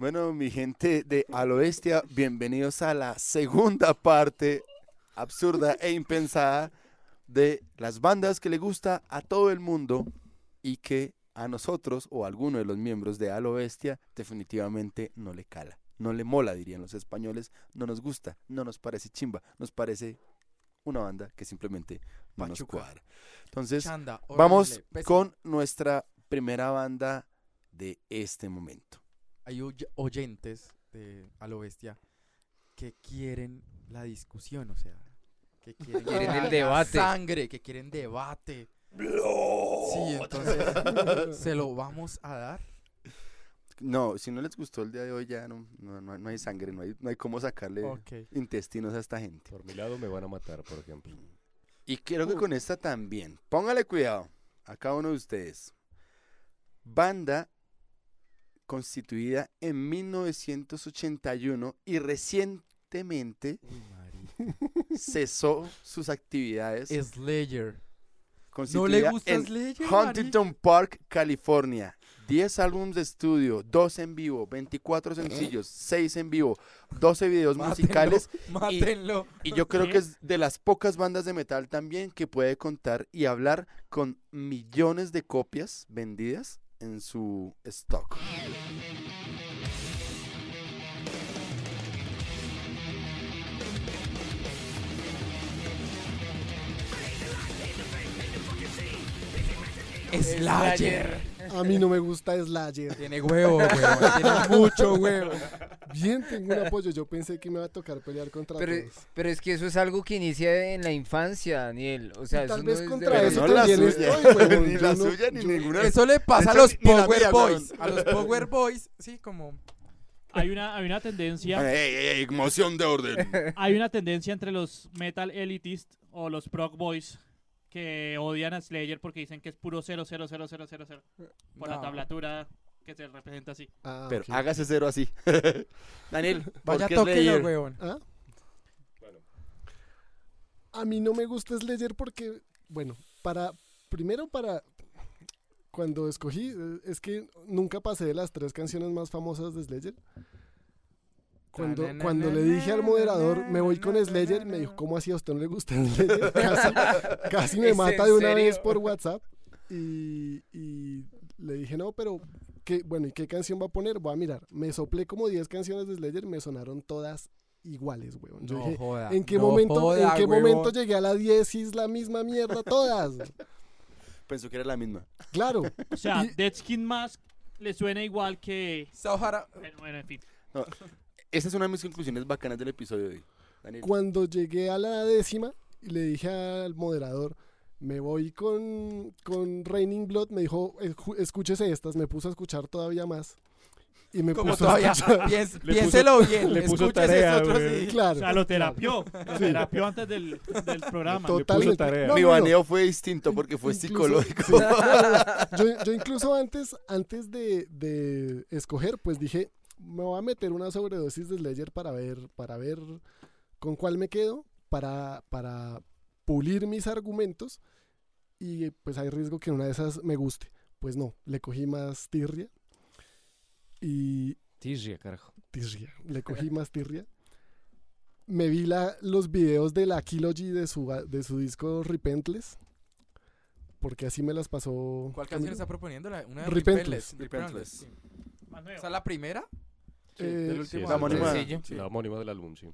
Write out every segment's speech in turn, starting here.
Bueno, mi gente de A lo Bestia, bienvenidos a la segunda parte absurda e impensada de las bandas que le gusta a todo el mundo y que a nosotros o a alguno de los miembros de A lo Bestia definitivamente no le cala. No le mola, dirían los españoles. No nos gusta, no nos parece chimba, nos parece una banda que simplemente no nos cuadra. Entonces, Chanda, vamos con nuestra primera banda de este momento. Hay oy- oyentes de A lo Bestia que quieren la discusión, o sea, que quieren, Quieren la el debate. sangre, que quieren debate. Sí, entonces se lo vamos a dar. No, si no les gustó el día de hoy ya no, no, no- no hay sangre, no hay, no hay cómo sacarle intestinos a esta gente. Por mi lado me van a matar, por ejemplo. Y creo que con esta también. Póngale cuidado a cada uno de ustedes. Banda constituida en 1981 y recientemente cesó sus actividades. Slayer. ¿No le gusta en Slayer? Huntington Park, California. 10 álbumes de estudio, 2 en vivo, 24 sencillos, 6 en vivo, 12 videos Mátenlo, musicales Mátenlo. y yo creo que es de las pocas bandas de metal también que puede contar y hablar con millones de copias vendidas en su stock. Slayer. A mí no me gusta Slayer. Tiene huevo, huevo. Tiene mucho huevo. Bien, tengo un apoyo. Yo pensé que me iba a tocar pelear contra Pero, todos. pero es que eso es algo que inicia en la infancia, Daniel. O sea, Y tal eso vez no es contra de- eso no la suya, estoy, ni la no- suya ni yo- ninguna. Eso le pasa a los Power mía, Boys. A los Power Boys, sí, como. Hay una, hay una tendencia, Ey, ey, ey, moción de orden. hay una tendencia entre los metal elitist o los prog boys que odian a Slayer porque dicen que es puro 0, 0, 0, 0, 0, 0 por la tablatura que se representa así. Ah, Pero ok. hágase cero así. Daniel, ¿por Vaya qué toque Slayer? huevón. ¿Ah? A mí no me gusta Slayer porque, bueno, para primero para cuando escogí eh, es que nunca pasé de las tres canciones más famosas de Slayer. Cuando, cuando le dije al moderador, me voy con Slayer, me dijo, ¿cómo así a usted no le gusta Slayer? Casi, casi me ¿Es mata de una serio? vez por WhatsApp. Y, y le dije, no, pero, ¿qué, bueno, ¿y qué canción va a poner? Voy a mirar. Me soplé como 10 canciones de Slayer, me sonaron todas iguales, weón. Yo No dije, joda. ¿en qué, no momento, joda, ¿en qué momento llegué a la 10 y es la misma mierda todas? Pensó que era la misma. Claro. O sea, Y- Dead Skin Mask le suena igual que... Sahara- Bueno, bueno, en fin. Esa es una de mis conclusiones bacanas del episodio de hoy. Daniel. Cuando llegué a la décima, y le dije al moderador, me voy con, con Raining Blood, me dijo, "Escu- escúchese estas, me puso a escuchar todavía más. Y me Como puso a todavía. Le piénselo bien. le puso escúchese tarea, esto otro güey. sí. Claro. O sea, lo terapió. Lo terapió antes del, del programa. Totalmente. tarea. No, Mi no. baneo fue distinto porque fue Incluso- psicológico. sí, no, no, no. Yo, yo incluso antes, antes de, de escoger, pues dije, me voy a meter una sobredosis de Slayer para ver, para ver con cuál me quedo, para, para pulir mis argumentos y pues hay riesgo que una de esas me guste. Pues no, le cogí más tirria y Tirria, carajo. tirria, le cogí más tirria. Me vi la, los videos de la Kilogy de su, de su disco Repentless. Porque así me las pasó. ¿Cuál canción está proponiendo? La- Una de Repentless. Repentless. Repentless. sí. ¿Esa es la primera? Eh, Sí, último es la el homónima. sencillo. Sí. La homónima del álbum, sí.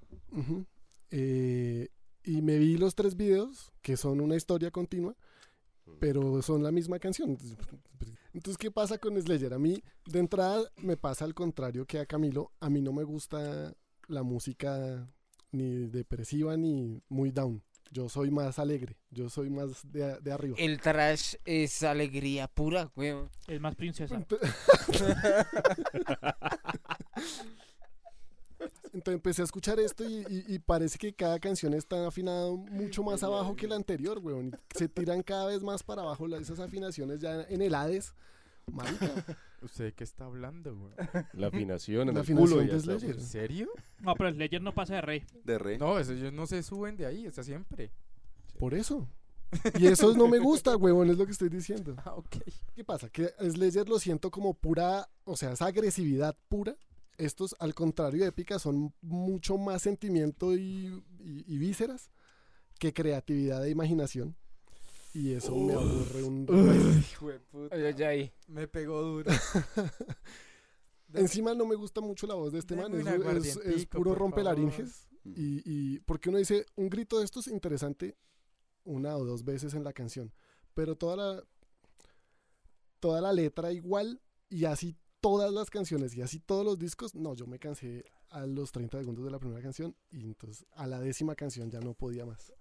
Eh, y me vi los tres videos, que son una historia continua, pero son la misma canción. Entonces, ¿qué pasa con Slayer? A mí, de entrada, me pasa al contrario que a Camilo. A mí no me gusta la música ni depresiva ni muy down. Yo soy más alegre, yo soy más de, de arriba. El trash es alegría pura, weón. Es más princesa. Entonces empecé a escuchar esto y, y- y parece que cada canción está afinada mucho más abajo que la anterior, weón. y se tiran cada vez más para abajo esas afinaciones ya en el Hades. Marica, ¿Usted de qué está hablando, güey? La afinación en La el culo afinación ya de está. Slayer. ¿En serio? No, pero Slayer no pasa de rey. De re. No, eso ellos no se suben de ahí, está siempre. por eso. Y eso no me gusta, weón, es lo que estoy diciendo. Ah, ok. ¿Qué pasa? Que Slayer lo siento como pura, o sea, esa agresividad pura. Estos, al contrario de Épica, son mucho más sentimiento y, y- y vísceras que creatividad e imaginación. Y eso me aburre un Ay, ay, ay. Me pegó duro. Encima no me gusta mucho la voz de este man, es, es- es puro rompelaringes. Y, y porque uno dice, un grito de estos interesante una o dos veces en la canción, pero toda la, toda la letra igual y así todas las canciones y así todos los discos, no, yo me cansé a los 30 segundos de la primera canción y entonces a la décima canción ya no podía más.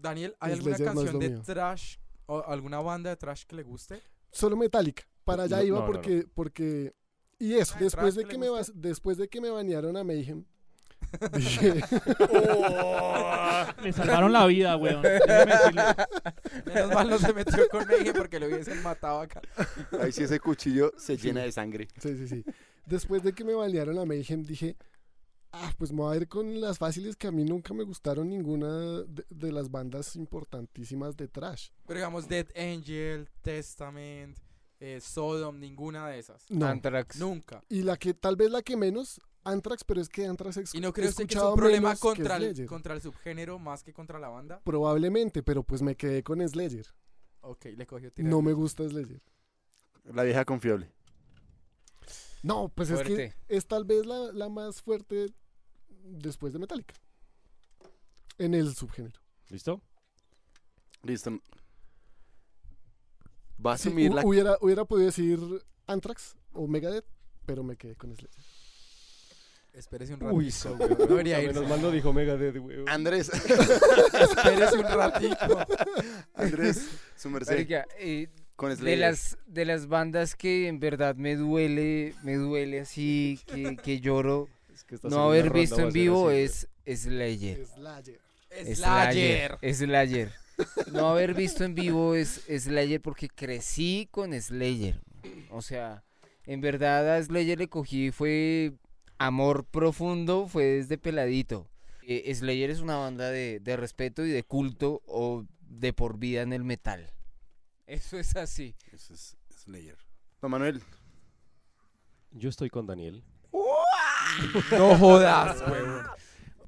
Daniel, ¿hay alguna Slayer no es canción lo de mío. trash o alguna banda de trash que le guste? Solo Metallica, para allá No, iba no, no, porque, porque, y eso, Ah, ¿el después de que que le me, gusta? bas- después de que me banearon a Mayhem, dije, Le salvaron la vida, weón. Déjeme decirle. Menos mal no se metió con Mayhem porque lo hubiesen matado acá. Ahí sí ese cuchillo se llena de sangre. Sí, sí, sí. Después de que me balearon a Mayhem, dije, ah, pues me voy a ir con las fáciles que a mí nunca me gustaron ninguna de, de las bandas importantísimas de trash. Pero digamos, Dead Angel, Testament, eh, Sodom, ninguna de esas. No. Anthrax. Nunca. Y la que, tal vez la que menos, Anthrax, pero es que Anthrax es ¿Y no cree usted que es escuchado un problema contra el, contra el subgénero más que contra la banda? Probablemente, pero pues me quedé con Slayer. Ok, le cogió No me gusta Slayer. La vieja confiable. No, pues es que es tal vez la, la más fuerte después de Metallica. En el subgénero. ¿Listo? Listo. Va a asumir la... hubiera, hubiera podido decir Anthrax o Megadeth, pero me quedé con Slayer. Espérese un Uy, ratito, so- güey. No debería irse. menos mal no dijo Megadeth, güey. Andrés. Espérese un ratito. Andrés, su merced. Eh, Con de las de las bandas que en verdad me duele, me duele así, que, que lloro Es que esta no haber visto en vivo es Slayer. Slayer. Slayer. Slayer. No haber visto en vivo es Slayer porque crecí con Slayer. O sea, en verdad a Slayer le cogí fue amor profundo, fue desde peladito. Eh, Slayer es una banda de, de respeto y de culto o de por vida en el metal. Eso es así. Eso es Slayer. Don Manuel. Yo estoy con Daniel. No jodas, huevón.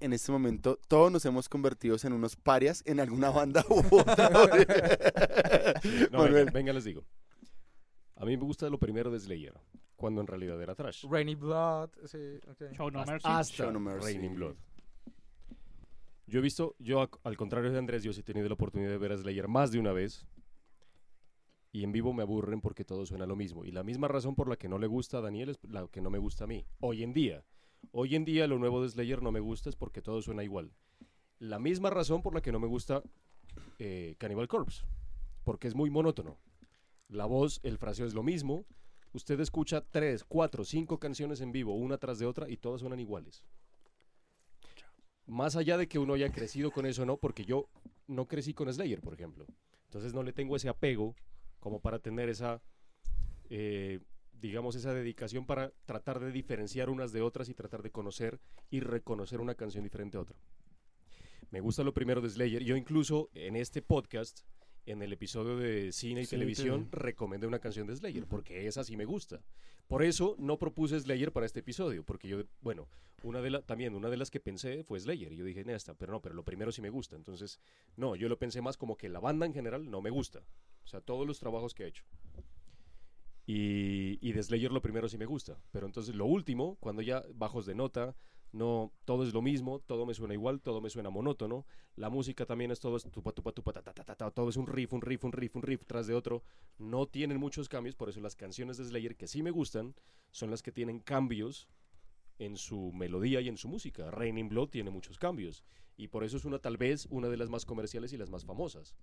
En este momento todos nos hemos convertido en unos parias en alguna banda u otra. No, Manuel. venga, venga, les digo. A mí me gusta lo primero de Slayer, cuando en realidad era trash. Rainy Blood, sí, ok. Show no Hasta- mercy. hasta Show no mercy. Raining Blood. Yo he visto, yo al contrario de Andrés, yo sí he tenido la oportunidad de ver a Slayer más de una vez. Y en vivo me aburren porque todo suena lo mismo. Y la misma razón por la que no le gusta a Daniel es la que no me gusta a mí. Hoy en día. Hoy en día lo nuevo de Slayer no me gusta es porque todo suena igual. La misma razón por la que no me gusta eh, Cannibal Corpse. Porque es muy monótono. La voz, el fraseo es lo mismo. Usted escucha tres, cuatro, cinco canciones en vivo, una tras de otra, y todas suenan iguales. Más allá de que uno haya crecido con eso, no, porque yo no crecí con Slayer, por ejemplo. Entonces no le tengo ese apego como para tener esa, eh, digamos, esa dedicación para tratar de diferenciar unas de otras y tratar de conocer y reconocer una canción diferente a otra. Me gusta lo primero de Slayer. Yo incluso en este podcast, en el episodio de cine y televisión, tele. recomendé una canción de Slayer, porque esa sí me gusta. Por eso no propuse Slayer para este episodio, porque yo, bueno, una de la, también una de las que pensé fue Slayer, y yo dije, esta, pero no, pero lo primero sí me gusta. Entonces, no, yo lo pensé más como que la banda en general no me gusta. O sea, todos los trabajos que he hecho. Y, y de Slayer lo primero sí me gusta. Pero entonces lo último, cuando ya bajos de nota, no, todo es lo mismo, todo me suena igual, todo me suena monótono. La música también es todo, es tupa, tupa, tupa, ta, ta, ta, ta, todo es un riff, un riff, un riff, un riff tras de otro. No tienen muchos cambios, por eso las canciones de Slayer que sí me gustan son las que tienen cambios en su melodía y en su música. Raining Blood tiene muchos cambios y por eso es una tal vez una de las más comerciales y las más famosas.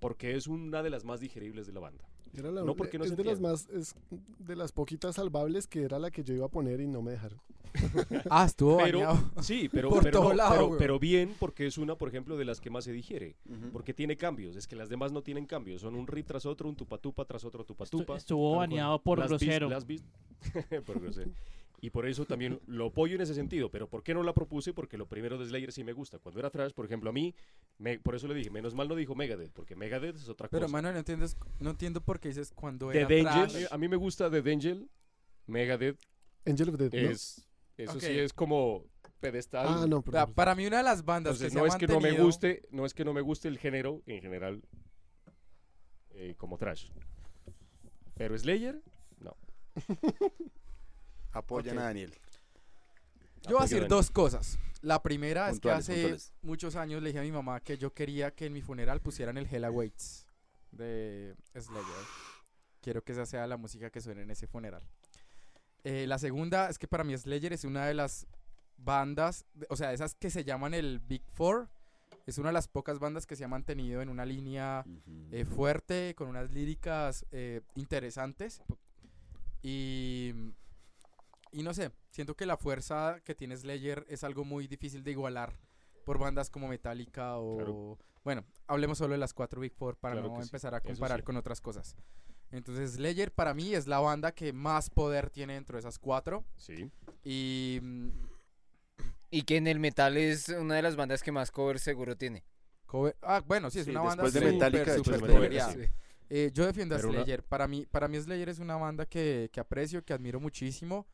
Porque es una de las más digeribles de la banda. Era la, No, porque no es se de las más, es de las poquitas salvables que era la que yo iba a poner y no me dejaron. Ah, estuvo Pero, sí, pero, Por pero, todo no, lado, pero, pero bien, porque es una, por ejemplo, de las que más se digiere. Porque tiene cambios. Es que las demás no tienen cambios. Son un rip tras otro, un tupatupa tras otro tupatupa. estuvo baneado por grosero. las vis- por grosero. Y por eso también lo apoyo en ese sentido. Pero ¿por qué no la propuse? Porque lo primero de Slayer sí me gusta. Cuando era Thrash, por ejemplo, a mí, me- por eso le dije, menos mal no dijo Megadeth, porque Megadeth es otra Pero, cosa. mano, no, entiendes, no entiendo por qué dices cuando era Danger, trash. a mí me gusta The Danger, Megadeth Angel of Death, ¿no? es, eso Ok. sí es como pedestal. Ah, no, pero, para mí una de las bandas Entonces, que se no es que no me mantenido- guste, no es que no me guste el género en general eh, como trash. Pero Slayer, no. Apoyan a Daniel. Yo voy a decir dos cosas. La primera es que Puntuales, hace puntuales. muchos años le dije a mi mamá que yo quería que en mi funeral pusieran el Hell Awaits de Slayer. Quiero que esa sea la música que suene en ese funeral. Eh, la segunda es que para mí Slayer es una de las bandas, de- o sea, esas que se llaman el Big Four. Es una de las pocas bandas que se ha mantenido en una línea eh, fuerte, con unas líricas eh, interesantes. Y, y no sé, siento que la fuerza que tiene Slayer es algo muy difícil de igualar por bandas como Metallica o... Claro. Bueno, hablemos solo de las cuatro Big Four para Claro no sí, empezar a comparar sí. con otras cosas. Entonces Slayer para mí es la banda que más poder tiene dentro de esas cuatro. Sí. Y Y que en el metal es una de las bandas que más covers seguro tiene. cover- ah, bueno, sí, es Sí, una banda después de Metallica, súper después de. Metallica, Eh, yo defiendo a Pero una- Slayer. Para, mí, para mí Slayer es una banda que, que aprecio, que admiro muchísimo.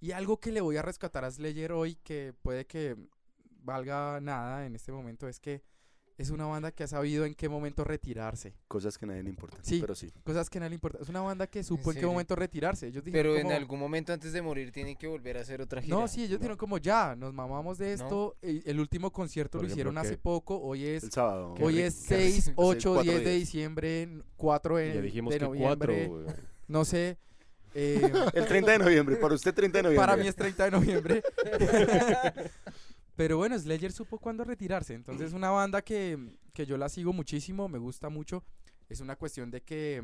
Y algo que le voy a rescatar a Slayer hoy, que puede que valga nada en este momento, es que es una banda que ha sabido en qué momento retirarse. Cosas que a nadie le importan. Sí. Pero sí. Cosas que no le importan. Es una banda que supo en, qué serio? momento retirarse. Ellos dijeron Pero en como- algún momento antes de morir tienen que volver a hacer otra gira. No, sí, ellos dijeron como ya, nos mamamos de No. esto. El, el último concierto Por lo ejemplo, hicieron hace ¿qué? poco. Hoy es El sábado. Qué Hoy es qué rico. 6, 8, cuatro 10 de diciembre, 4 Ya de, dijimos de que noviembre. cuatro. eh, No sé. Eh, El 30 de noviembre. Para usted 30 de noviembre. para mí es 30 de noviembre. Pero bueno, Slayer supo cuándo retirarse. Entonces es una banda que, que yo la sigo muchísimo, me gusta mucho. Es una cuestión de que,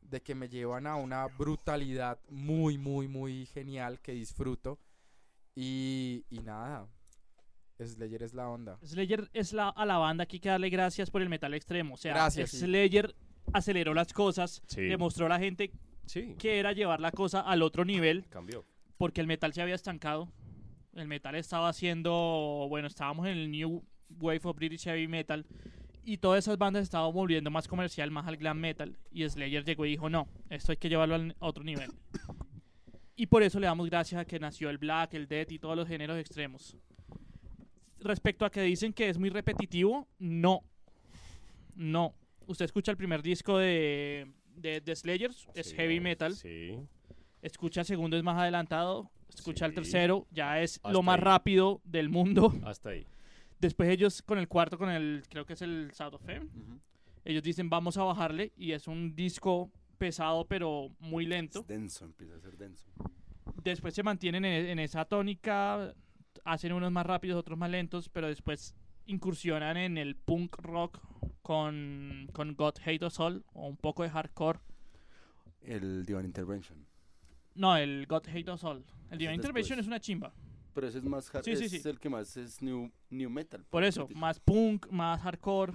de que me llevan a una brutalidad muy, muy, muy genial que disfruto. Y, y nada, Slayer es la onda. Slayer es la, a la banda que hay que darle gracias por el metal extremo. O sea, Gracias, sí. Slayer aceleró las cosas, Sí. demostró a la gente Sí, que era llevar la cosa al otro nivel, cambió. porque el metal se había estancado. El metal estaba haciendo, bueno, estábamos en el New Wave of British Heavy Metal y todas esas bandas estaban volviendo más comercial, más al glam metal. Y Slayer llegó y dijo, no, esto hay que llevarlo al- a otro nivel. Y por eso le damos gracias a que nació el black, el death y todos los géneros extremos. Respecto a que dicen que es muy repetitivo, no. No. Usted escucha el primer disco de, de, de Slayer, es Sí, heavy metal. Sí. Escucha el segundo, es más adelantado. Escucha el tercero, ya es Hasta lo más ahí. rápido del mundo. Hasta ahí. Después ellos con el cuarto, con el, creo que es el South of Fame, Ujú. ellos dicen vamos a bajarle y es un disco pesado pero muy lento. Es denso, empieza a ser denso. Después se mantienen en, en esa tónica, hacen unos más rápidos, otros más lentos, pero después incursionan en el punk rock con, con God Hate Us All o un poco de hardcore. El Divine Intervention. No, el God Hate Us All. El Divine es Intervention es una chimba. Pero ese es más hard. Sí, sí, es sí. el que más es new, new metal. Por eso, más punk, más hardcore,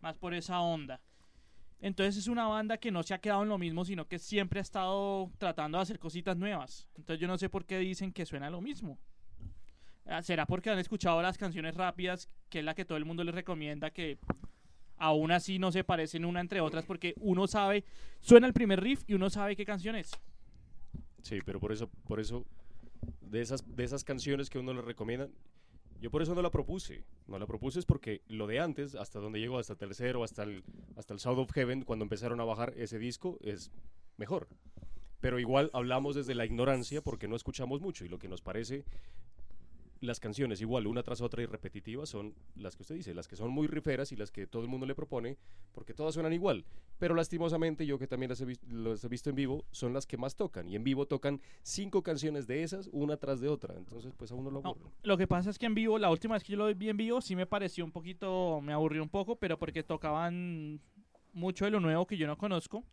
más por esa onda. Entonces es una banda que no se ha quedado en lo mismo, sino que siempre ha estado tratando de hacer cositas nuevas. Entonces yo no sé por qué dicen que suena lo mismo. Ah, ¿Será porque han escuchado las canciones rápidas, que es la que todo el mundo les recomienda, que aún así no se parecen una entre otras, porque uno sabe, suena el primer riff y uno sabe qué canción es. Sí, pero por eso, por eso, de esas, de esas canciones que uno le recomienda, yo por eso no la propuse. No la propuse es porque lo de antes, hasta donde llegó, hasta tercero, hasta el, hasta el South of Heaven, cuando empezaron a bajar ese disco, es mejor. Pero igual hablamos desde la ignorancia porque no escuchamos mucho y lo que nos parece las canciones igual una tras otra y repetitivas son las que usted dice, las que son muy riferas y las que todo el mundo le propone, porque todas suenan igual. Pero lastimosamente yo que también las he, vis- las he visto en vivo, son las que más tocan. Y en vivo tocan cinco canciones de esas, una tras de otra. Entonces pues a uno lo No, aburre. lo que pasa es que en vivo, la última vez que yo lo vi en vivo, sí me pareció un poquito, me aburrió un poco, pero porque tocaban mucho de lo nuevo que yo no conozco.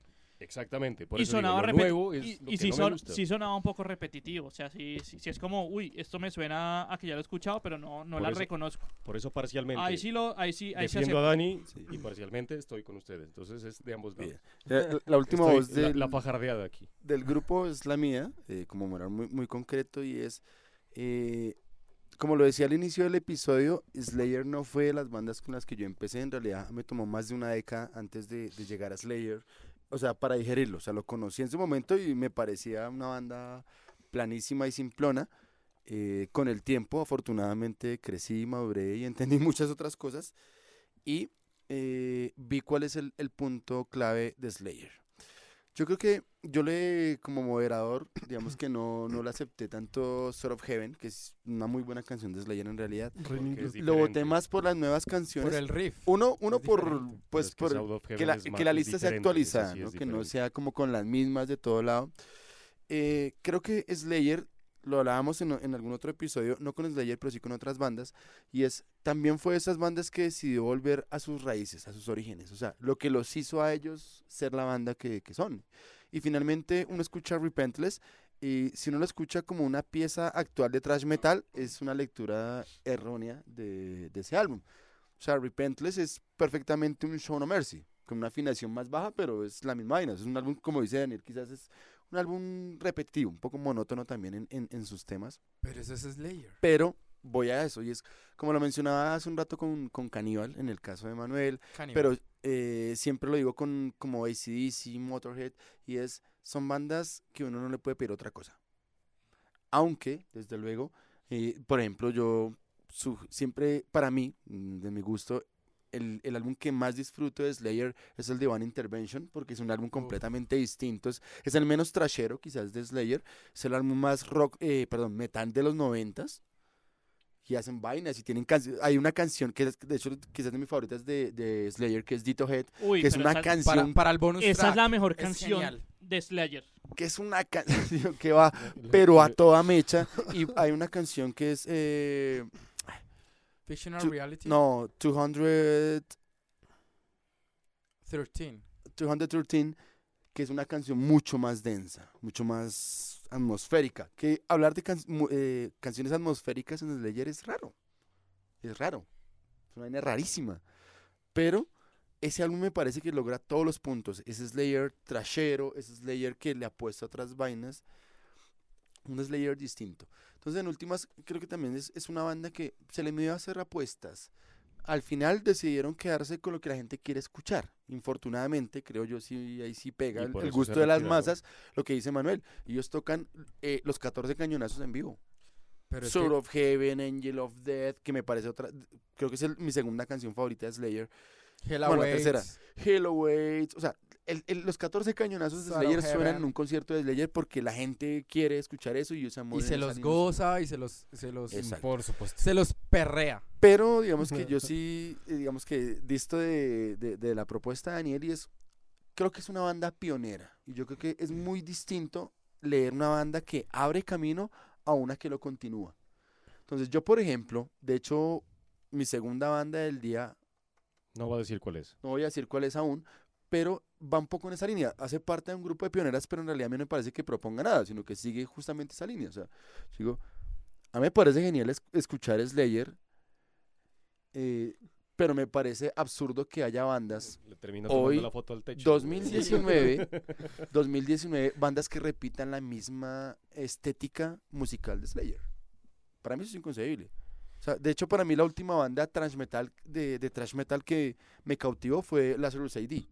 Exactamente. Por y eso digo, sonaba lo nuevo es y, lo y que sí, no me son- gusta. sí sonaba un poco repetitivo. O sea, sí, sí, sí es como, uy, esto me suena a que ya lo he escuchado, pero no, no Por la eso reconozco. Por eso parcialmente Ahí sí lo, ahí sí, ahí sí defiendo a. Dani Sí. y parcialmente estoy con ustedes. Entonces es de ambos lados. Bien. La, la última Estoy- voz la, del, la fajardeada aquí. del grupo es la mía, eh, como moral muy, muy concreto, y es, eh, como lo decía al inicio del episodio, Slayer no fue de las bandas con las que yo empecé, en realidad me tomó más de una década antes de, de llegar a Slayer, o sea, para digerirlo, o sea, lo conocí en su momento y me parecía una banda planísima y simplona. Eh, con el tiempo, afortunadamente, crecí, maduré y entendí muchas otras cosas, y eh, vi cuál es el, el punto clave de Slayer. Yo creo que yo le, como moderador, digamos que no, no le acepté tanto Sort of Heaven, que es una muy buena canción de Slayer en realidad. Lo voté más por las nuevas Por canciones. el riff. Uno, uno por, pues, es que por que Heaven la, que la lista sea actualizada, sí ¿no? que no sea como con las mismas de todo lado. Eh, creo que Slayer, lo hablábamos en, en algún otro episodio, no con Slayer, pero sí con otras bandas, y es, también fue esas bandas que decidió volver a sus raíces, a sus orígenes, o sea, lo que los hizo a ellos ser la banda que, que son. Y finalmente uno escucha Repentless, y si uno lo escucha como una pieza actual de thrash metal, es una lectura errónea de, de ese álbum. O sea, Repentless es perfectamente un Show No Mercy, con una afinación más baja, pero es la misma vaina. Es un álbum, como dice Daniel, quizás es un álbum repetitivo, un poco monótono también en, en- en sus temas. Pero eso es Slayer. Pero voy a eso, y es como lo mencionaba hace un rato con, con Caníbal, en el caso de Manuel, pero eh, siempre lo digo con como ACDC, Motorhead, y es, son bandas que uno no le puede pedir otra cosa. Aunque, desde luego, eh, por ejemplo, yo su- siempre, para mí, de mi gusto, el, el álbum que más disfruto de Slayer es el de One Intervention, porque es un álbum completamente distinto. Es, es el menos trashero, quizás, de Slayer. Es el álbum más rock, eh, perdón, metal de los noventas. Y hacen vainas y tienen canciones. Hay una canción que, es, de hecho, quizás de mis favoritas de, de Slayer, que es Dito Head, Uy, que es una esa, canción para, para el bonus esa es la mejor es canción genial. de Slayer. que es una canción que va pero a toda mecha y hay una canción que es eh, Fictional Tu- Reality no 200 13. 213 que es una canción mucho más densa mucho más atmosférica que hablar de can- mu- eh, canciones atmosféricas en Slayer es raro es raro es una vaina rarísima pero ese álbum me parece que logra todos los puntos ese Slayer trashero ese Slayer que le apuesta a otras vainas un Slayer distinto. Entonces, en últimas, creo que también es, es una banda que se le midió a hacer apuestas. Al final decidieron quedarse con lo que la gente quiere escuchar. Infortunadamente, creo yo, sí, ahí sí pega el, gusto de las masas, lo que dice Manuel. Ellos tocan eh, los 14 cañonazos en vivo. Pero que- of Heaven, Angel of Death, que me parece otra, creo que es el- mi segunda canción favorita de Slayer. Hell bueno, la Awaits, tercera. Hello Waits, o sea, el- el- los 14 cañonazos de Slayer suenan en un concierto de Slayer porque la gente quiere escuchar eso y amor Y se los goza y se los, se los, Exacto. Por supuesto. se los perrea. Pero digamos que yo sí, eh, digamos que visto de, de- de la propuesta de Daniel y es, creo que es una banda pionera. Y yo creo que es muy distinto leer una banda que abre camino a una que lo continúa. Entonces yo, por ejemplo, de hecho, mi segunda banda del día, No va a decir cuál es. no voy a decir cuál es aún, pero va un poco en esa línea. Hace parte de un grupo de pioneras, pero en realidad a mí no me parece que proponga nada, sino que sigue justamente esa línea. O sea, digo, a mí me parece genial es- escuchar Slayer, eh, pero me parece absurdo que haya bandas Le termino Hoy, la foto al techo. 2019, 2019, bandas que repitan la misma estética musical de Slayer. Para mí eso es inconcebible. O sea, de hecho, para mí la última banda trash metal de, de trash metal que me cautivó fue Lazarus ID.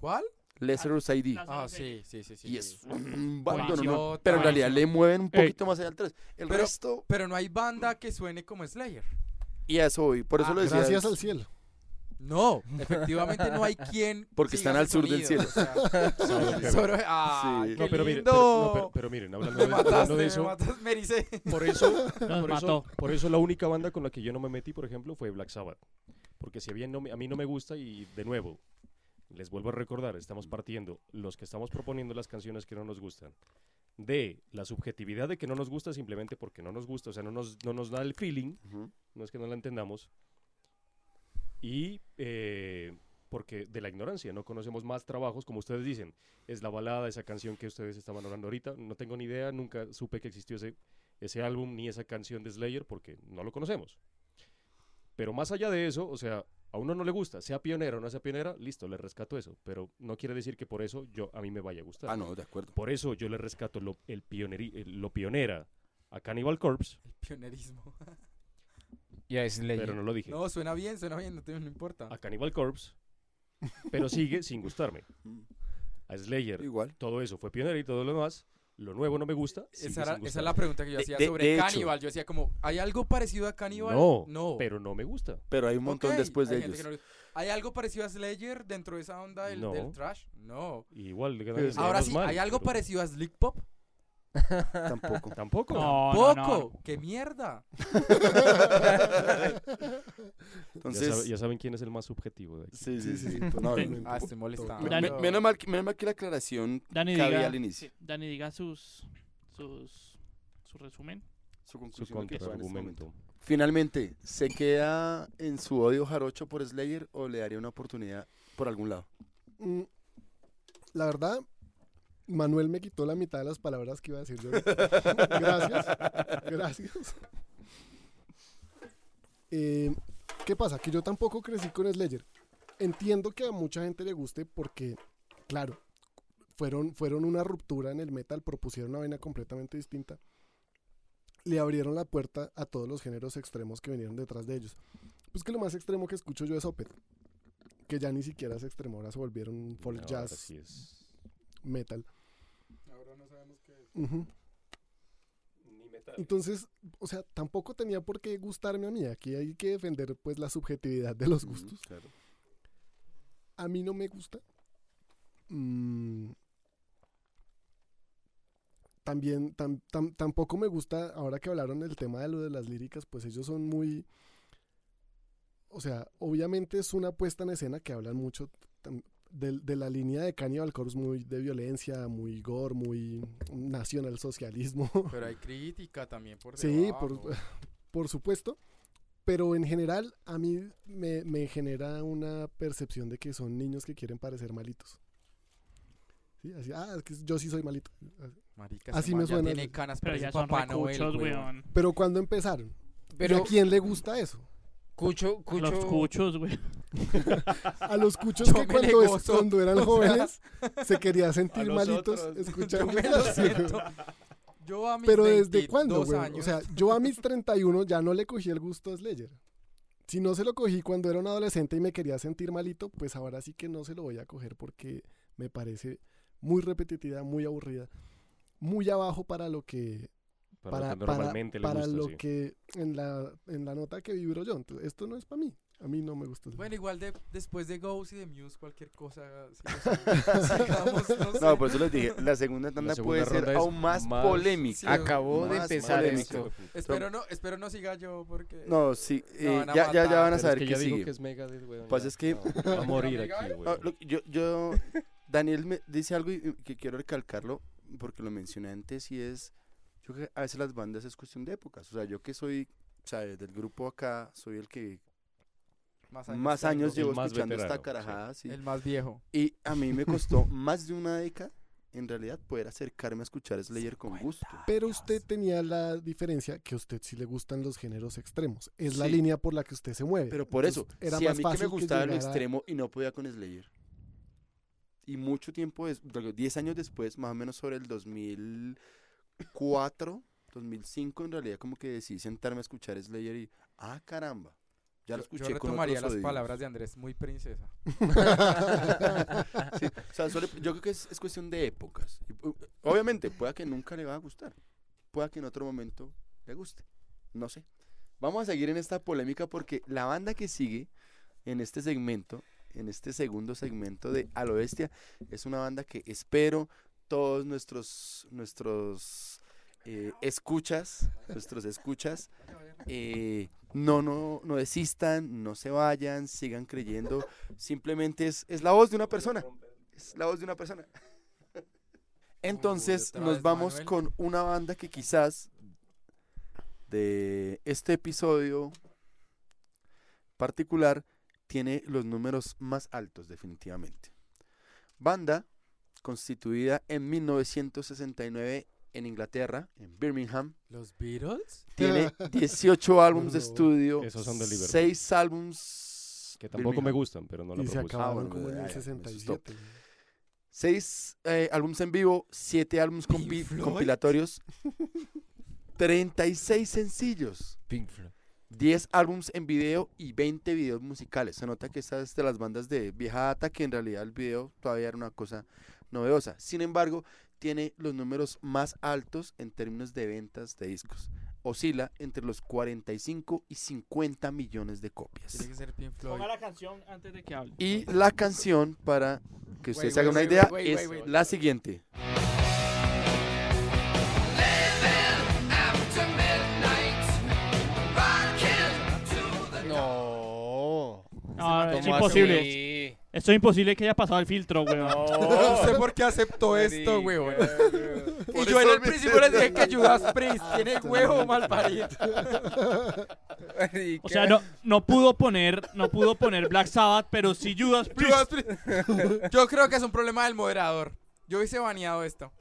¿Cuál? Lazarus ID. Ah, sí, sí, sí, sí. Y es un bando, no, no, pero en realidad le mueven un Ey. poquito más allá al 3. El Pero- resto, Pero no hay banda que suene como Slayer. y eso. Por eso Ah, lo decía. Gracias al cielo. No, efectivamente no hay quien. Porque están al sur del cielo. o sea, solo- ay, Sí. qué No, pero, miren, pero, no, pero- pero miren, hablando me de, hablando mataste, de me eso, mataste, me ericé. por eso, Nos por eso, mató. por eso la única banda con la que yo no me metí, por ejemplo, fue Black Sabbath. Porque si bien no me- a mí no me gusta y de nuevo, les vuelvo a recordar, estamos partiendo, los que estamos proponiendo las canciones que no nos gustan, de la subjetividad de que no nos gusta simplemente porque no nos gusta, o sea, no nos, no nos da el feeling, no es que no la entendamos. Y eh, porque de la ignorancia no conocemos más trabajos, como ustedes dicen. Es la balada, esa canción que ustedes estaban hablando ahorita. No tengo ni idea, nunca supe que existió ese, ese álbum ni esa canción de Slayer porque no lo conocemos. Pero más allá de eso, o sea, a uno no le gusta, sea pionera o no sea pionera, listo, le rescato eso. Pero no quiere decir que por eso yo a mí me vaya a gustar. Ah, no, de acuerdo. Por eso yo le rescato lo, el pioneri- el- lo pionera a Cannibal Corpse, El pionerismo. Y a Slayer. pero no lo dije. No, suena bien, suena bien, no, te- no importa. A Cannibal Corpse, pero sigue sin gustarme. A Slayer, Igual. todo eso fue pionera y todo lo demás. Lo nuevo no me gusta. Esa, era- esa es la pregunta que yo hacía de- sobre de hecho. Cannibal. Yo decía como, ¿hay algo parecido a Cannibal? No, no. pero no me gusta. Pero hay un montón después de ellos. no- ¿Hay algo parecido a Slayer dentro de esa onda del, No. del trash? No. Igual, Ahora sí, mal, ¿hay algo pero parecido a Slick Pop? Tampoco. Tampoco. No, no, ¡Poco! no. ¡Qué mierda! Ya, Entonces, sabe- ya saben quién es el más subjetivo de aquí. sí, sí, sí. No. Ah, estoy molestando. me- Dani- menos, mal, que- menos mal que la aclaración Dani cabía diga, al inicio. Dani diga sus, sus, su resumen. Su Su conclusión que fue en este momento. contraargumento. Finalmente, ¿se queda en su odio jarocho por Slayer o le daría una oportunidad por algún lado? Mm, La verdad, Manuel me quitó la mitad de las palabras que iba a decir yo. gracias. Gracias. Eh, ¿Qué pasa? Que yo tampoco crecí con Slayer. Entiendo que a mucha gente le guste porque, claro, fueron, fueron una ruptura en el metal, propusieron una vaina completamente distinta. Le abrieron la puerta a todos los géneros extremos que vinieron detrás de ellos. Pues que lo más extremo que escucho yo es Opeth, que ya ni siquiera es extremo, ahora se volvieron folk No, jazz ahora sí es- metal. Entonces, o sea, tampoco tenía por qué gustarme a mí. Aquí hay que defender pues la subjetividad de los gustos. Claro. A mí no me gusta. Mm. También tam- tam- tampoco me gusta, ahora que hablaron del tema de lo de las líricas, pues ellos son muy... O sea, obviamente es una puesta en escena que hablan mucho tam- de, de la línea de Cannibal Corpse, muy de violencia, muy gore, muy nacionalsocialismo. Pero hay crítica también por Sí, debajo. por, por supuesto. Pero en general a mí me, me genera una percepción de que son niños que quieren parecer malitos. Sí, así, ah, es que yo sí soy malito. Marica, Así me suena tiene el- canas, Pero parece ya son Papá Noel, recuchos, weón. weón. Pero cuando empezaron, Pero ¿y a quién le gusta eso? Cucho, Cucho, Los cuchos, güey. A los cuchos Yo que cuando, es- gozo. cuando eran jóvenes se quería sentir malitos otros. Yo escuchando. me lo siento. Yo a mis Pero ¿desde cuándo, 22 güey? O sea, yo a mis 31 ya no le cogí el gusto a Slayer. Si no se lo cogí cuando era un adolescente y me quería sentir malito, pues ahora sí que no se lo voy a coger porque me parece muy repetitiva, muy aburrida, muy abajo para lo que Para, para, lo que para- normalmente para le gusta, lo sí. que en la en la nota que vibro yo. Entonces, esto no es para mí. A mí no me gusta. Bueno, igual de, después de Ghost y de Muse, cualquier cosa. sigamos, no sé. No, por eso les dije, la segunda tanda segunda puede ser aún más, más- polémica. Sí, acabó de más empezar polémico. esto. espero, no, espero no siga yo porque... No, sí, eh, ya, ya, ya van a Pero saber es que digo sigue. que es Megadeth, weón. Pues ya. es que- No, va a morir aquí, lo- yo, yo, Daniel me dice algo y que quiero recalcarlo porque lo mencioné antes y es, yo creo que a veces las bandas es cuestión de épocas. O sea, yo que soy, o sea, del grupo acá, soy el que más años llevo más escuchando esta veterano, carajada. sí. El más viejo. Y a mí me costó más de una década, en realidad, poder acercarme a escuchar Slayer con gusto. Pero usted tenía la diferencia que a usted sí le gustan los géneros extremos. Es la línea por la que usted se mueve. Pero por eso, era si a más mí que me fácil gustaba lo llegara- extremo y no podía con Slayer. Y mucho tiempo, des- digo, 10 años después, más o menos sobre el 2004, 2005, en realidad como que decidí sentarme a escuchar Slayer y, ah, caramba, ya lo escuché yo con retomaría otros las oídos. palabras de Andrés, muy princesa. Sí, o sea, solo- yo creo que es, es cuestión de épocas. Obviamente, pueda que nunca le va a gustar. Pueda que en otro momento le guste. No sé. Vamos a seguir en esta polémica porque la banda que sigue en este segmento, en este segundo segmento de A lo Bestia, es una banda que espero todos nuestros, nuestros eh, escuchas, nuestros escuchas, eh, no, no, no desistan, no se vayan, sigan creyendo. Simplemente es, es la voz de una persona. Es la voz de una persona. Entonces nos vamos con una banda que quizás de este episodio particular tiene los números más altos definitivamente. Banda constituida en 1969 en Inglaterra, en Birmingham, ¿Los Beatles? tiene 18 álbumes de estudio, esos son de Liverpool. 6 álbumes Que tampoco me gustan, pero no la y se propuse. acabaron bueno, como en el ya, eso es 67. Seis eh, álbumes en vivo, siete álbumes Pink compi- Floyd. compilatorios, 36 sencillos, Pink Floyd. 10 álbumes en video y 20 videos musicales. Se nota que esta es de las bandas de vieja data, que en realidad el video todavía era una cosa novedosa. Sin embargo, tiene los números más altos en términos de ventas de discos. Oscila entre los 45 y 50 millones de copias. Tiene que ser Pink Floyd. Ponga la canción antes de que hable. Y la canción, para que ustedes se hagan una idea, wait, wait, es wait, wait. la siguiente. No. No, es ¿Cómo imposible. Esto es imposible que haya pasado el filtro, weón. No sé por qué aceptó esto, weón. Y yo en el principio les dije que Judas Priest tiene huevo mal parido. O sea, no, no pudo poner, no pudo poner Black Sabbath, pero sí Judas Priest. Judas Priest. Yo creo que es un problema del moderador. Yo hubiese baneado esto.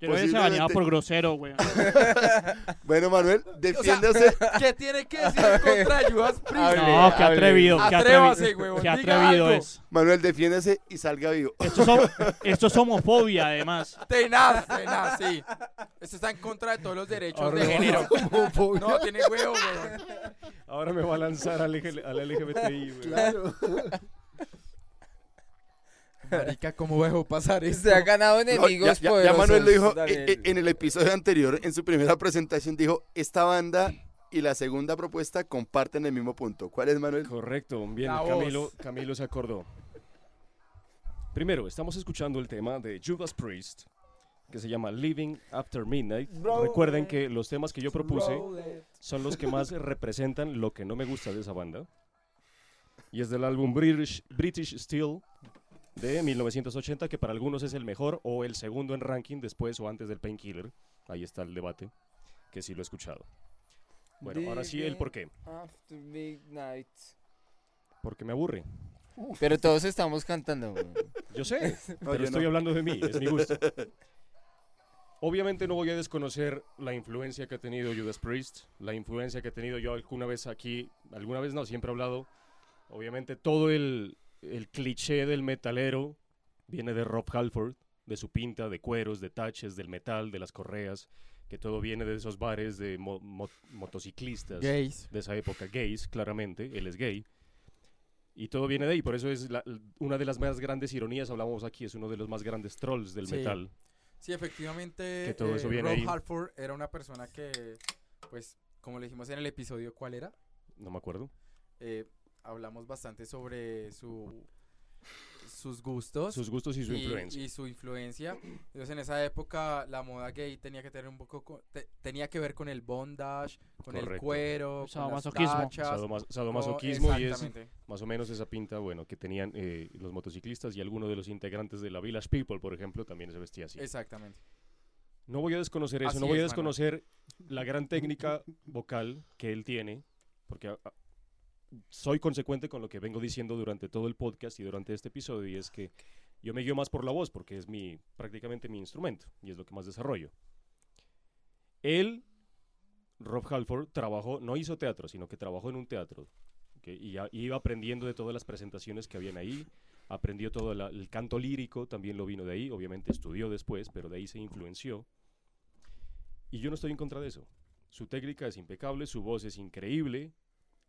Yo hubiese baneado Posiblemente. por grosero, weón. Bueno, Manuel, defiéndase. ¿Qué tiene que decir en contra de Judas Priest? Hable, No, qué hable. atrevido, qué Atrévase, atrevido. Qué atrevido algo. es. Manuel, defiéndase y salga vivo. Esto es, hom- esto es homofobia, además. Tenaz, tenaz, sí. Esto está en contra de todos los derechos Ahora de no. género. No, tiene huevo, weón. Ahora me va a lanzar al, al LGBTI, güey. Claro. Marica, ¿cómo dejó pasar esto? Se ha ganado No, enemigos ya, ya- ya poderosos. Manuel lo dijo eh, en el episodio anterior, en su primera presentación, dijo, esta banda y la segunda propuesta comparten el mismo punto. ¿Cuál es, Manuel? Correcto, bien. Camilo, Camilo se acordó. Primero, estamos escuchando el tema de Judas Priest, que se llama Living After Midnight. Recuerden que los temas que yo propuse son los que más representan lo que no me gusta de esa banda. Y es del álbum British, British Steel de 1980, que para algunos es el mejor o el segundo en ranking después o antes del Painkiller. Ahí está el debate, que sí lo he escuchado. Bueno, ahora sí el por qué. After midnight. Porque me aburre. Pero todos estamos cantando. Yo sé, No, pero yo estoy no. hablando de mí, es mi gusto. Obviamente no voy a desconocer la influencia que ha tenido Judas Priest, la influencia que he tenido yo alguna vez aquí, alguna vez no, siempre he hablado. Obviamente todo el, el cliché del metalero viene de Rob Halford, de su pinta, de cueros, de taches, del metal, de las correas, que todo viene de esos bares de mo- mo- motociclistas Gays. de esa época, gays, claramente, él es gay. Y todo viene de ahí, por eso es la- una de las más grandes ironías, hablamos aquí, es uno de los más grandes trolls del Sí. metal. Sí, efectivamente, Que todo eso eh, viene Rob ahí. Halford era una persona que, pues, como le dijimos en el episodio, ¿cuál era? No me acuerdo. Eh, hablamos bastante sobre su sus gustos Sus gustos y su y, influencia. y su influencia. Entonces, en esa época, la moda gay tenía que tener un poco, co- te- tenía que ver con el bondage, con el cuero, con las Sadomasoquismo. tachas, Sadoma- con- sadomasoquismo y es más o menos esa pinta, bueno, que tenían eh, los motociclistas y algunos de los integrantes de la Village People, por ejemplo, también se vestía así. Exactamente. No voy a desconocer eso, Así no voy a Manuel. desconocer la gran técnica vocal que él tiene, porque a- a- soy consecuente con lo que vengo diciendo durante todo el podcast y durante este episodio, y es que yo me guío más por la voz, porque es mi prácticamente mi instrumento, y es lo que más desarrollo. Él, Rob Halford, trabajó, no hizo teatro, sino que trabajó en un teatro, ¿ok? y iba aprendiendo de todas las presentaciones que habían ahí, aprendió todo la- el canto lírico, también lo vino de ahí, obviamente estudió después, pero de ahí se influenció. Y yo no estoy en contra de eso. Su técnica es impecable, su voz es increíble,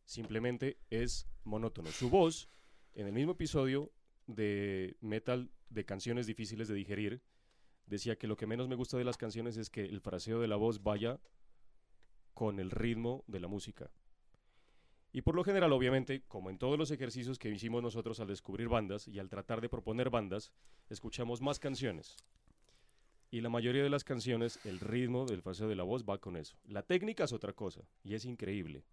simplemente es monótono. Su voz, en el mismo episodio de Metal de canciones difíciles de digerir, decía que lo que menos me gusta de las canciones es que el fraseo de la voz vaya con el ritmo de la música. Y por lo general, obviamente, como en todos los ejercicios que hicimos nosotros al descubrir bandas y al tratar de proponer bandas, escuchamos más canciones. Y la mayoría de las canciones, el ritmo del fraseo de la voz va con eso. La técnica es otra cosa, y es increíble.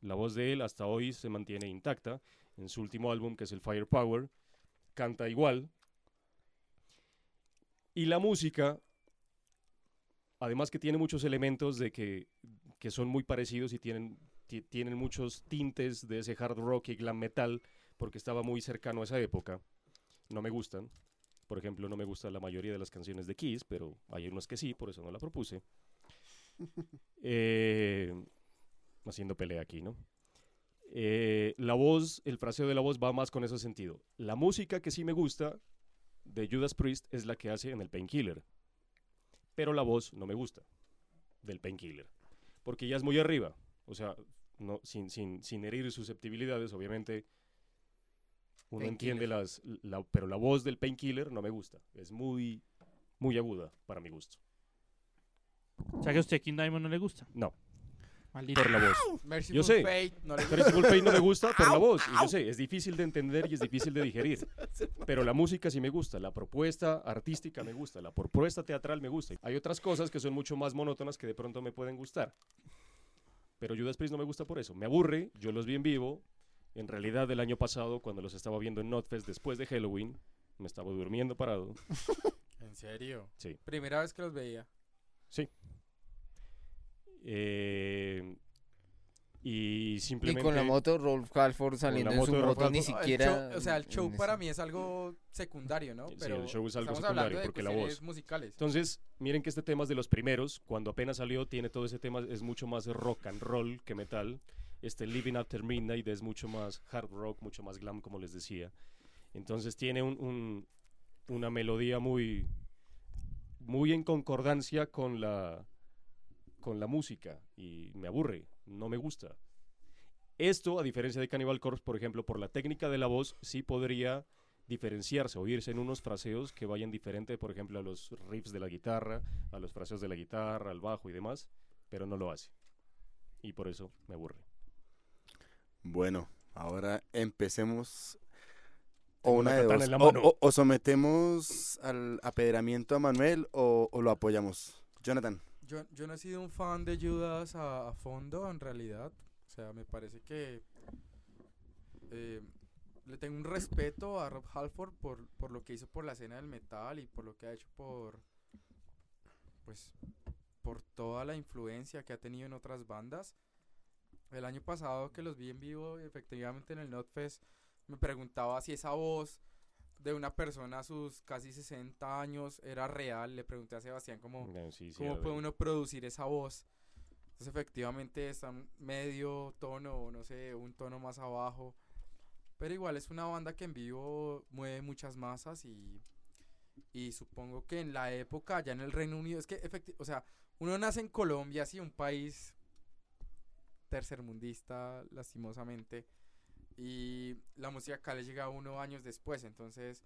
La voz de él hasta hoy se mantiene intacta. En su último álbum, que es el Firepower, canta igual. Y la música, además que tiene muchos elementos de que, que son muy parecidos y tienen, ti- tienen muchos tintes de ese hard rock y glam metal, porque estaba muy cercano a esa época. No me gustan. Por ejemplo, no me gusta la mayoría de las canciones de Kiss, pero hay unos que sí, por eso no la propuse. Eh, haciendo pelea aquí, ¿no? Eh, la voz, el fraseo de la voz va más con ese sentido. La música que sí me gusta de Judas Priest es la que hace en el Painkiller. Pero la voz no me gusta del Painkiller. Porque ya es muy arriba. O sea, no, sin, sin, sin herir susceptibilidades, obviamente uno entiende las... la- pero la voz del Painkiller no me gusta. Es muy, muy aguda para mi gusto. O sea que a usted King Diamond no le gusta. No, Maldito. por la voz. Merciful Yo sé. Fate, no le Merciful Fate no me gusta por la voz. Y yo sé, es difícil de entender y es difícil de digerir. Pero la música sí me gusta, la propuesta artística me gusta, la propuesta teatral me gusta. Hay otras cosas que son mucho más monótonas que de pronto me pueden gustar. Pero Judas Priest no me gusta por eso. Me aburre, yo los vi en vivo. En realidad, el año pasado, cuando los estaba viendo en Notfest después de Halloween, me estaba durmiendo parado. ¿En serio? Sí. Primera vez que los veía. Sí. Eh, y Y simplemente. con la moto, Rolf Halford saliendo en su moto ni Halford. Siquiera. show- o sea, el show para ese- mí es algo secundario, ¿no? Sí, Pero el show es algo estamos hablando secundario, de porque la voz- musicales. Entonces, miren que este tema es de los primeros. Cuando apenas salió, tiene todo ese tema, es mucho más rock and roll que metal. Este Living After Midnight es mucho más hard rock, mucho más glam, como les decía. Entonces, tiene un- un- una melodía muy, muy en concordancia con la, con la música. Y me aburre, no me gusta. Esto, a diferencia de Cannibal Corpse, por ejemplo, por la técnica de la voz, sí podría diferenciarse, oírse en unos fraseos que vayan diferente, por ejemplo, a los riffs de la guitarra, a los fraseos de la guitarra, al bajo y demás, pero no lo hace. Y por eso me aburre. Bueno, ahora empecemos. O una de dos. sometemos al apedreamiento a Manuel o, o lo apoyamos. Jonathan. Yo, yo no he sido un fan de Judas a, fondo, en realidad. O sea, me parece que eh, le tengo un respeto a Rob Halford por, por lo que hizo por la escena del metal y por lo que ha hecho por, pues, por toda la influencia que ha tenido en otras bandas. El año pasado que los vi en vivo, efectivamente en el Notfest, me preguntaba si esa voz de una persona a sus casi 60 años era real. Le pregunté a Sebastián sí, sí, ¿Cómo puede uno producir esa voz? Entonces efectivamente está medio tono, o no sé, un tono más abajo. Pero igual es una banda que en vivo mueve muchas masas y, y supongo que en la época, ya en el Reino Unido, es que efecti- o sea, uno nace en Colombia, sí, un país tercermundista, lastimosamente, y la música acá le llega uno años después, entonces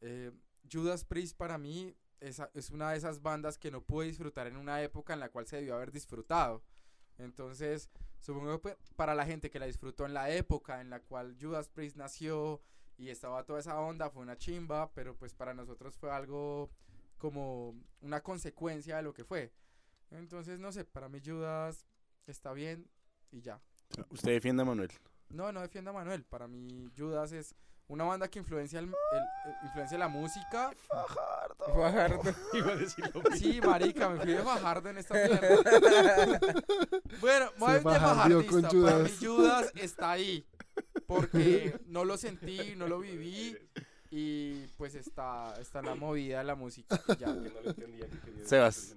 eh, Judas Priest para mí esa- es una de esas bandas que no pude disfrutar en una época en la cual se debió haber disfrutado. Entonces, supongo que para la gente que la disfrutó en la época en la cual Judas Priest nació y estaba toda esa onda, fue una chimba, pero pues para nosotros fue algo como una consecuencia de lo que fue. Entonces, no sé, para mí Judas está bien y ya. Usted defienda a Manuel. No, no defienda a Manuel. Para mí, Judas es una banda que influencia, el, el- el- influencia la música. Fajardo. Iba a decir lo mismo. Sí, marica, me fui de Fajardo en esta mierda. bueno, voy Se de fajardista. Para mí, Judas. Está ahí. Porque no lo sentí, no lo viví. Y pues está, está la movida de la música. Ya. Que no lo entendía, que quería decir, Sebas.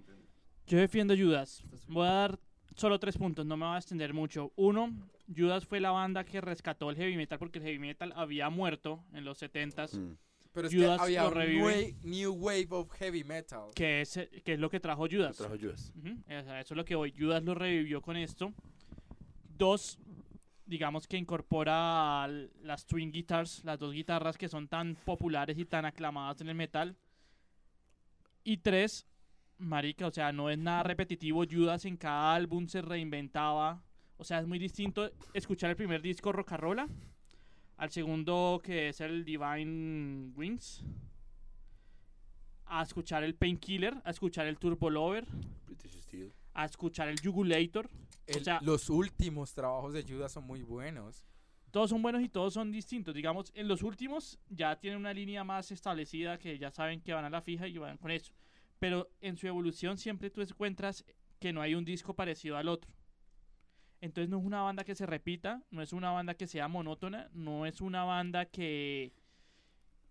Yo defiendo Judas. Voy a dar solo tres puntos, no me voy a extender mucho. Uno, Judas fue la banda que rescató el heavy metal porque el heavy metal había muerto en los 70s, Mm. Pero es Judas que había lo un revive. new wave of heavy metal. que es, que es lo que trajo Judas. Trajo Judas. Ujú, o sea, eso es lo que hoy Judas lo revivió con esto. Dos, digamos que incorpora las twin guitars, las dos guitarras que son tan populares y tan aclamadas en el metal. Y tres, marica, o sea, no es nada repetitivo. Judas en cada álbum se reinventaba. O sea, es muy distinto escuchar el primer disco Rocarola al segundo que es el Divine Wings. A escuchar el Painkiller, a escuchar el Turbo Lover, British Steel. a escuchar el Jugulator. El- sea- los últimos trabajos de Judas son muy buenos. Todos son buenos y todos son distintos. Digamos, en los últimos ya tienen una línea más establecida que ya saben que van a la fija y van con eso. Pero en su evolución siempre tú encuentras que no hay un disco parecido al otro. Entonces no es una banda que se repita, no es una banda que sea monótona, no es una banda que,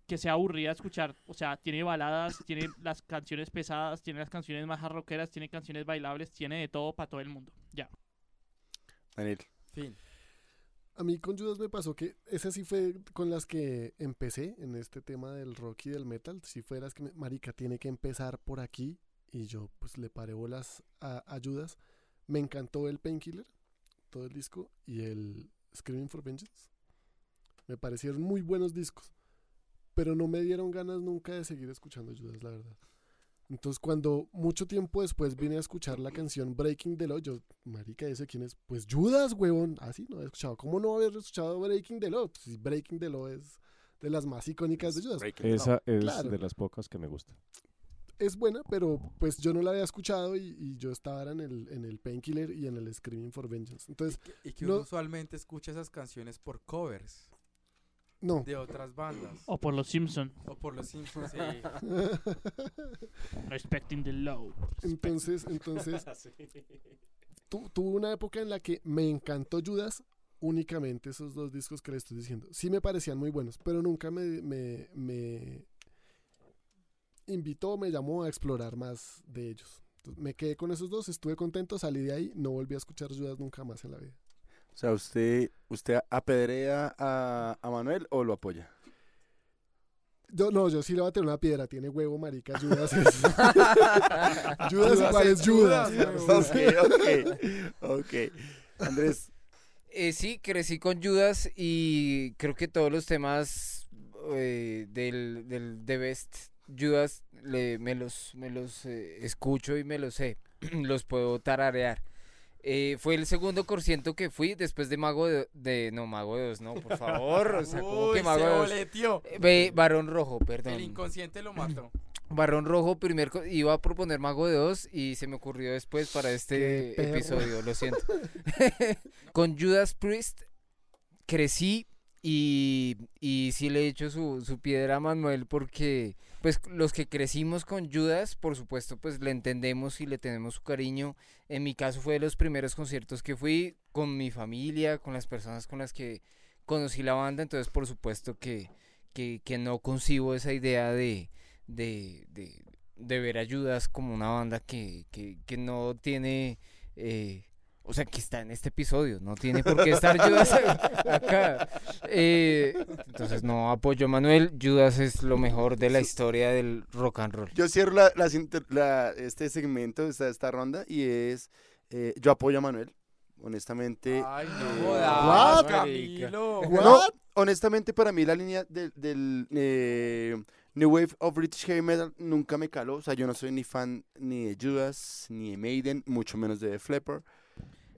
que sea aburrida de escuchar. O sea, tiene baladas, tiene las canciones pesadas, tiene las canciones más rockeras, tiene canciones bailables, tiene de todo para todo el mundo. Ya. Daniel. Fin. A mí con Judas me pasó que esas sí fue con las que empecé en este tema del rock y del metal. Si fueras que, me- marica, tiene que empezar por aquí. Y yo pues le paré bolas a, a Judas. Me encantó el Painkiller, todo el disco, y el Screaming for Vengeance. Me parecieron muy buenos discos. Pero no me dieron ganas nunca de seguir escuchando Judas, la verdad. Entonces cuando mucho tiempo después vine a escuchar la canción Breaking the Law, yo, marica, ¿ese quién es? Pues Judas, huevón. Ah, sí, no había escuchado. ¿Cómo no haber escuchado Breaking the Law? Pues, si Breaking the Law es de las más icónicas de Judas. Esa es Claro. de las pocas que me gusta. Es buena, pero pues yo no la había escuchado y, y yo estaba en el, en el Painkiller y en el Screaming for Vengeance. Entonces, Y que No- uno usualmente escucha esas canciones por covers no. de otras bandas. O por los Simpsons, O por los Simpsons. sí. Respecting the Low. entonces, entonces, tu- tuve una época en la que me encantó Judas únicamente esos dos discos que le estoy diciendo. Sí me parecían muy buenos, pero nunca me, me, me invitó, me llamó a explorar más de ellos. Entonces, me quedé con esos dos, estuve contento, salí de ahí, no volví a escuchar Judas nunca más en la vida. O sea, ¿usted, usted apedrea a, a Manuel o lo apoya? Yo, no, yo sí le voy a tener una piedra, tiene huevo, marica, Judas es... Judas igual es Judas. Judas, ok, ok. Ok. Andrés, Eh, sí, crecí con Judas y creo que todos los temas eh, del, del The Best Judas le- me los, me los eh, escucho y me los sé, los puedo tararear. Eh, fue el segundo concierto que fui después de Mago de, de- no Mago de Oz, no, por favor, o sea, como Uy, que Mago se de. Eh, Barón Rojo, El perdón. inconsciente lo mató. Barón Rojo, primer iba a proponer Mago de Oz y se me ocurrió después para este episodio, lo siento. Con Judas Priest crecí y, y sí le he hecho su, su piedra a Manuel porque pues los que crecimos con Judas, por supuesto, pues le entendemos y le tenemos su cariño. En mi caso fue de los primeros conciertos que fui con mi familia, con las personas con las que conocí la banda, entonces por supuesto que, que, que no concibo esa idea de, de, de, de ver a Judas como una banda que, que, que no tiene... eh, o sea, que está en este episodio, no tiene por qué estar Judas acá. Eh, entonces, no apoyo a Manuel. Judas es lo mejor de la historia del rock and roll. yo cierro la, este segmento, esta, esta ronda, y es, eh, yo apoyo a Manuel. Honestamente, Ay, eh, no What? Camilo. No, honestamente para mí la línea del, del, eh, New Wave of British Heavy Metal nunca me caló. O sea, yo no soy ni fan ni de Judas, ni de Maiden, mucho menos de Def Leppard.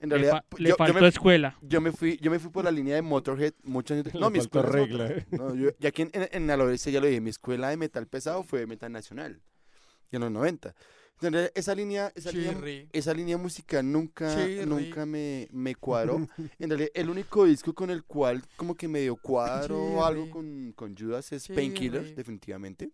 En Le, realidad, fa- yo- le yo, faltó me, escuela. yo me fui, yo me fui por la línea de Motorhead muchos años. No, Le mi escuela es regla, ¿eh? No, yo, ya aquí en, en, en ya lo dije, mi escuela de metal pesado fue metal nacional, en los 90. Entonces, esa línea, esa línea, Chirri. esa línea musical nunca, Chirri. nunca me, me cuadró. En realidad, el único disco con el cual como que medio cuadro o algo Chirri. con, con Judas es Painkiller, Chirri. definitivamente.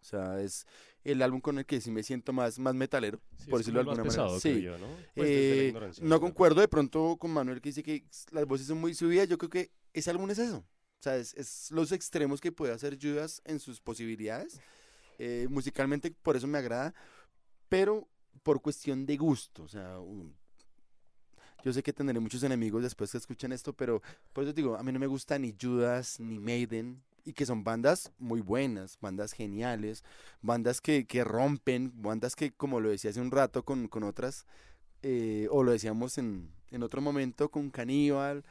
O sea, es el álbum con el que sí me siento más, más metalero. Sí, por decirlo de alguna manera. pesado, Sí. creo yo, ¿no? Pues Eh, no concuerdo de pronto con Manuel que dice que las voces son muy subidas. Yo creo que ese álbum es eso. O sea, es, es los extremos que puede hacer Judas en sus posibilidades. Eh, musicalmente, por eso me agrada. Pero por cuestión de gusto. O sea, un- yo sé que tendré muchos enemigos después que escuchen esto, pero por eso digo, a mí no me gusta ni Judas ni Maiden. Y que son bandas muy buenas, bandas geniales, bandas que, que rompen, bandas que, como lo decía hace un rato con, con otras, eh, o lo decíamos en, en otro momento con Caníbal,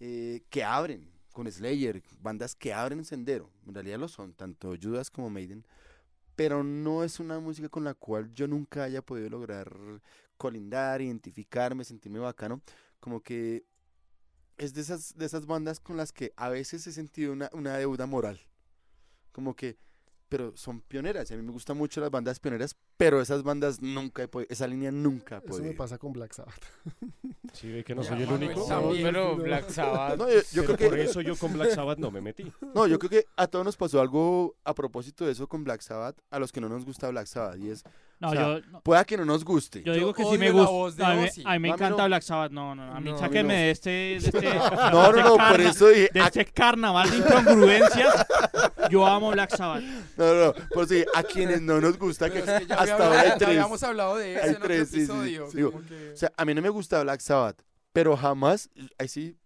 eh, que abren, con Slayer, bandas que abren sendero. En realidad lo son, tanto Judas como Maiden. Pero no es una música con la cual yo nunca haya podido lograr colindar, identificarme, sentirme bacano. Como que es de esas, de esas bandas con las que a veces he sentido una, una deuda moral. Como que, pero son pioneras. y A mí me gustan mucho las bandas pioneras, pero esas bandas nunca he podido, esa línea nunca he Eso me podido. pasa con Black Sabbath. Sí, ve que no Ya, soy el único. también. pero no. Black Sabbath. No, yo, yo Pero creo por que, eso yo con Black Sabbath no me metí. no, yo creo que a todos nos pasó algo a propósito de eso con Black Sabbath, a los que no nos gusta Black Sabbath, y es, No, O sea, yo, no, Pueda que no nos guste. yo yo digo que sí me gusta. de No, a, mí, Ozzy. a mí me No, mí encanta no. Black Sabbath. No, no, no. A mí No, sáquenme no. de este. De este, No, no, de no, carna- por eso dije. De este carnaval de incongruencias. Yo amo Black Sabbath. No, no, por si a quienes no nos gusta, que Pero es que ya, hasta ahora hay ya tres. habíamos hablado de eso Hay en otro tres, sí, sí, episodio. sí. Digo, como que- O sea, a mí no me gusta Black Sabbath, pero jamás, ahí sí,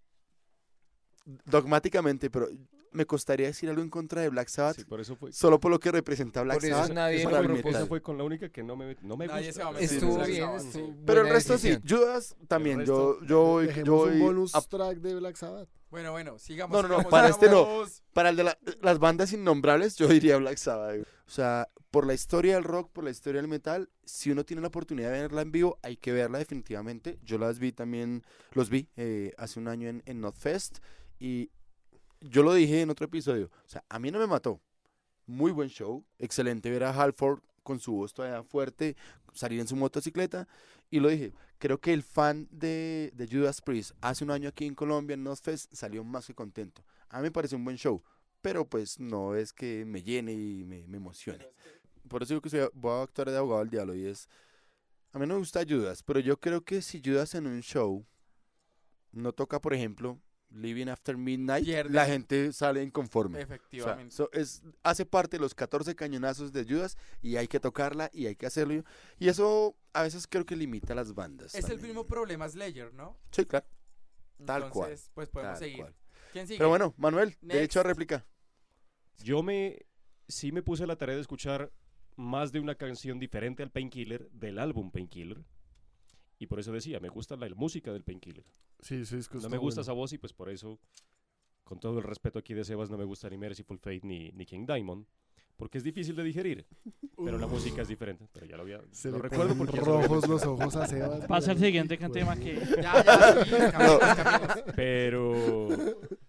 dogmáticamente, pero me costaría decir algo en contra de Black Sabbath Sí, por eso fue. solo por lo que representa Black Por eso Sabbath nadie para el metal. Fue con la única que no me, no me Nadie gusta. se va a Estuvo Black bien, Sabbath, estuvo sí. Pero el resto sí. Judas también, resto- yo, yo voy, yo voy un bonus a- track de Black Sabbath. Bueno, bueno, sigamos. No, no, no, sigamos, para este no. Para el de la- las bandas innombrables, yo diría Black Sabbath. güey. O sea, por la historia del rock, por la historia del metal, si uno tiene la oportunidad de verla en vivo, hay que verla definitivamente. Yo las vi también, los vi eh, hace un año en, en Notfest y yo lo dije en otro episodio. O sea, a mí no me mató. Muy buen show. Excelente ver a Halford con su voz todavía fuerte, salir en su motocicleta. Y lo dije, creo que el fan de, de Judas Priest hace un año aquí en Colombia, en Notfest, salió más que contento. A mí me parece un buen show, pero pues no es que me llene y me, me emocione. Por eso digo que soy- voy a actuar de abogado del diablo y es... A mí no me gusta Judas, pero yo creo que si Judas en un show no toca, por ejemplo, Living After Midnight, Pierde. la gente sale inconforme. O sea, Efectivamente. so- es, hace parte de los 14 cañonazos de Judas y hay que tocarla y hay que hacerlo. Y eso a veces creo que limita a las bandas. es el mismo problema Slayer, ¿no? Sí, claro. Tal Entonces, cual, pues podemos tal seguir. cual. ¿Quién sigue? Pero bueno, Manuel, derecho a Next. réplica. Yo me sí me puse la tarea de escuchar más de una canción diferente al Painkiller del álbum Painkiller. Y por eso decía, me gusta la música del Painkiller. Sí, sí, es que No me gusta bueno. esa voz y pues por eso, con todo el respeto aquí de Sebas, no me gusta ni Merciful Fate ni, ni King Diamond. Porque es difícil de digerir, pero la música es diferente. Pero ya lo había Se lo le recuerdo ponen porque rojos los ojos a Sebas. Pasa el güey. siguiente tema que. Ya, ya, sí, cambiemos, cambiemos. Pero,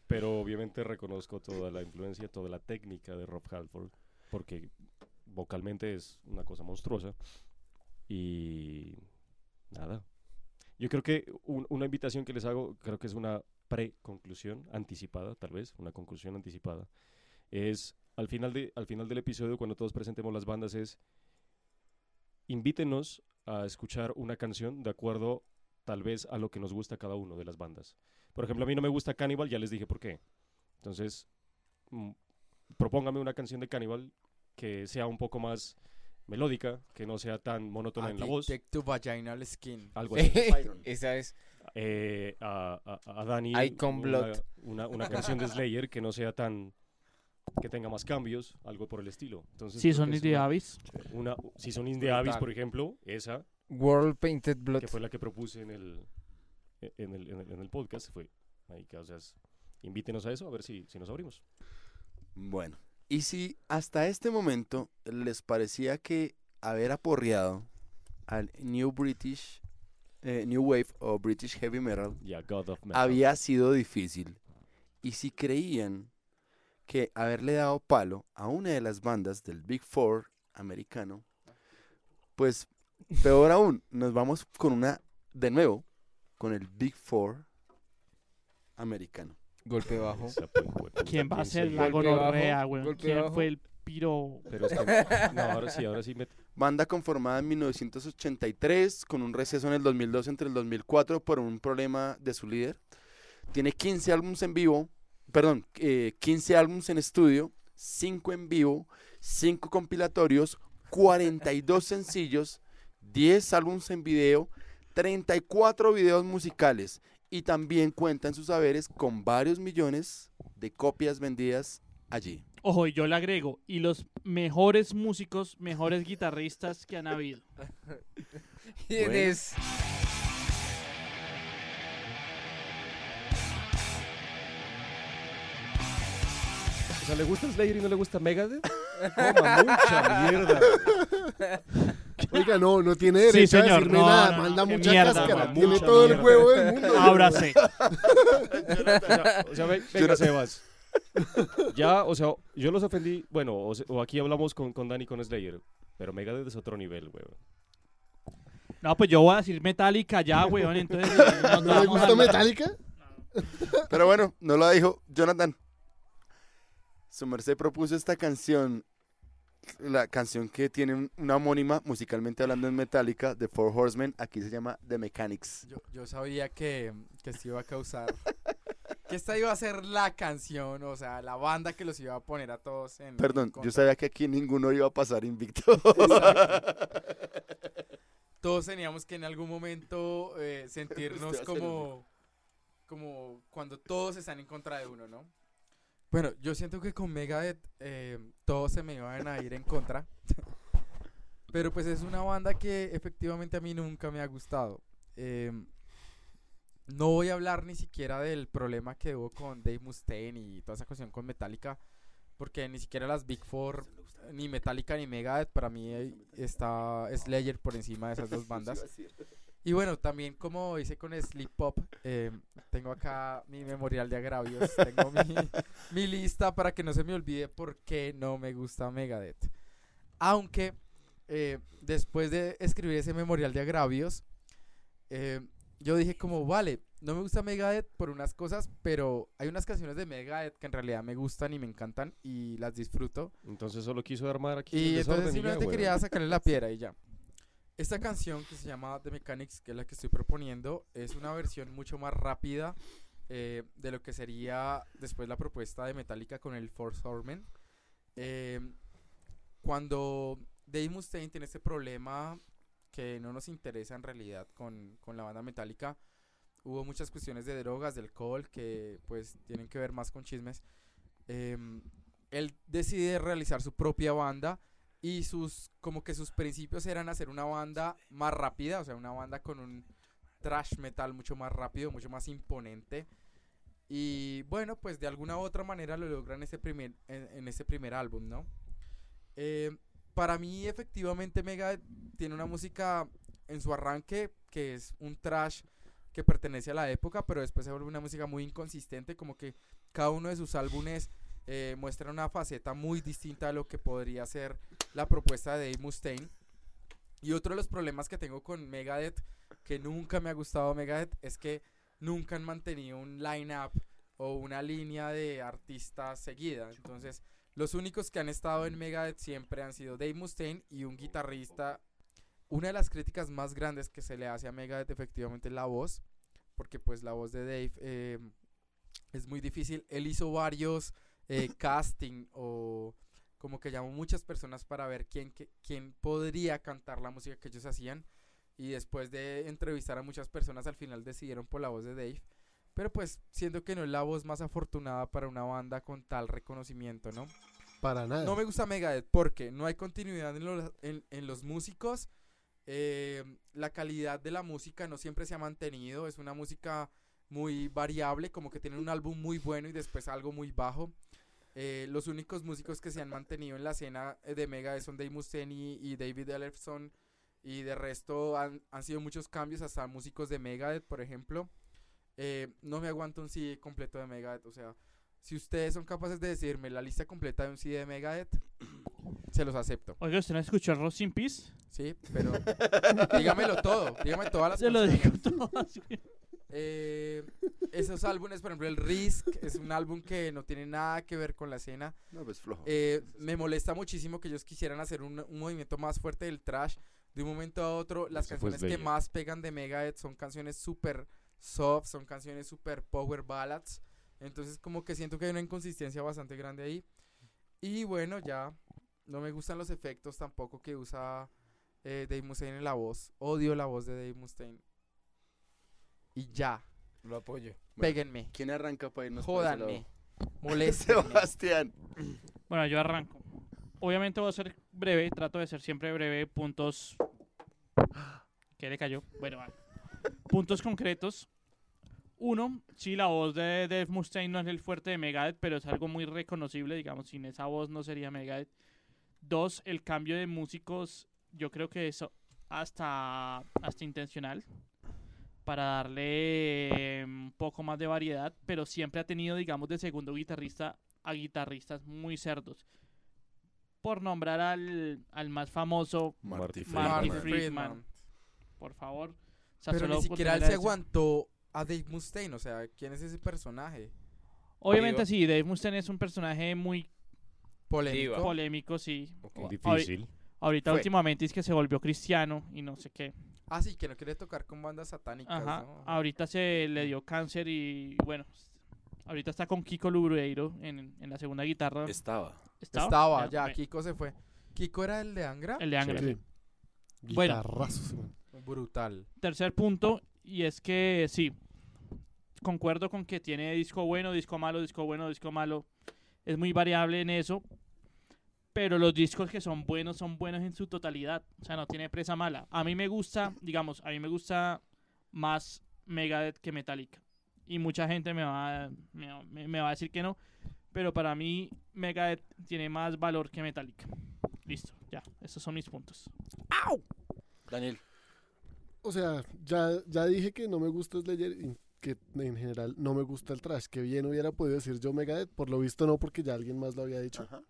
pero obviamente reconozco toda la influencia, toda la técnica de Rob Halford, porque vocalmente es una cosa monstruosa. Y nada. Yo creo que un- una invitación que les hago, creo que es una pre-conclusión anticipada, tal vez, una conclusión anticipada, es al final, de, al final del episodio, cuando todos presentemos las bandas, es invítenos a escuchar una canción de acuerdo tal vez a lo que nos gusta cada uno de las bandas. Por ejemplo, a mí no me gusta Cannibal, ya les dije por qué. Entonces, mm, propóngame una canción de Cannibal que sea un poco más melódica, que no sea tan monótona en la voz. To vaginal skin. Algo así. Esa es. Eh, a, a- a Dani Icon una, Blood. una, una canción de Slayer que no sea tan que tenga más cambios, algo por el estilo. Entonces, Si son es de una- si son Indie Abyss, por ejemplo, esa World Painted Blood. que fue la que propuse en el, en el, en el, en el podcast, fue ahí que, o sea, es- invítenos a eso, a ver si, si nos abrimos. Bueno, y si hasta este momento les parecía que haber aporreado al New British, eh, New Wave o British Heavy Metal Ya, God of Metal. había sido difícil, y si creían que haberle dado palo a una de las bandas del Big Four americano, pues peor aún, nos vamos con una, de nuevo, con el Big Four americano. Golpe bajo. ¿Quién va a ser la gonorrea, weón? golpe ¿Quién bajo. fue el piro? Pero es que, no, ahora sí, ahora sí me, Banda conformada en 1983, con un receso en el 2002 entre el 2004 por un problema de su líder. Tiene 15 álbumes en vivo, perdón, eh, 15 álbumes en estudio, 5 en vivo, 5 compilatorios, 42 sencillos, 10 álbumes en video, 34 videos musicales y también cuenta en sus saberes con varios millones de copias vendidas allí. Ojo, y yo le agrego, y los mejores músicos, mejores guitarristas que han habido. ¿Quién Bueno. es? O sea, ¿le gusta Slayer y no le gusta Megadeth? Coma mucha mierda. Oiga, no, no tiene Sí, derecho a señor, decirme no, nada. no, no, Manda mucha mierda, cáscara. man, Tiene mucha todo el mierda. huevo del mundo. Ábrase. O sea, o sea, ve- venga, Sebas. Ya, o sea, yo los ofendí. Bueno, o, aquí hablamos con, con Dani con Slayer. Pero Megadeth es otro nivel, weón. No, pues yo voy a decir Metallica ya, weón. Entonces, nos ¿No le vamos gusta al- Metallica? Pero bueno, no lo dijo Jonathan. Su merced propuso esta canción la canción que tiene un- una homónima musicalmente hablando en Metallica, The Four Horsemen, aquí se llama The Mechanics. Yo, yo sabía que, que esto iba a causar. que esta iba a ser la canción, o sea, la banda que los iba a poner a todos en. Perdón, en yo sabía que aquí ninguno iba a pasar invicto. Todos teníamos que en algún momento eh, sentirnos como. Como cuando todos están en contra de uno, ¿no? Bueno, yo siento que con Megadeth eh, todos se me iban a ir en contra. Pero pues es una banda que efectivamente a mí nunca me ha gustado. Eh, no voy a hablar ni siquiera del problema que hubo con Dave Mustaine y toda esa cuestión con Metallica, porque ni siquiera las Big Four, ni Metallica ni Megadeth, para mí eh, está Slayer por encima de esas dos bandas. Y bueno, también como hice con Sleep Pop, eh, tengo acá mi memorial de agravios, tengo mi, mi lista para que no se me olvide por qué no me gusta Megadeth. Aunque eh, después de escribir ese memorial de agravios, eh, yo dije como, vale, no me gusta Megadeth por unas cosas, pero hay unas canciones de Megadeth que en realidad me gustan y me encantan y las disfruto. Entonces solo quiso armar aquí Y entonces simplemente quería sacarle la piedra y ya. Esta canción que se llama The Mechanics, que es la que estoy proponiendo, es una versión mucho más rápida eh, de lo que sería después la propuesta de Metallica con el Force Horseman. Eh, cuando Dave Mustaine tiene este problema que no nos interesa en realidad con, con la banda Metallica, hubo muchas cuestiones de drogas, de alcohol, que pues tienen que ver más con chismes. Em, él decide realizar su propia banda y sus como que sus principios eran hacer una banda más rápida, o sea, una banda con un thrash metal mucho más rápido, mucho más imponente. Y bueno, pues de alguna u otra manera lo logran ese primer, en, en ese primer álbum, ¿no? Eh, para mí, efectivamente, Megadeth tiene una música en su arranque que es un trash que pertenece a la época, pero después se vuelve una música muy inconsistente, como que cada uno de sus álbumes eh, muestra una faceta muy distinta a lo que podría ser la propuesta de Dave Mustaine. Y otro de los problemas que tengo con Megadeth, que nunca me ha gustado Megadeth, es que nunca han mantenido un line-up o una línea de artistas seguida. Entonces, los únicos que han estado en Megadeth siempre han sido Dave Mustaine y un guitarrista. Una de las críticas más grandes que se le hace a Megadeth efectivamente es la voz, porque pues la voz de Dave eh, es muy difícil. Él hizo varios eh, casting o como que llamó muchas personas para ver quién, que- quién podría cantar la música que ellos hacían. Y después de entrevistar a muchas personas, al final decidieron por la voz de Dave. Pero pues siento que no es la voz más afortunada para una banda con tal reconocimiento, ¿no? Para nada. No me gusta Megadeth porque no hay continuidad en los, en, en los músicos. eh, la calidad de la música no siempre se ha mantenido. Es una música muy variable, como que tienen un álbum muy bueno y después algo muy bajo. Eh, los únicos músicos que se han mantenido en la escena eh, de Megadeth son Dave Mustaine y, y David Ellefson. Y de resto han, han sido muchos cambios, hasta músicos de Megadeth, por ejemplo. Eh, no me aguanto un CD completo de Megadeth. O sea, si ustedes son capaces de decirme la lista completa de un CD de Megadeth, se los acepto. Oiga, ¿usted no escuchó Rust in Peace? Sí, pero dígamelo todo. Dígame todas las Se lo canciones. digo todas. Eh, esos álbumes, por ejemplo, el Risk es un álbum que no tiene nada que ver con la escena. No, pues flojo. Eh, me molesta muchísimo que ellos quisieran hacer un, un movimiento más fuerte del trash. De un momento a otro, las Eso canciones que más pegan de Megadeth son canciones súper soft, son canciones súper power ballads. Entonces, como que siento que hay una inconsistencia bastante grande ahí. Y bueno, ya no me gustan los efectos tampoco que usa eh, Dave Mustaine en la voz. Odio la voz de Dave Mustaine. Y ya, Lo apoyo. péguenme, ¿Quién arranca para irnos jódanme, lado? moléstenme. Sebastián. Bueno, yo arranco. Obviamente voy a ser breve, trato de ser siempre breve, puntos... ¿Qué le cayó? Bueno, vale. Puntos concretos. Uno, sí, la voz de Dave Mustaine no es el fuerte de Megadeth, pero es algo muy reconocible, digamos, sin esa voz no sería Megadeth. Dos, el cambio de músicos, yo creo que eso hasta, hasta intencional, para darle eh, un poco más de variedad, pero siempre ha tenido, digamos, de segundo guitarrista a guitarristas muy cerdos. Por nombrar al, al más famoso, Marty Marty Friedman. Friedman. por favor. O sea, Pero ni siquiera él se aguantó a Dave Mustaine. O sea, ¿quién es ese personaje? Obviamente sí, Dave Mustaine es un personaje muy Polémico. Polémico, sí. Difícil. Ahorita Fue. últimamente es que se volvió cristiano y no sé qué. Ah, sí, que no quiere tocar con bandas satánicas, Ajá. ¿no? Ahorita se le dio cáncer y bueno, ahorita está con Kiko Lubreiro en, en la segunda guitarra. Estaba. ¿Estaba? Estaba, ya, me- Kiko se fue. Kiko era el de Angra. El de Angra. Sí. Bueno. Brutal. Tercer punto, y es que sí, concuerdo con que tiene disco bueno, disco malo, disco bueno, disco malo. Es muy variable en eso. Pero los discos que son buenos son buenos en su totalidad. O sea, no tiene presa mala. A mí me gusta, digamos, a mí me gusta más Megadeth que Metallica. Y mucha gente me va, me, va- me- va a decir que no. Pero para mí Megadeth tiene más valor que Metallica. Listo, ya. Esos son mis puntos. Daniel. O sea, ya, ya dije que no me gusta Slayer y que en general no me gusta el trash. Que bien hubiera podido decir yo Megadeth, por lo visto no, porque ya alguien más lo había dicho. Ajá.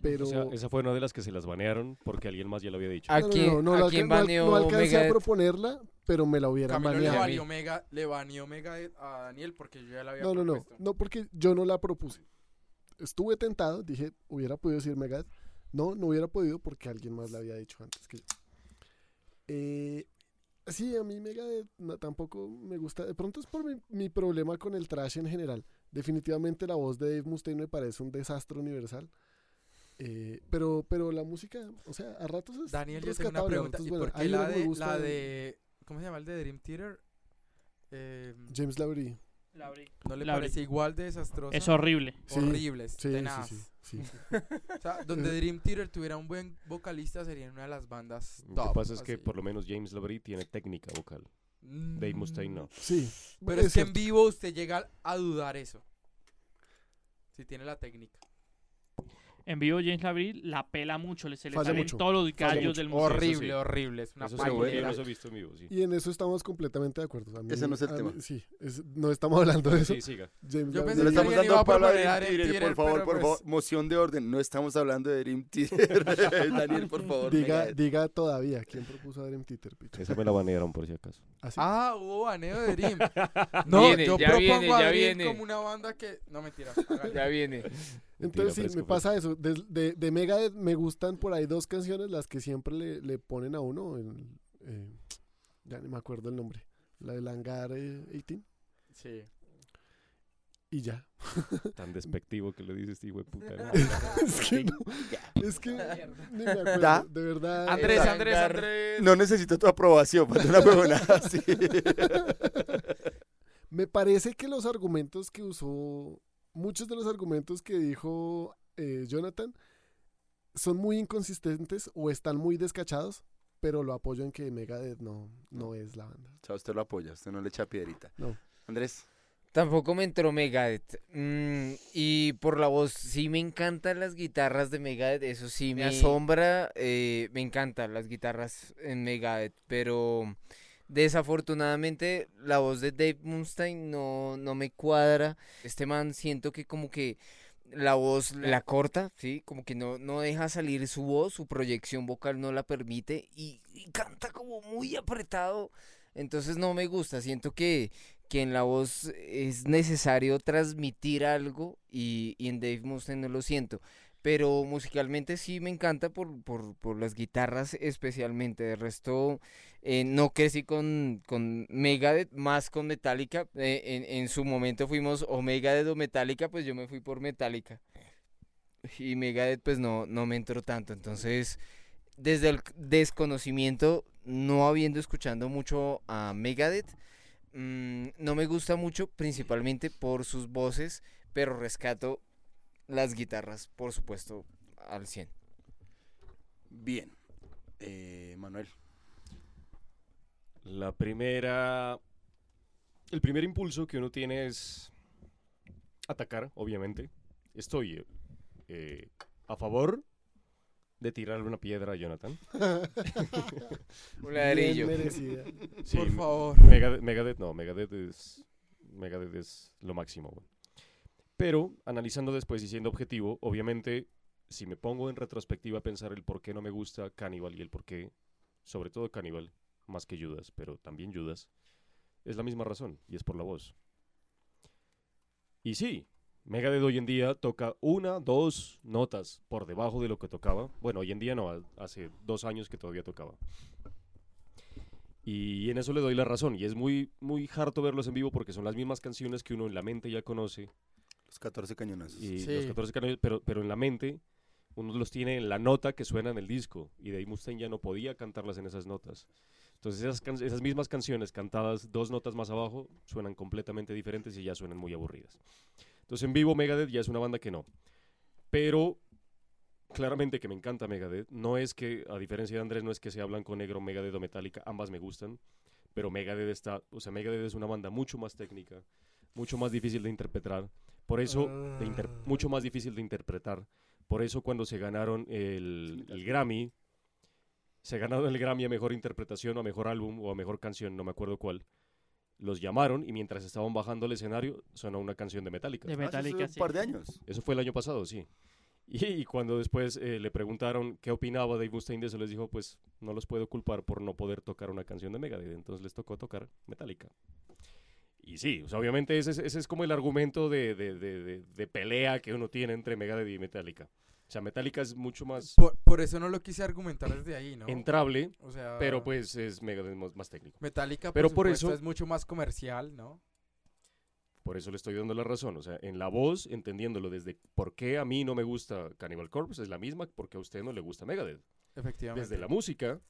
Pero O sea, esa fue una de las que se las banearon porque alguien más ya lo había dicho. ¿A no, no, quién, no, no, a quién no al- baneó no alcancé a proponerla, pero me la hubiera Camilo le baneado. baneó, Mega, le baneó Megadeth a Daniel porque yo ya la había No, no, no, propuesto. no porque yo no la propuse. Estuve tentado, dije, hubiera podido decir Megadeth. No, no hubiera podido porque alguien más la había dicho antes que yo. Eh, sí, a mí Megadeth no, tampoco me gusta. De pronto es por mi, mi problema con el trash en general. Definitivamente la voz de Dave Mustaine me parece un desastre universal. Eh, pero, pero la música, o sea, a ratos es Daniel, yo tengo una pregunta. ¿Y por qué la de, gusta la de. ¿Cómo se llama el de Dream Theater? Eh, James Lavery. ¿No le parece igual de desastrosa? Es horrible. Sí, Horrible, Sí, sí, tenaz. sí, sí. O sea, donde Dream Theater tuviera un buen vocalista sería una de las bandas Lo top. que pasa es que por lo menos James Lavery tiene técnica vocal. Dave Mustaine no. Sí, Pero es, que en vivo usted llega a dudar eso. Si tiene la técnica. En vivo James Lavery la pela mucho, le se le Falla salen mucho, todos los gallos del museo. Horrible, sí. horrible. Es una Eso sí, yo los he visto en vivo, sí. Y en eso estamos completamente de acuerdo. Mí- Ese no es el tema. mí- sí, es- no estamos hablando de eso. Sí, siga. James Yo pensé No le que estamos proponer a Dream por favor, por pues- favor. Moción de orden. No estamos hablando de Dream Theater. Daniel, por favor. diga, diga todavía quién propuso a Dream Theater, Picho. Esa me la banearon por si acaso. ¿Así? Ah, hubo baneo de Dream. No, Viene, yo ya propongo viene, a ya Dream viene. como una banda que... No, mentira. Ya viene. Entonces sí, me pasa eso. De, de, de Megadeth me gustan por ahí dos canciones, las que siempre le, le ponen a uno. eh, ya ni me acuerdo el nombre. La del Hangar eh, 18. Sí. Y ya. Tan despectivo que le dices, hijo de puta. ¿no? es que no. Es que ni me acuerdo. Da. De verdad. Andrés, Andrés. Andrés. No necesito tu aprobación para una huevonada así. Me parece que los argumentos que usó, muchos de los argumentos que dijo eh, Jonathan son muy inconsistentes o están muy descachados, pero lo apoyo en que Megadeth no, no es la banda. O sea, usted lo apoya, usted no le echa piedrita. No. Andrés. Tampoco me entró Megadeth. Mm, y por la voz, sí me encantan las guitarras de Megadeth. Eso sí, me asombra. eh, me encantan las guitarras en Megadeth. Pero desafortunadamente la voz de Dave Mustaine no, no me cuadra. Este man siento que como que la voz la corta, ¿sí? Como que no, no deja salir su voz, su proyección vocal no la permite. Y, canta como muy apretado. Entonces no me gusta. Siento que que en la voz es necesario transmitir algo y, y en Dave Mustaine no lo siento. Pero musicalmente sí me encanta por, por, por las guitarras especialmente. De resto, eh, no crecí con, con Megadeth, más con Metallica. Eh, en, en su momento fuimos o Megadeth o Metallica, pues yo me fui por Metallica. Y Megadeth pues no, no me entró tanto. Entonces, desde el desconocimiento, no habiendo escuchando mucho a Megadeth, Mm, no me gusta mucho, principalmente por sus voces, pero rescato las guitarras, por supuesto, al 100. Bien. Eh, Manuel. La primera. El primer impulso que uno tiene es atacar, obviamente. Estoy eh, a favor de tirarle una piedra a Jonathan. Un ladrillo. Sí, Por favor. Megadeth, Megadeth no, Megadeth es, Megadeth es lo máximo. Pero analizando después y siendo objetivo, obviamente, si me pongo en retrospectiva a pensar el por qué no me gusta Cannibal y el por qué, sobre todo Cannibal, más que Judas, pero también Judas, es la misma razón y es por la voz. Y sí, Megadeth hoy en día toca una, dos notas por debajo de lo que tocaba. Bueno, hoy en día no, ha- hace dos años que todavía tocaba. Y en eso le doy la razón. Y es muy, muy harto verlos en vivo porque son las mismas canciones que uno en la mente ya conoce. Los 14 cañonazos. Y Sí. los 14 canales, pero, pero en la mente uno los tiene en la nota que suena en el disco. Y Dave Mustaine ya no podía cantarlas en esas notas. Entonces esas, can- esas mismas canciones cantadas dos notas más abajo suenan completamente diferentes y ya suenan muy aburridas. Entonces en vivo Megadeth ya es una banda que no. Pero claramente que me encanta Megadeth. No es que, a diferencia de Andrés, no es que sea blanco, negro, Megadeth o Metallica. Ambas me gustan. Pero Megadeth está, o sea, Megadeth es una banda mucho más técnica, mucho más difícil de interpretar. Por eso, de inter- mucho más difícil de interpretar. Por eso cuando se ganaron el, el Grammy, se ganaron el Grammy a mejor interpretación o a mejor álbum o a mejor canción, no me acuerdo cuál. Los llamaron y mientras estaban bajando al escenario sonó una canción de Metallica. De Ah, eso Metallica, un par de años. Eso fue el año pasado, sí. Y, y cuando después eh, le preguntaron qué opinaba Dave Mustaine de eso, les dijo, pues no los puedo culpar por no poder tocar una canción de Megadeth. Entonces les tocó tocar Metallica. Y sí, o sea, obviamente ese, es- ese es como el argumento de, de- de- de- de pelea que uno tiene entre Megadeth y Metallica. O sea, Metallica es mucho más Por, por eso no lo quise argumentar desde ahí, ¿no? entrable, o sea, pero pues es Megadeth más, técnico. Metallica, pero por, eso- es mucho más comercial, ¿no? Por eso le estoy dando la razón. O sea, en la voz, entendiéndolo desde por qué a mí no me gusta Cannibal Corpse, es la misma porque a usted no le gusta Megadeth. Efectivamente. Desde la música,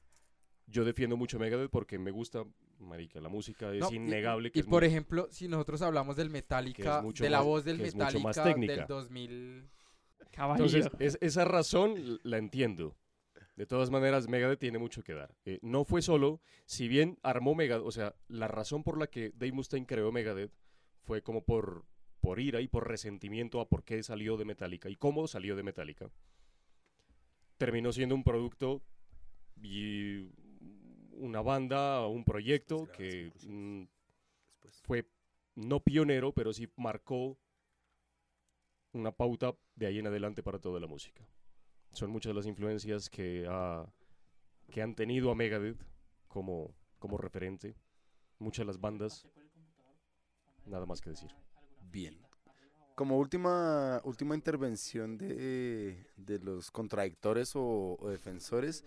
yo defiendo mucho Megadeth porque me gusta, marica, la música es No, y- innegable. Y, que es por muy- ejemplo, si nosotros hablamos del Metallica, de la más- voz del Metallica del 2000... Caballero. Entonces, es- esa razón la entiendo. De todas maneras, Megadeth tiene mucho que dar. Eh, no fue solo, si bien armó Megadeth, o sea, la razón por la que Dave Mustaine creó Megadeth fue como por, por ira y por resentimiento a por qué salió de Metallica y cómo salió de Metallica. Terminó siendo un producto y una banda, un proyecto que mm, fue no pionero, pero sí marcó una pauta de ahí en adelante para toda la música. Son muchas las influencias que, ha- que han tenido a Megadeth como, como referente. Muchas de las bandas. Nada más que decir. Bien. Como última, última intervención de, de los contradictores o, o defensores,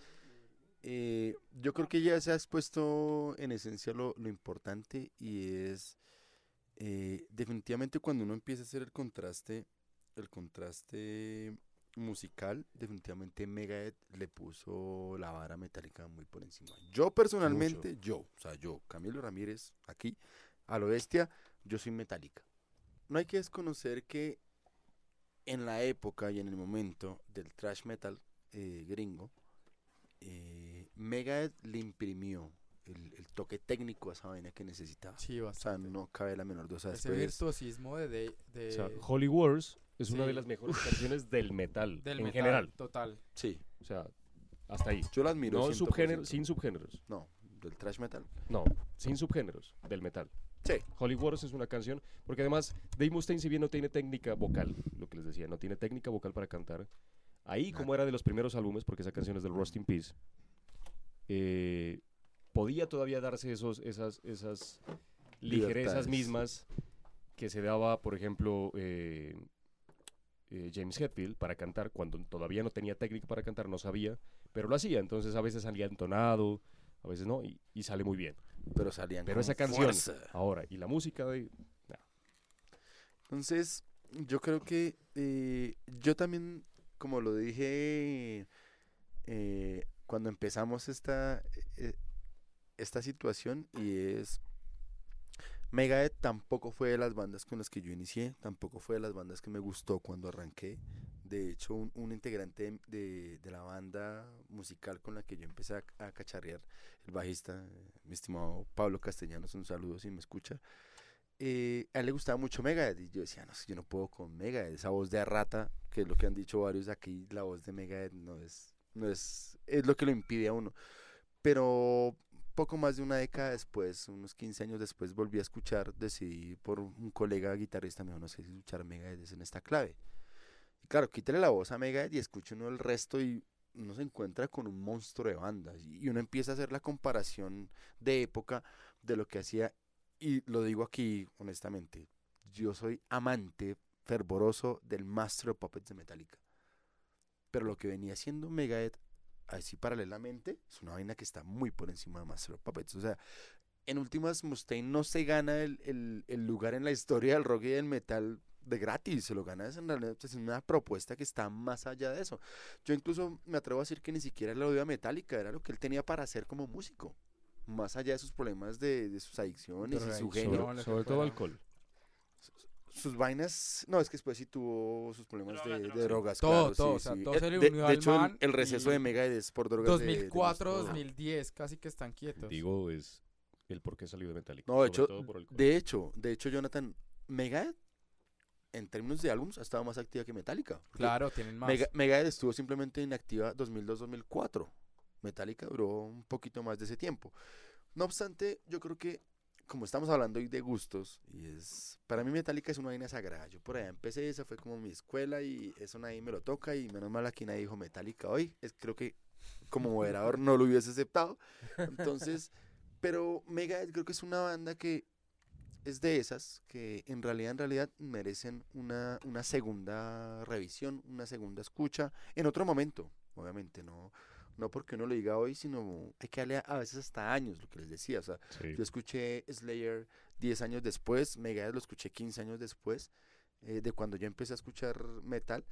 eh, yo creo que ya se ha expuesto en esencia lo, lo importante y es eh, definitivamente cuando uno empieza a hacer el contraste, el contraste musical, definitivamente Megadeth le puso la vara metálica muy por encima. Yo personalmente, yo, o sea, yo, Camilo Ramírez, aquí, a lo bestia, yo soy metálica. No hay que desconocer que en la época y en el momento del thrash metal eh, gringo, eh, Megadeth le imprimió el, el toque técnico a esa vaina que necesitaba. Sí, O sea, bastante. no cabe la menor duda. Ese virtuosismo de... de, de- O sea, Holy Wars es una de sí. las mejores canciones del metal del en metal, general. Total. Sí, O sea, hasta ahí. yo la admiro. No 100%. subgénero, sin subgéneros. No, del thrash metal. No, sin subgéneros del metal. Sí. Holy Wars es una canción, porque además Dave Mustaine, si bien no tiene técnica vocal, lo que les decía, no tiene técnica vocal para cantar, ahí como era de los primeros álbumes, porque esa canción es del Rust in Peace, eh, podía todavía darse esos, esas, esas ligerezas mismas que se daba, por ejemplo, eh, eh, James Hetfield para cantar, cuando todavía no tenía técnica para cantar, no sabía, pero lo hacía, entonces a veces salía entonado, a veces no, y, y sale muy bien. Pero salían Pero con esa canción, fuerza. ahora, y la música de... Entonces, yo creo que eh, yo también, como lo dije eh, cuando empezamos esta, esta situación, y es, Megadeth tampoco fue de las bandas con las que yo inicié, tampoco fue de las bandas que me gustó cuando arranqué. De hecho, un, integrante de, de- la banda musical con la que yo empecé a, a cacharrear, el bajista, eh, mi estimado Pablo Castellanos, un saludo si me escucha eh, a él le gustaba mucho Megadeth y yo decía, no, que yo no puedo con Megadeth, esa voz de rata, que es lo que han dicho varios aquí, la voz de Megadeth no es, no es, es lo que lo impide a uno. Pero poco más de una década después, unos 15 años después, volví a escuchar, decidí por un colega guitarrista, me no sé si escuchar Megadeth en esta clave. Y claro, quítale la voz a Megadeth y escuche uno el resto y uno se encuentra con un monstruo de bandas y uno empieza a hacer la comparación de época de lo que hacía y lo digo aquí honestamente, yo soy amante, fervoroso del Master of Puppets de Metallica. Pero lo que venía haciendo Megadeth, así paralelamente, es una vaina que está muy por encima de Master of Puppets. O sea, en últimas, Mustaine no se gana el, el- el lugar en la historia del rock y del metal de gratis, se lo gana es en realidad pues, en una propuesta que está más allá de eso. Yo incluso me atrevo a decir que ni siquiera la odia metálica, era lo que él tenía para hacer como músico, más allá de sus problemas de, de sus adicciones y su genio. Sobre, sobre todo alcohol. Sus vainas, no, es que después sí tuvo sus problemas Drogas, de, de drogas. Todo, claro, todo, sí, o sea, sí. todo Eh, se le de, unió de al hecho, el- man el, receso y de Megadeth por drogas de- de 2004, los- 2010, casi que están quietos. Digo, es el por qué salió de Metallica. No, de hecho, de hecho, de hecho, Jonathan, Megadeth, en términos de álbums, ha estado más activa que Metallica. Claro, tienen más. Mega- Megadeth estuvo simplemente inactiva 2002-2004. Metallica duró un poquito más de ese tiempo. No obstante, yo creo que, como estamos hablando hoy de gustos, y es para mí Metallica es una vaina sagrada. Yo por allá empecé, esa fue como mi escuela y eso nadie me lo toca y menos mal aquí nadie dijo Metallica hoy. Es, creo que como moderador no lo hubiese aceptado. Entonces, pero Megadeth creo que es una banda que es de esas que en realidad, en realidad merecen una, una segunda revisión, una segunda escucha en otro momento, obviamente, no, no porque uno lo diga hoy, sino hay que darle a, a veces hasta años, lo que les decía, o sea, Sí. yo escuché Slayer 10 años después, Megadeth lo escuché 15 años después, eh, de cuando yo empecé a escuchar metal,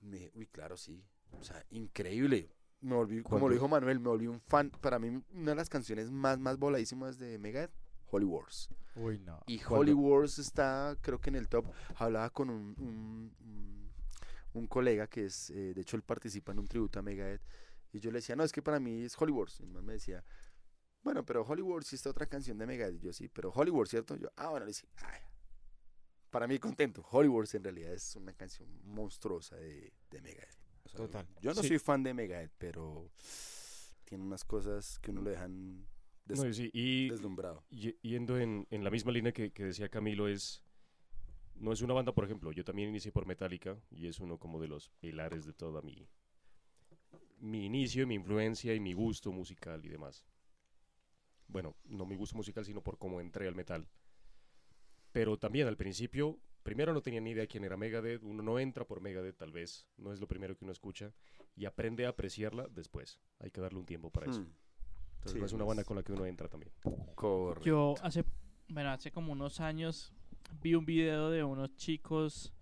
me, uy, claro, sí, o sea, increíble. Me volví, como lo dijo Manuel, me volví un fan. Para mí, una de las canciones más, más voladísimas de Megadeth, Holy Wars. Uy, no. Y ¿Cuándo? Holy Wars está, creo que en el top. Hablaba con un, un, un- un colega que es, eh, de hecho, él participa en un tributo a Megadeth. Y yo le decía, no, es que para mí es Holy Wars. Y man me decía, bueno, pero Holy Wars sí está otra canción de Megadeth. Y yo sí, pero Holy Wars, ¿cierto? Yo, ah, bueno, le decía, "Ay". Para mí contento. Holy Wars en realidad es una canción monstruosa de, de Megadeth. O sea, Total. Yo no Sí. soy fan de Megadeth, pero tiene unas cosas que uno lo dejan des- No, y sí, y deslumbrado. y- yendo en, en la misma línea que, que decía Camilo, es no es una banda, por ejemplo, yo también inicié por Metallica y es uno como de los pilares de toda mi, mi inicio, mi influencia y mi gusto musical y demás. Bueno, no mi gusto musical, sino por cómo entré al metal. Pero también al principio, primero no tenía ni idea quién era Megadeth, uno no entra por Megadeth tal vez, no es lo primero que uno escucha, y aprende a apreciarla después. Hay que darle un tiempo para eso. Hmm. Entonces Sí, no es una es- banda con la que uno entra también. Correcto. Yo hace, bueno, hace como unos años vi un video de unos chicos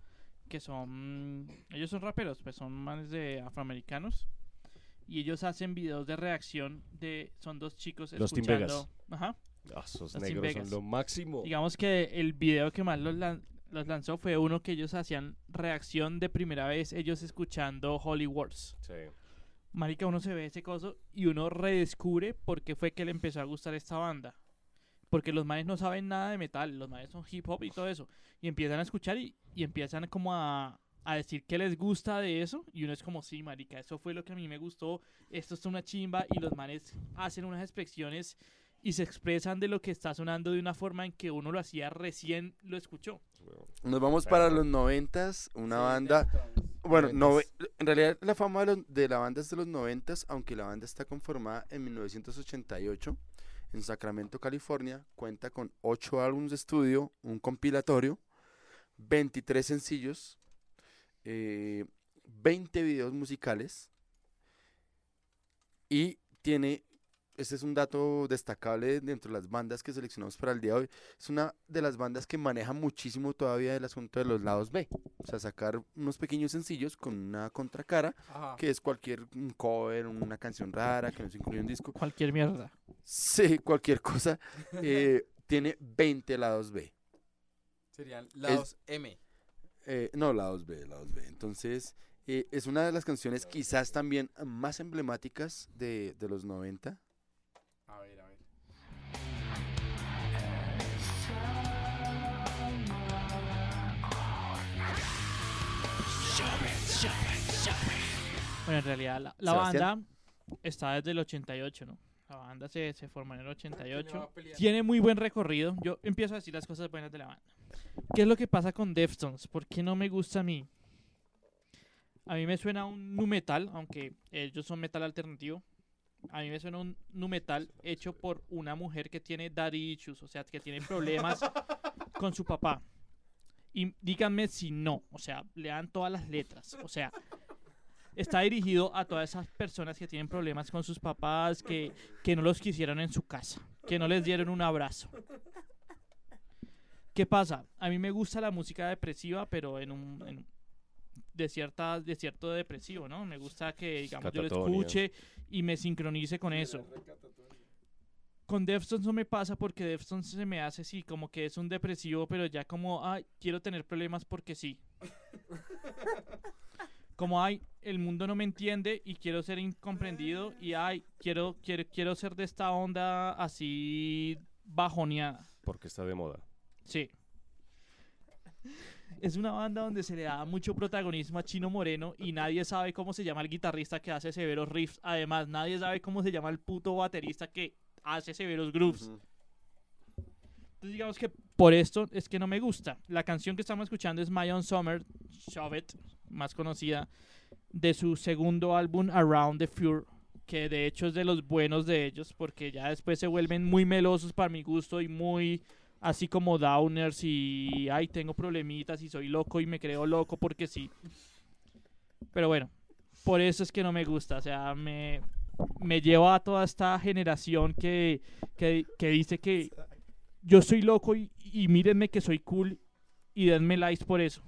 que son, ellos son raperos, pues son manes de afroamericanos y ellos hacen videos de reacción de, son dos chicos Los Team Vegas. escuchando, ajá, Ah, esos Team negros son lo máximo. digamos que el video que más los, lan- los lanzó fue uno que ellos hacían reacción de primera vez ellos escuchando Holy Wars. Sí. Marica, uno se ve ese coso y uno redescubre por qué fue que le empezó a gustar esta banda. Porque los manes no saben nada de metal, los manes son hip hop y todo eso. Y empiezan a escuchar y, y empiezan como a, a decir que les gusta de eso. Y uno es como, sí, marica, eso fue lo que a mí me gustó. Esto es una chimba. Y los manes hacen unas expresiones y se expresan de lo que está sonando de una forma en que uno lo hacía recién lo escuchó. Nos vamos para los noventas, una banda, bueno, nove- en realidad la fama de, los- de la banda es de los noventas, aunque la banda está conformada en 1988 en Sacramento, California, cuenta con 8 álbumes de estudio, un compilatorio, 23 sencillos, eh, 20 videos musicales y tiene, este es un dato destacable dentro de las bandas que seleccionamos para el día de hoy, es una de las bandas que maneja muchísimo todavía el asunto de los lados B. O sea, sacar unos pequeños sencillos con una contracara, Ajá. que es cualquier un cover, una canción rara, que no se incluye en un disco. Cualquier mierda. Sí, cualquier cosa. eh, tiene 20 lados B. Serían lados M. Eh, no, lados B, lados B. Entonces, eh, es una de las canciones quizás también más emblemáticas de, de los 90. A ver, a ver. Bueno, en realidad la, la banda está desde el 88, ¿no? La banda se, se formó en el 88. va a pelear? Tiene muy buen recorrido. Yo empiezo a decir las cosas buenas de la banda. ¿Qué es lo que pasa con Deftones? ¿Por qué no me gusta a mí? A mí me suena un nu metal, aunque ellos son metal alternativo. A mí me suena un nu metal hecho por una mujer que tiene daddy issues, o sea, que tiene problemas con su papá. Y díganme si no, o sea, lean todas las letras, o sea, está dirigido a todas esas personas que tienen problemas con sus papás, que, que no los quisieron en su casa, que no les dieron un abrazo. ¿Qué pasa? A mí me gusta la música depresiva, pero en un, en- de cierta de cierto depresivo, ¿no? Me gusta que digamos yo lo Catatonia. escuche y me sincronice con eso. Con Deftones no me pasa porque Deftones se me hace así, como que es un depresivo, pero ya como, ay, quiero tener problemas porque sí. Como, ay, el mundo no me entiende y quiero ser incomprendido y, ay, quiero, quiero, quiero ser de esta onda así bajoneada. Porque está de moda. Sí. Es una banda donde se le da mucho protagonismo a Chino Moreno y nadie sabe cómo se llama el guitarrista que hace severos riffs. Además, nadie sabe cómo se llama el puto baterista que hace severos grooves. Entonces, digamos que por esto es que no me gusta. La canción que estamos escuchando es My Own Summer, Shove It, más conocida, de su segundo álbum Around the Fure, que de hecho es de los buenos de ellos, porque ya después se vuelven muy melosos para mi gusto y muy así como downers y ay, tengo problemitas y soy loco y me creo loco porque sí. Pero bueno, por eso es que no me gusta, o sea, me, me lleva a toda esta generación que, que, que dice que yo soy loco y, y mírenme que soy cool y denme likes por eso.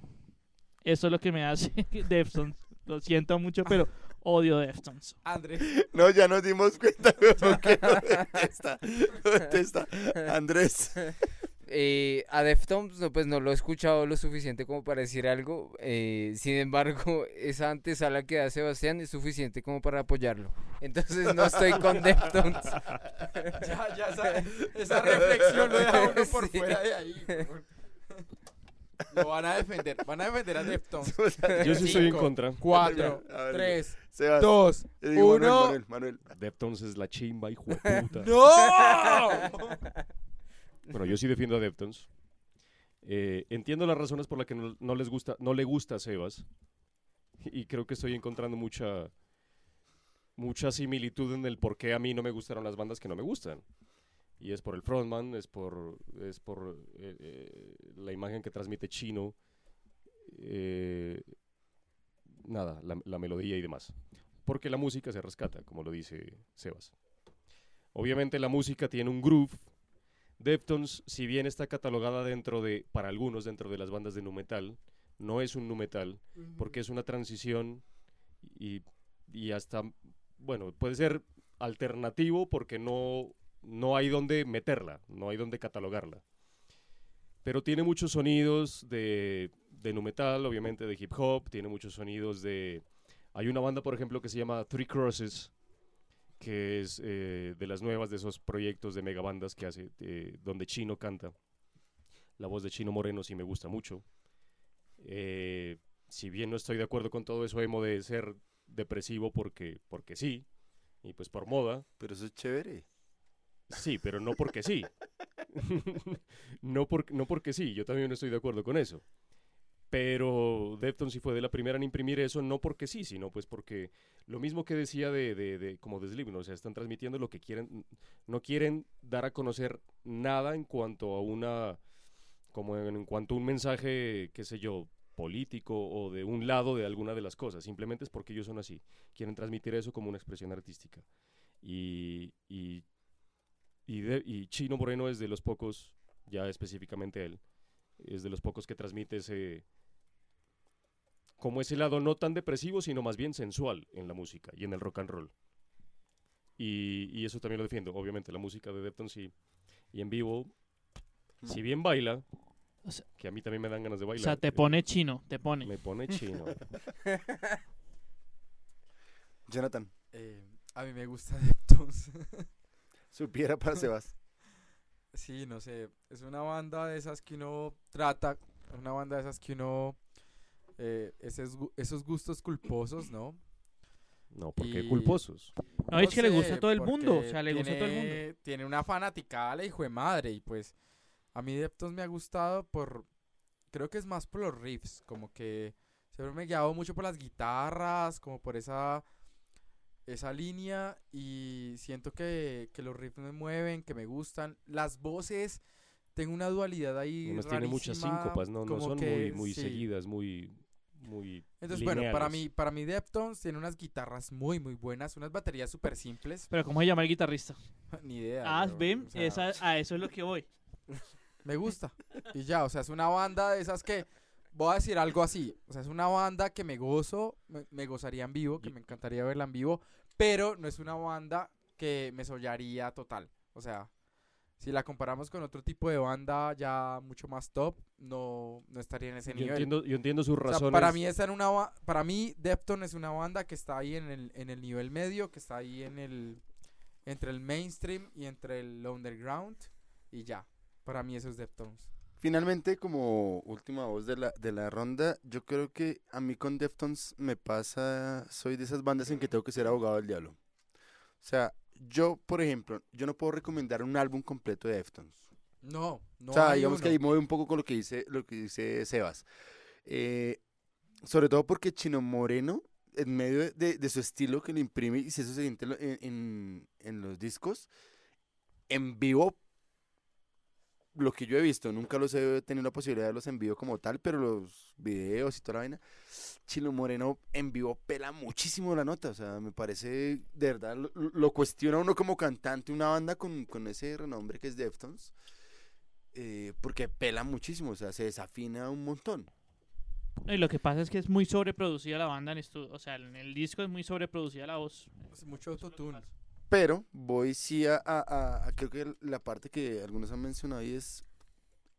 Eso es lo que me hace Deftones. Lo siento mucho, pero odio Deftones. André. No, ya nos dimos cuenta, weón, que no contesta. no contesta. Andrés. Eh, a Deftones no, pues no lo he escuchado lo suficiente como para decir algo. eh, sin embargo, esa antesala que da Sebastián es suficiente como para apoyarlo. Entonces no estoy con Deftones. Ya, ya esa, esa reflexión lo deja uno por Sí. fuera de ahí. Lo van a defender. Van a defender a Deftones. Yo sí estoy en contra. Cuatro, A ver, tres, Sebas. dos, Yo digo Manuel, uno. Manuel, Manuel. Deftones es la chimba, hijo de puta. ¡No! Bueno, yo sí defiendo a Deftones. Eh, entiendo las razones por las que no, no les gusta, no le gusta a Sebas. Y creo que estoy encontrando mucha, mucha similitud en el por qué a mí no me gustaron las bandas que no me gustan. Y es por el frontman, es por, es por eh, eh, la imagen que transmite Chino. eh, nada, la, la melodía y demás. Porque la música se rescata, como lo dice Sebas. Obviamente la música tiene un groove. Deftones, si bien está catalogada dentro de, para algunos, dentro de las bandas de nu metal, no es un nu metal, porque es una transición y, y hasta, bueno, puede ser alternativo porque no, no hay donde meterla, no hay donde catalogarla. Pero tiene muchos sonidos de, de nu metal, obviamente de hip hop, tiene muchos sonidos de... Hay una banda, por ejemplo, que se llama Three Crosses, que es eh, de las nuevas de esos proyectos de megabandas que hace, eh, donde Chino canta. La voz de Chino Moreno sí me gusta mucho. Eh, si bien no estoy de acuerdo con todo eso emo de ser depresivo porque, porque sí, y pues por moda, Pero eso es chévere. sí, pero no porque sí. no, por- no porque sí, yo también no estoy de acuerdo con eso. Pero Deftones sí fue de la primera en imprimir eso, no porque sí, sino pues porque lo mismo que decía de, de, como de Slipknot, o sea, están transmitiendo lo que quieren, no quieren dar a conocer nada en cuanto a una, como en, cuanto a un mensaje, qué sé yo, político o de un lado de alguna de las cosas, simplemente es porque ellos son así, quieren transmitir eso como una expresión artística. Y, y, y Chino Moreno es de los pocos, ya específicamente él, es de los pocos que transmite ese como ese lado no tan depresivo, sino más bien sensual en la música y en el rock and roll. Y, y eso también lo defiendo. Obviamente la música de Deftones sí. Y en vivo, si bien baila, O sea- que a mí también me dan ganas de O bailar. sea, te pone chino, te pone. Me pone chino. Jonathan, Eh, a mí me gusta Deftones. supiera para Sebas. Sí, no sé. Es una banda de esas que uno trata. Una banda de esas que uno. Eh, esos, esos gustos culposos, ¿no? No, porque Y- culposos. No, es que le gusta a todo el mundo. O sea, le gusta a todo el mundo. tiene- Tiene una fanaticada, la hijo de madre. Y pues, a mí Deftones me ha gustado por. Creo que es más por los riffs. Como que siempre me he guiado mucho por las guitarras, como por esa. Esa línea. Y siento que, que los riffs me mueven, que me gustan. Las voces. tengo una dualidad ahí Además tiene muchas síncopas, no, no como son que muy, muy sí. seguidas, muy, muy Entonces, bueno, para mí, para mí Deftones tiene unas guitarras muy, muy buenas, unas baterías súper simples. Pero ¿cómo se llama el guitarrista? Ni idea. Ah, weón, ven, o sea, esa- a eso es lo que voy. Me gusta. Y ya, o sea, es una banda de esas que. Voy a decir algo así. O sea, es una banda que me gozo, me, me gozaría en vivo, que me encantaría verla en vivo, pero no es una banda que me sollaría total. O sea, si la comparamos con otro tipo de banda ya mucho más top, no, no estaría en ese Yo nivel. entiendo, yo entiendo sus O sea, razones. para mí está en una para mí Defton es una banda que está ahí en el, en el nivel medio, que está ahí en el entre el mainstream y entre el underground y ya. Para mí eso es Deftones. Finalmente, como última voz de la, de la ronda, yo creo que a mí con Deftones me pasa, soy de esas bandas en que tengo que ser abogado del diablo. O sea, yo, por ejemplo, yo no puedo recomendar un álbum completo de Deftones. No, no o sea, hay digamos que ahí mueve un poco con lo que dice, lo que dice Sebas. Eh, sobre todo porque Chino Moreno, en medio de, de- su estilo que le imprime, y si eso se siente en- en- en los discos, en vivo, lo que yo he visto, nunca los he tenido la posibilidad de verlos en vivo como tal, pero los videos y toda la vaina, Chino Moreno en vivo pela muchísimo la nota, o sea, me parece, de verdad, lo, lo cuestiona uno como cantante, una banda con, con ese renombre que es Deftones, eh, porque pela muchísimo, o sea, se desafina un montón. Y lo que pasa es que es muy sobreproducida la banda en estudio. O sea, en el disco es muy sobreproducida la voz. Es mucho autotune. Pero voy sí a, a- creo que la parte que algunos han mencionado ahí es,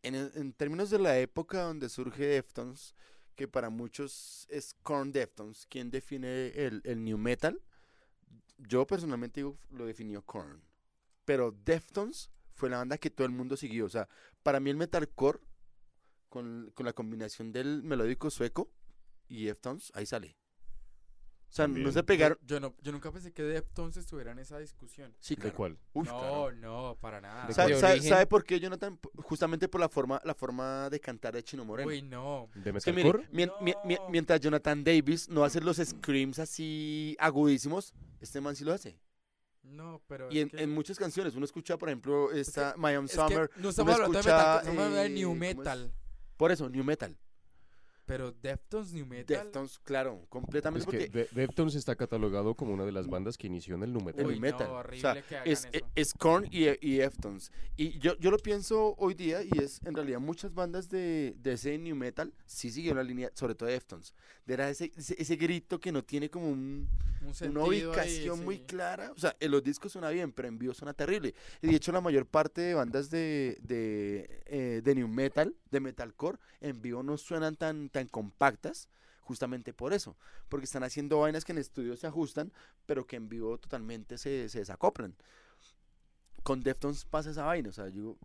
en, en términos de la época donde surge Deftones, que para muchos es Korn Deftones, quien define el, el new metal, yo personalmente digo, lo definió Korn. Pero Deftones fue la banda que todo el mundo siguió. O sea, para mí el metalcore, con, con la combinación del melódico sueco y Deftones, ahí sale. O sea, no se pegaron. Yo, no, yo nunca pensé que Deftones estuviera en esa discusión. Sí, ¿De claro. cuál? Uf, no, claro. no, para nada. De ¿Sabe, de sabe- origen. sabe por qué, Jonathan? Justamente por la forma, la forma de cantar de Chino Moreno. Uy, no. ¿De es que mire, metalcore? mien- mien- mien- No. mientras Jonathan Davis no hace los screams así agudísimos, este man sí lo hace. No, pero Y en, que- en muchas canciones, uno escucha, por ejemplo, esta My Own es Summer. no estamos uno hablando de escucha, metal, estamos hablando de eh, new metal. Por eso, New Metal. Pero Deftones new metal. Deftones, claro, completamente Es que porque De- Deftones está catalogado como una de las bandas que inició en el nu metal. el Uy, new metal. no, o horrible sea, que hagan es, eso. es Korn y, y Deftones. Y yo, yo lo pienso hoy día y es en realidad muchas bandas de, de ese new metal sí siguieron la línea, sobre todo Deftones. De era ese, ese, ese grito que no tiene como un, Un una ahí, ubicación muy sí. clara. O sea, en los discos suena bien, pero en vivo suena terrible. Y de hecho, la mayor parte de bandas de, de, eh, de new metal, de metalcore, en vivo no suenan tan, tan compactas. Justamente por eso, porque están haciendo vainas que en estudio se ajustan, pero que en vivo totalmente se, se desacoplan. Con Deftones pasa esa vaina, o sea, yo,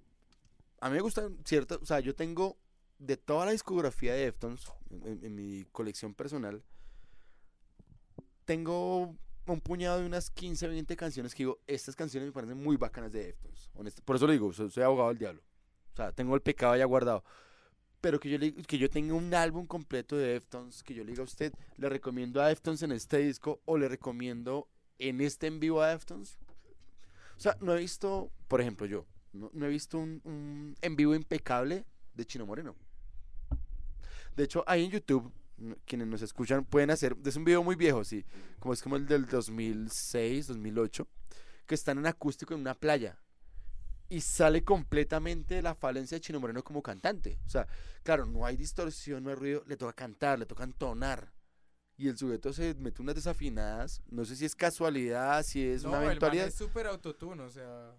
a mí me gustan cierto, o sea, yo tengo de toda la discografía de Deftones en- en- mi colección personal, tengo un puñado de unas 15, 20 canciones que digo, estas canciones me parecen muy bacanas de Deftones. honest- Por eso lo digo, soy abogado del diablo. O sea, tengo el pecado ya guardado. Pero que yo, le- que yo tenga un álbum completo de Deftones, que yo le diga a usted, le recomiendo a Deftones en este disco o le recomiendo en este en vivo a Deftones. O sea, no he visto, por ejemplo, yo, no, he visto un, un en vivo impecable de Chino Moreno. De hecho, ahí en YouTube, quienes nos escuchan pueden hacer, es un video muy viejo, sí, como es como el del 2006, 2008, que están en acústico en una playa. Y sale completamente la falencia de Chino Moreno como cantante. O sea, claro, no hay distorsión, no hay ruido, le toca cantar, le toca entonar. Y el sujeto se mete unas desafinadas, no sé si es casualidad, si es no, una el man eventualidad. es súper autotune, o sea,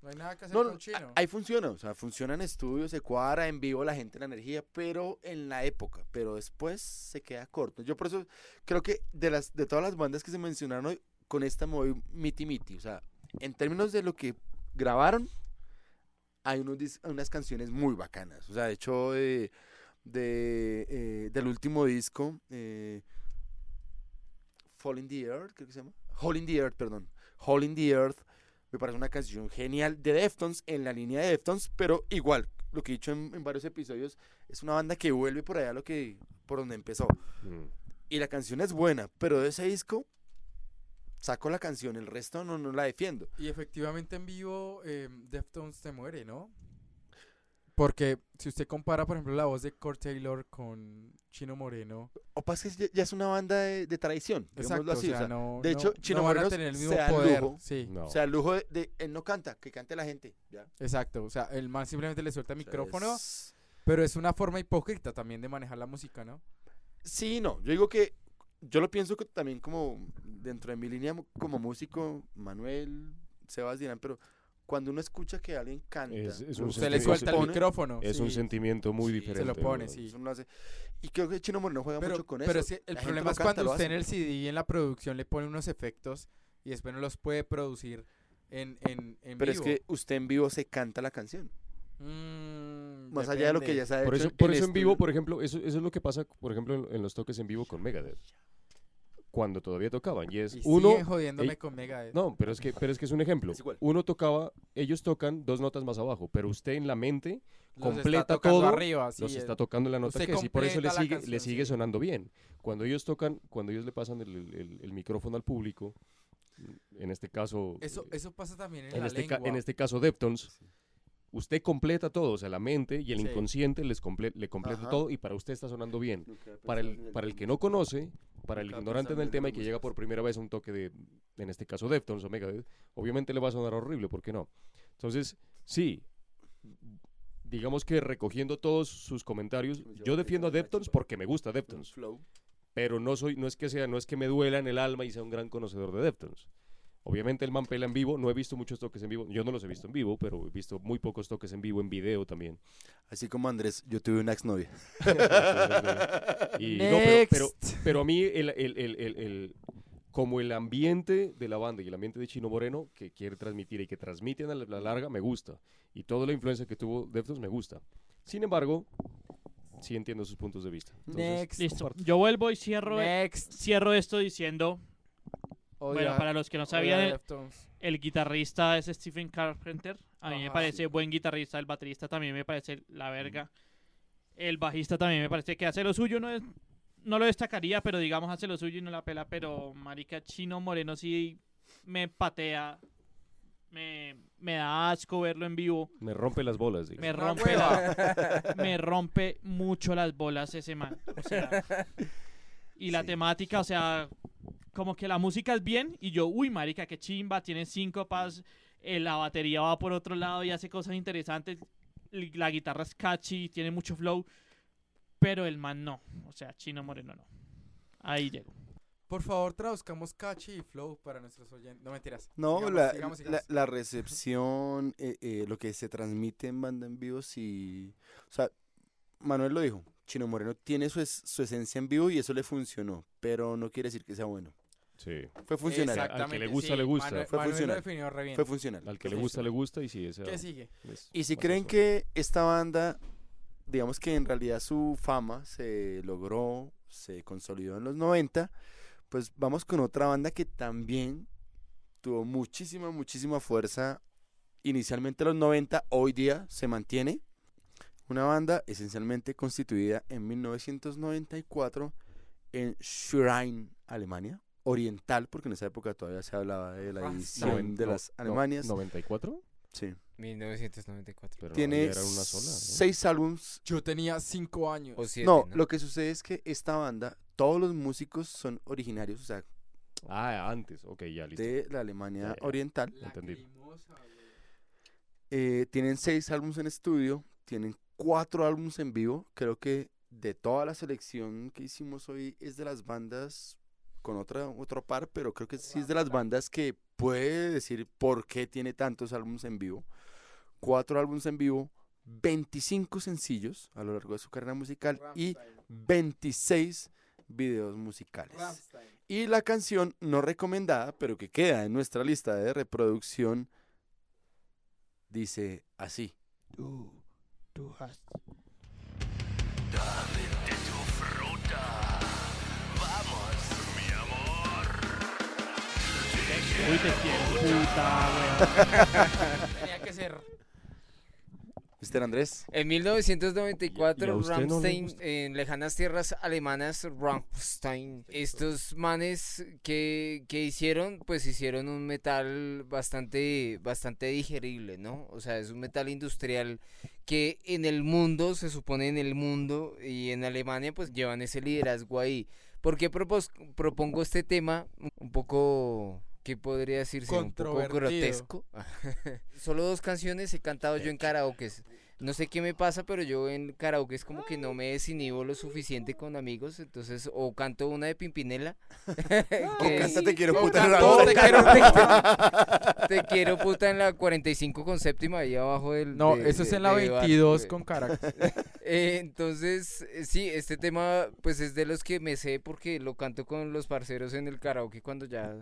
no hay nada que hacer No, con chino. ahí funciona, o sea, funciona en estudio, se cuadra en vivo la gente la energía, pero en la época, pero después se queda corto. Yo por eso creo que de las de todas las bandas que se mencionaron hoy, con esta me voy miti miti, o sea, en términos de lo que grabaron, hay unos unas canciones muy bacanas, o sea, de hecho de, de, eh, del último disco, eh, Fall in the Earth, creo que se llama, Hole in the Earth, perdón, Hole in the Earth, me parece una canción genial de Deftones en la línea de Deftones, pero igual, lo que he dicho en, en varios episodios, es una banda que vuelve por allá a lo que por donde empezó. Mm. Y la canción es buena, pero de ese disco saco la canción, el resto no, no la defiendo. Y efectivamente en vivo eh, Deftones te muere, ¿no? Porque si usted compara, por ejemplo, la voz de Cord Taylor con Chino Moreno, O pasa que ya, ya es una banda de, de tradición, exacto, así. o sea, o sea, no, de no- hecho, Chino no van a Moreno tener el se mismo da poder. lujo. Sí, No. O sea, el lujo de, de- él no canta, que cante la gente. Ya. exacto. O sea, el man simplemente le suelta el micrófono, es- pero es una forma hipócrita también de manejar la música, ¿no? Sí, no. Yo digo que yo lo pienso que también como dentro de mi línea como músico, Manuel, Sebas dirán, pero cuando uno escucha que alguien canta, Es- es un Se le suelta el pone- micrófono. Es un sí. sentimiento muy Sí, diferente. se lo pone, ¿no? sí. eso no hace- Y creo que Chino Moreno juega Pero, mucho con pero eso. es que el La problema es canta, cuando usted en el CD y en la producción le pone unos efectos y después no los puede producir en, en, en Pero vivo. es que usted en vivo se canta la canción. Mm, Más allá de lo que depende. ya sabe. Por eso, por eso en vivo, por ejemplo, eso, eso es lo que pasa, por ejemplo, en, en los toques en vivo con Megadeth. Cuando todavía tocaban. Y es Y uno. siguen jodiéndome ey- con Megadeth. No, pero es que, pero es que es un ejemplo. Es igual. Uno tocaba, ellos tocan dos notas más abajo, pero usted en la mente Los completa todo, arriba, sí, los es- está tocando en la nota usted que sí, por eso le sigue, le canción, sigue sí. sonando bien. Cuando ellos tocan, cuando ellos le pasan el, el- el micrófono al público, en este caso, Eso, eh, eso pasa también en, en, la este ca- lengua. en este caso Deftones, usted completa todo, o sea, la mente y el Sí. inconsciente les comple- le completa Ajá. todo y para usted está sonando bien. Para el, para el que no conoce, para el ignorante en el tema y que llega por primera vez a un toque de, en este caso Deftones o Megadeth, obviamente le va a sonar horrible, ¿por qué no? Entonces, sí, digamos que recogiendo todos sus comentarios, yo defiendo a Deftones porque me gusta Deftones, pero no soy, no es que sea, no es que me duela en el alma y sea un gran conocedor de Deftones. Obviamente el man pela en vivo, no he visto muchos toques en vivo, yo no los he visto en vivo, pero he visto muy pocos toques en vivo en video también. Así como Andrés, yo tuve una exnovia. Y, no, pero, pero, Next. pero a mí, el, el- el- el- el- como el ambiente de la banda y el ambiente de Chino Moreno que quiere transmitir y que transmiten a la, la larga, me gusta. Y toda la influencia que tuvo Deftones me gusta. Sin embargo, sí entiendo sus puntos de vista. Entonces, Next. Listo. Yo vuelvo y cierro, Next. cierro esto diciendo, Bueno, para los que no sabían, el, guitarrista es Stephen Carpenter. A mí me parece buen guitarrista, el baterista también me parece la verga. El bajista también me parece que hace lo suyo, no es no lo destacaría, pero digamos hace lo suyo y no la pela, pero marica Chino Moreno sí me patea. Me, me da asco verlo en vivo. Me rompe las bolas. digo. Me Una rompe, la- me rompe mucho las bolas ese man. O sea, y la Sí. temática, o sea, como que la música es bien y yo, uy, marica, qué chimba, tiene síncopas, eh, la batería va por otro lado y hace cosas interesantes, la guitarra es catchy, tiene mucho flow, pero el man no, o sea, Chino Moreno no. Ahí llego. Por favor, traduzcamos catchy y flow para nuestros oyentes. No mentiras. No, la, la recepción, eh, eh, lo que se transmite en banda en vivo, sí. O sea, Manuel lo dijo, Chino Moreno tiene su, es- su esencia en vivo y eso le funcionó, pero no quiere decir que sea bueno. Sí. Fue funcional. Al que le gusta, le gusta. Manuel, Fue Manuel funcional. definió re bien. Fue funcional. Al que le gusta, le gusta y sí, ¿Qué sigue? es Y si creen que esta banda, digamos que en realidad su fama se logró, se consolidó en los 90, pues vamos con otra banda que también tuvo muchísima, muchísima fuerza inicialmente en los 90, hoy día se mantiene. Una banda esencialmente constituida en 1994 en Schwerin, Alemania. Oriental, porque en esa época todavía se hablaba de la Rammstein. división de las Alemanias. ¿94? Sí. 1994. Pero Tiene era una sola. ¿no? seis álbums Yo tenía cinco años. O siete, No, ¿no? lo que sucede es que esta banda, todos los músicos son originarios, o sea, Ah, antes. Ok, ya, listo. de la Alemania Ya, ya. Oriental. entendí. Eh, tienen seis álbumes en estudio, tienen cuatro álbumes en vivo. Creo que de toda la selección que hicimos hoy es de las bandas con otra, otro par, pero creo que sí es de las bandas que puede decir por qué tiene tantos álbumes en vivo. Cuatro álbumes en vivo, 25 sencillos a lo largo de su carrera musical y Rammstein. 26 videos musicales. Y la canción no recomendada, pero que queda en nuestra lista de reproducción, dice así. Tú, tú has... Uy, te quiero, puta, weón. Tenía que ser. Mr. Andrés. En ¿Y- y 1994, a usted no le Rammstein, gusta? en lejanas tierras alemanas, Rammstein, estos manes que, que hicieron, pues hicieron un metal bastante, bastante digerible, ¿no? O sea, es un metal industrial que en el mundo, se supone en el mundo y en Alemania, pues llevan ese liderazgo ahí. ¿Por qué propongo este tema un poco, qué podría decirse? Un poco grotesco. Solo dos canciones he cantado yo en karaoke. No sé qué me pasa, pero yo en karaoke es como que no me desinhibo lo suficiente con amigos, entonces o canto una de Pimpinela. O canta Te quiero puta en la canto boca. te, quiero, te quiero- te quiero puta en la 45 con séptima ahí abajo del No, de- eso es de- en la de bar, 22 güey. con Caracas. Eh, entonces, eh, sí, este tema pues es de los que me sé porque lo canto con los parceros en el karaoke cuando ya...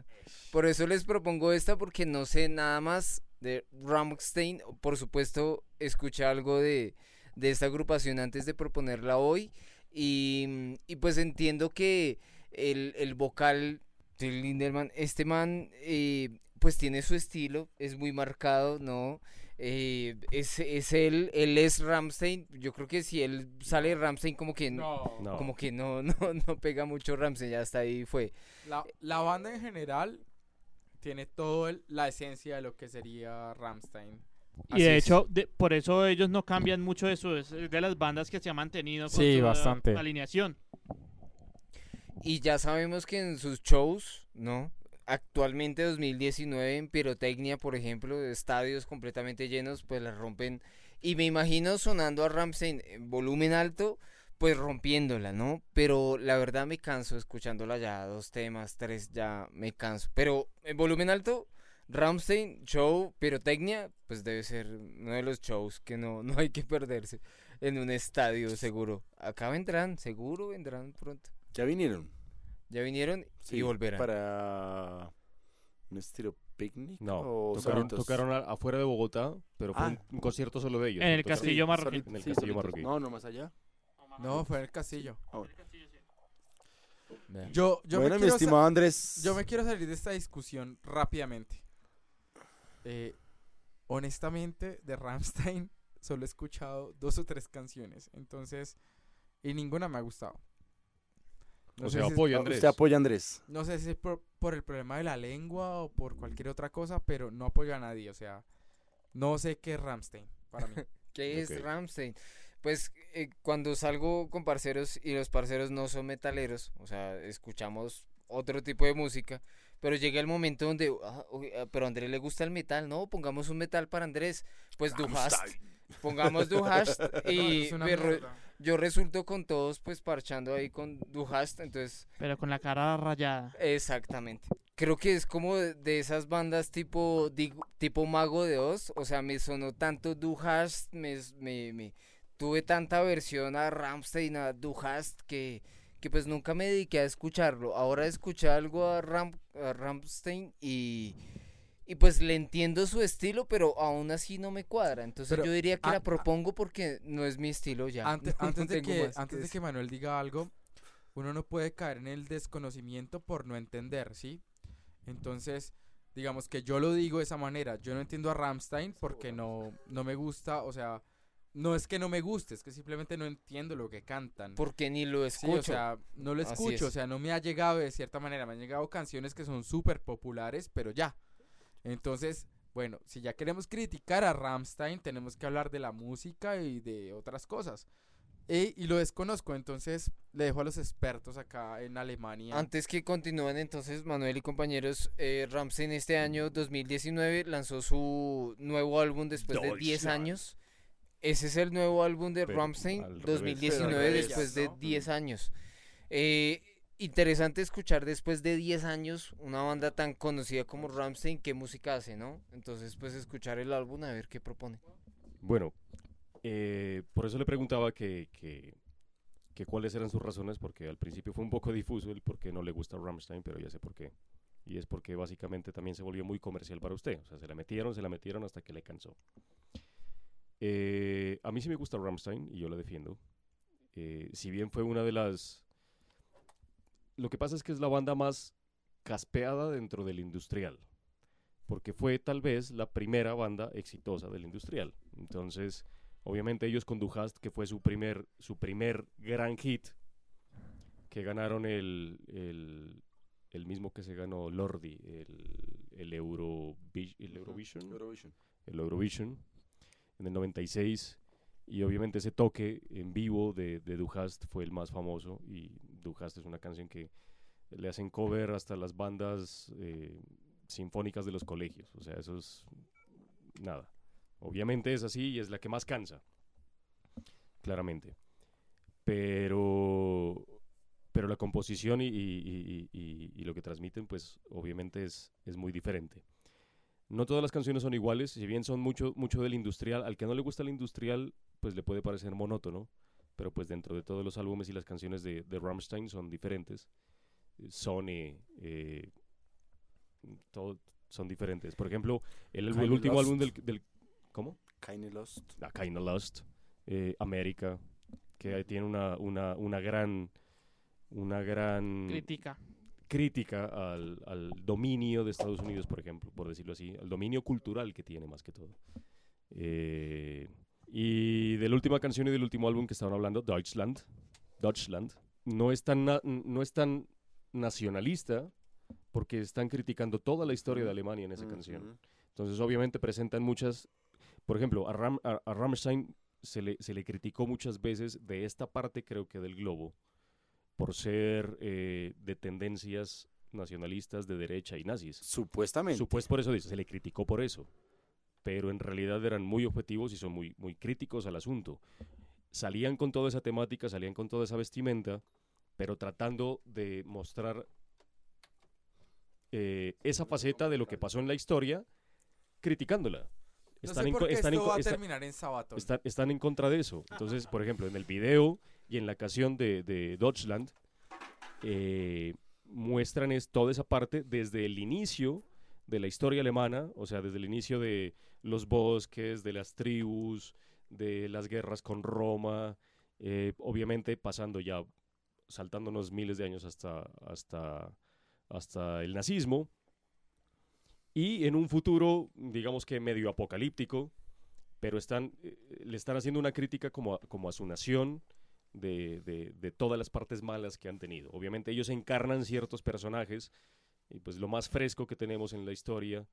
Por eso les propongo esta porque no sé nada más de Rammstein. Por supuesto, escuché algo de, de esta agrupación antes de proponerla hoy y, y pues entiendo que el, el vocal de Linderman, este man eh, pues tiene su estilo, es muy marcado, ¿no? Eh, es, es él, él es Ramstein. Yo creo que si él sale Ramstein como que no, No. como que no, no, no pega mucho Ramstein, ya hasta ahí fue. La, la banda en general tiene toda la esencia de lo que sería Ramstein. Y de hecho, de- por eso ellos no cambian mucho de su, es de las bandas que se ha mantenido con Sí, su, bastante. alineación. Y ya sabemos que en sus shows, ¿no? Actualmente 2019 en Pirotecnia, por ejemplo, estadios completamente llenos, pues la rompen. Y me imagino sonando a Ramstein en volumen alto, pues rompiéndola, ¿no? Pero la verdad me canso escuchándola ya, dos temas, tres, ya me canso. Pero en volumen alto, Ramstein, show, Pirotecnia, pues debe ser uno de los shows que no, no hay que perderse en un estadio seguro. Acá vendrán, seguro vendrán pronto. Ya vinieron. Ya vinieron y volverán. Para un estilo picnic. No, o tocaron, solitos? tocaron a- afuera de Bogotá, pero fue Ah. un, un concierto solo de ellos. En el Castillo Marroquín. En el sí, Castillo. Marroquín. No, no más allá. No, fue en el castillo. Vea. Yo, yo, bueno, me mi quiero estimado Andrés. yo me quiero salir de esta discusión rápidamente. Eh, honestamente, de Ramstein solo he escuchado dos o tres canciones. Entonces, y ninguna me ha gustado. No O sé sea, si Andrés. Usted apoya a Andrés. No sé si es por, por el problema de la lengua o por cualquier otra cosa, pero no apoyo a nadie. O sea, no sé qué es Ramstein para mí. ¿Qué es Ramstein? Pues eh, cuando salgo con parceros y los parceros no son metaleros, o sea, escuchamos otro tipo de música, pero llega el momento donde, ah, uy, ah, pero a Andrés le gusta el metal, ¿no? Pongamos un metal para Andrés, pues Du hast, pongamos Du hast No, y me re- yo resulto con todos pues parchando ahí con Du hast, entonces Pero con la cara rayada. Exactamente. Creo que es como de, esas bandas tipo digo, tipo Mago de Oz. O sea, me sonó tanto Du hast, me, me, me- tuve tanta aversión a Ramstein, a Du hast, que, que pues nunca me dediqué a escucharlo. Ahora escuché algo a, Ram, a Ramstein y, y pues le entiendo su estilo, pero aún así no me cuadra. Entonces Pero, yo diría que la propongo porque no es mi estilo ya. Antes, No antes, de, que, antes de que Manuel diga algo, uno no puede caer en el desconocimiento por no entender, ¿sí? Entonces, digamos que yo lo digo de esa manera. Yo no entiendo a Ramstein porque no, no me gusta, o sea, no es que no me guste, es que simplemente no entiendo lo que cantan. Porque ni lo Sí, escucho. o sea, no lo escucho, o es. sea, no me ha llegado de cierta manera, me han llegado canciones que son súper populares, pero ya. Entonces, bueno, si ya queremos criticar a Ramstein, tenemos que hablar de la música y de otras cosas. E- y lo desconozco, entonces le dejo a los expertos acá en Alemania. Antes que continúen entonces, Manuel y compañeros, eh, Ramstein este año 2019 lanzó su nuevo álbum después de 10 Deutschland. años. Ese es el nuevo álbum de revés. 2019 Pero al revés, después de ¿no? 10 años. Eh, interesante escuchar después de 10 años una banda tan conocida como Ramstein, qué música hace, ¿no? Entonces, pues escuchar el álbum a ver qué propone. Bueno, eh, por eso le preguntaba que, que, que cuáles eran sus razones, porque al principio fue un poco difuso el por qué no le gusta Rammstein, pero ya sé por qué. Y es porque básicamente también se volvió muy comercial para usted. O sea, se la metieron, se la metieron hasta que le cansó. Eh, a mí sí me gusta Rammstein y yo la defiendo. Eh, si bien fue una de las... Lo que pasa es que es la banda más caspeada dentro del industrial. Porque fue tal vez la primera banda exitosa del industrial. Entonces, Obviamente ellos con Du Hast, que fue su primer, su primer gran hit, que ganaron el, el, el mismo que se ganó Lordi, el, el, Eurovi- el Eurovision Eurovision. el Eurovision en el 96 y obviamente ese toque en vivo de, de Du Hast fue el más famoso y Du Hast es una canción que le hacen cover hasta las bandas eh, sinfónicas de los colegios, o sea, eso es nada. Obviamente es así y es la que más cansa, claramente. Pero, pero la composición y- y- y- y lo que transmiten, pues obviamente es, es muy diferente. No todas las canciones son iguales, si bien son mucho, mucho del industrial, al que no le gusta el industrial, pues le puede parecer monótono, pero pues dentro de todos los álbumes y las canciones de, de Rammstein son diferentes. Sony, eh, todo, son diferentes. Por ejemplo, el, último Lost. álbum del, del- ¿Cómo? Kinda Lost. A Kinda Lost, eh, América, que tiene una, una, una gran... Una gran Crítica. Crítica al, al dominio de Estados Unidos, por ejemplo, por decirlo así, al dominio cultural que tiene más que todo. Eh, y de la última canción y del último álbum que estaban hablando, Deutschland, Deutschland, no es tan, no es tan nacionalista porque están criticando toda la historia de Alemania en esa canción. Entonces, obviamente, presentan muchas. Por ejemplo, a, Ram, a, a Rammstein se le, se le criticó muchas veces de esta parte, creo que del globo, por ser eh, de tendencias nacionalistas de derecha y nazis. Supuestamente. Supuesto por eso dice, se le criticó por eso. Pero en realidad eran muy objetivos y son muy, muy críticos al asunto. Salían con toda esa temática, salían con toda esa vestimenta, pero tratando de mostrar eh, esa faceta de lo que pasó en la historia, criticándola. No Están sé por esto va a terminar en están en contra de eso. Entonces, por ejemplo, en el video y en la canción de, de Deutschland, eh, muestran es toda esa parte desde el inicio de la historia alemana, o sea, desde el inicio de los bosques, de las tribus, de las guerras con Roma, eh, obviamente pasando ya, saltándonos miles de años hasta, hasta, hasta el nazismo, y en un futuro, digamos que medio apocalíptico, pero eh, le están haciendo una crítica como a, como a su nación de, de- todas las partes malas que han tenido. Obviamente ellos encarnan ciertos personajes y pues lo más fresco que tenemos en la historia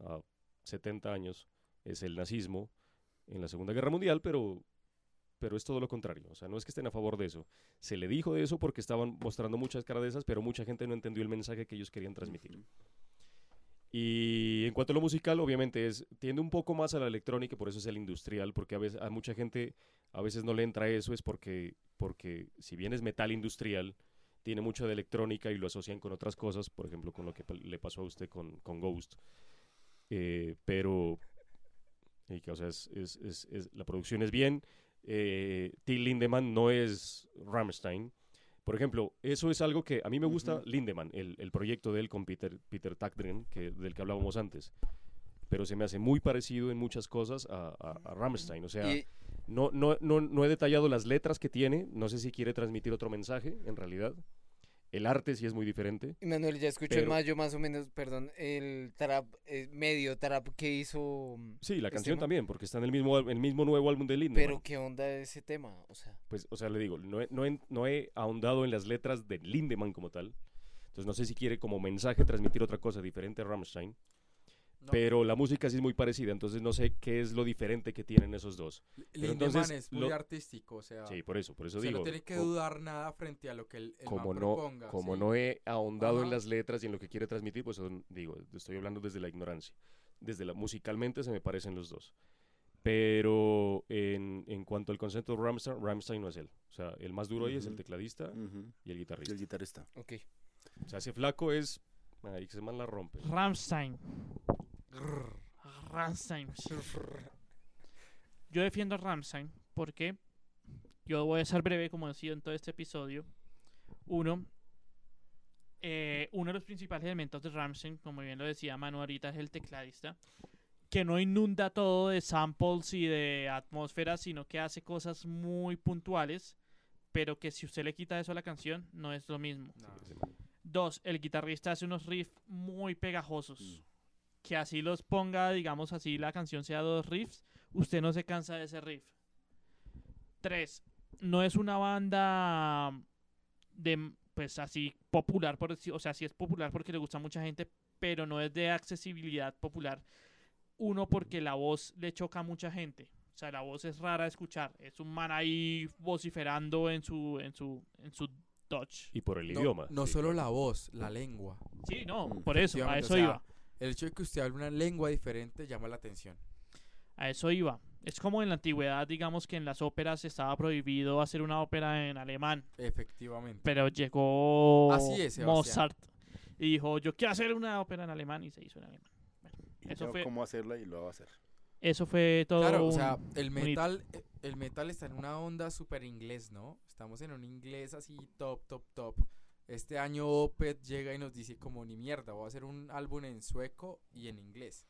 a 70 años es el nazismo en la Segunda Guerra Mundial, pero, pero es todo lo contrario. O sea, no es que estén a favor de eso. Se le dijo de eso porque estaban mostrando muchas caras pero mucha gente no entendió el mensaje que ellos querían transmitir. Y en cuanto a lo musical, obviamente es tiende un poco más a la electrónica, por eso es el industrial, porque a veces a mucha gente a veces no le entra eso, es porque porque si bien es metal industrial, tiene mucho de electrónica y lo asocian con otras cosas, por ejemplo, con lo que le pasó a usted con, con Ghost. Eh, pero o sea, es- la producción es bien. Eh, Till Lindemann no es Rammstein. Por ejemplo, eso es algo que a mí me gusta Ujú. Lindemann, el, el proyecto de él con Peter, Peter Tägtgren, que, del que hablábamos antes. Pero se me hace muy parecido en muchas cosas a, a, a Rammstein. O sea, Y- no, no, no, no he detallado las letras que tiene. No sé si quiere transmitir otro mensaje, en realidad. El arte sí es muy diferente. y Manuel, ya escuchó en Pero- mayo más o menos, perdón, el trap, eh, medio trap que hizo. Sí, la ¿Este canción también, porque está en el mismo, el mismo nuevo álbum de Lindemann. Pero qué onda ese tema, o sea. Pues, o sea, le digo, no he, no, he, no he ahondado en las letras de Lindemann como tal. Entonces no sé si quiere como mensaje transmitir otra cosa diferente a Rammstein. No. Pero la música sí es muy parecida, entonces no sé qué es lo diferente que tienen esos dos. Lindemann entonces es muy lo- artístico, o sea, Sí, por eso, por eso digo. no tiene que dudar nada frente a lo que el, el como no, proponga. como sí. no he ahondado en las letras y en lo que quiere transmitir, pues son- digo, estoy hablando desde la ignorancia. Desde la musicalmente se me parecen los dos. Pero en, en cuanto al concepto de Rammstein, Rammstein no es él. O sea, el más duro ahí es el tecladista y el Y guitarrista. el guitarrista. Ok. O sea, ese flaco es. Ahí que se man la rompe. Rammstein. Rammstein. Yo defiendo a Rammstein porque yo voy a ser breve como he sido en todo este episodio. Uno, eh, uno de los principales elementos de Rammstein, como bien lo decía Manu ahorita, es el tecladista, que no inunda todo de samples y de atmósfera, sino que hace cosas muy puntuales, pero que si usted le quita eso a la canción, no es lo mismo. No. Dos, el guitarrista hace unos riffs muy pegajosos. Mm. Que así los ponga, digamos así, la canción sea dos riffs, usted no se cansa de ese riff. Tres, no es una banda de, pues así, popular, por o sea, sí es popular porque le gusta a mucha gente, pero no es de accesibilidad popular. Uno, porque la voz le choca a mucha gente. O sea, la voz es rara de escuchar. Es un man ahí vociferando en su, en su, en su Dutch. Y por el No, idioma. no sí, solo claro. la voz, la lengua. Sí, no, Mm, por eso, a eso o sea, iba. El hecho de que usted hable una lengua diferente llama la atención. A eso iba. Es como en la antigüedad, digamos que en las óperas estaba prohibido hacer una ópera en alemán. Efectivamente. Pero llegó Así es, Sebastián. Mozart y dijo, yo quiero hacer una ópera en alemán y se hizo en alemán. Y Eso yo fue- cómo hacerla y lo va a hacer. Eso fue todo. Claro, o sea, el metal, eh, el metal está en una onda súper inglés, ¿no? Estamos en un inglés así top, top, top. Este año Opeth llega y nos dice como ni mierda, voy a hacer un álbum en sueco y en inglés.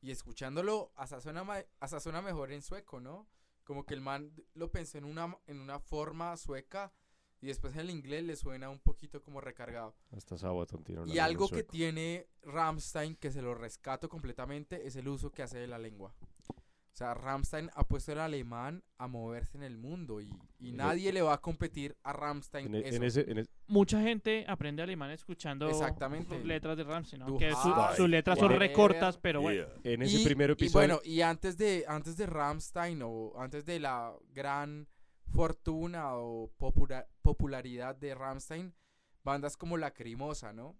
Y escuchándolo, hasta suena, hasta suena mejor en sueco, ¿no? Como que el man lo pensó en una, en una forma sueca y después en el inglés le suena un poquito como recargado. Hasta Sabaton tiene una Y algo que tiene Ramstein, que se lo rescato completamente, es el uso que hace de la lengua. O sea, Ramstein ha puesto el alemán a moverse en el mundo y, y En nadie le va a competir a Ramstein En, e- eso. en ese, en es- Mucha gente aprende alemán escuchando Exactamente. letras de Ramsey, ¿no? Que su- sus letras son recortas, pero bueno. en ese y, primer y episodio. bueno, y antes de, antes de Ramstein o antes de la gran fortuna o popula- popularidad de Ramstein, bandas como Lacrimosa, ¿no?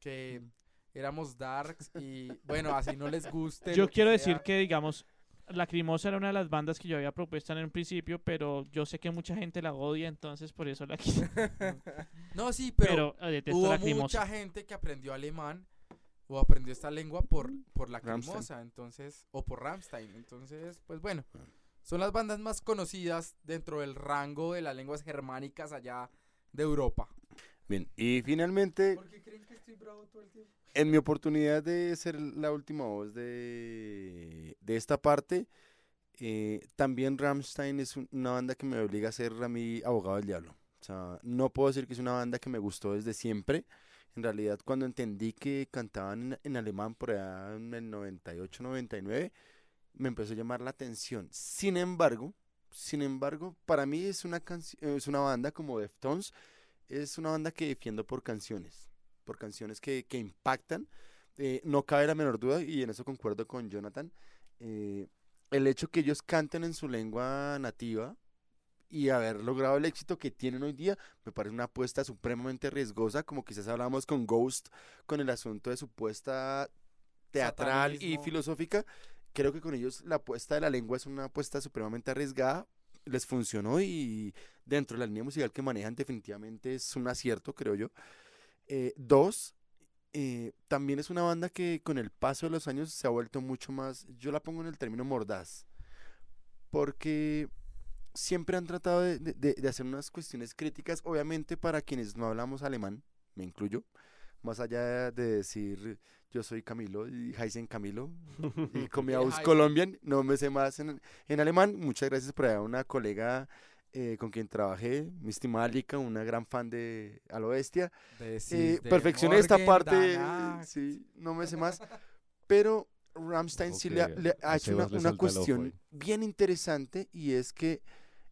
Que éramos darks y bueno, así no les guste. Yo que quiero sea. decir que, digamos, Lacrimosa era una de las bandas que yo había propuesto en un principio, pero yo sé que mucha gente la odia, entonces por eso la quise. No, sí, pero, Pero, eh, hubo Lacrimosa. mucha gente que aprendió alemán o aprendió esta lengua por, por la Rammstein. cremosa, entonces, o por Ramstein. Entonces, pues bueno, son las bandas más conocidas dentro del rango de las lenguas germánicas allá de Europa. Bien, y finalmente, ¿Por qué creen que estoy bravo todo el tiempo? en mi oportunidad de ser la última voz de, de esta parte, eh, también Rammstein es un- una banda que me obliga a ser a mí abogado del diablo. O sea, no puedo decir que es una banda que me gustó desde siempre. En realidad, cuando entendí que cantaban en, en alemán por allá en el 98, 99, me empezó a llamar la atención. Sin embargo, sin embargo, para mí es una, es una banda como Deftones, es una banda que defiendo por canciones, por canciones que, que impactan. Eh, no cabe la menor duda, y en eso concuerdo con Jonathan, eh, el hecho que ellos canten en su lengua nativa y haber logrado el éxito que tienen hoy día, me parece una apuesta supremamente riesgosa, como quizás hablamos con Ghost, con el asunto de su apuesta teatral y filosófica. Creo que con ellos la apuesta de la lengua es una apuesta supremamente arriesgada, les funcionó y dentro de la línea musical que manejan definitivamente es un acierto, creo yo. Eh, dos, eh, también es una banda que con el paso de los años se ha vuelto mucho más, yo la pongo en el término mordaz, porque siempre han tratado de, de- de- hacer unas cuestiones críticas, obviamente para quienes no hablamos alemán, me incluyo, más allá de decir yo soy Camilo y Heisen Camilo y con mi Eh, aus. Colombian, no me sé más en, en alemán, muchas gracias por allá una colega eh, con quien trabajé, Misty Malika, una gran fan de A lo Bestia, eh, perfeccioné esta Morgen, parte, sí, no me sé más, pero Rammstein Ojo sí le ha, le ha hecho una, una cuestión bien interesante y es que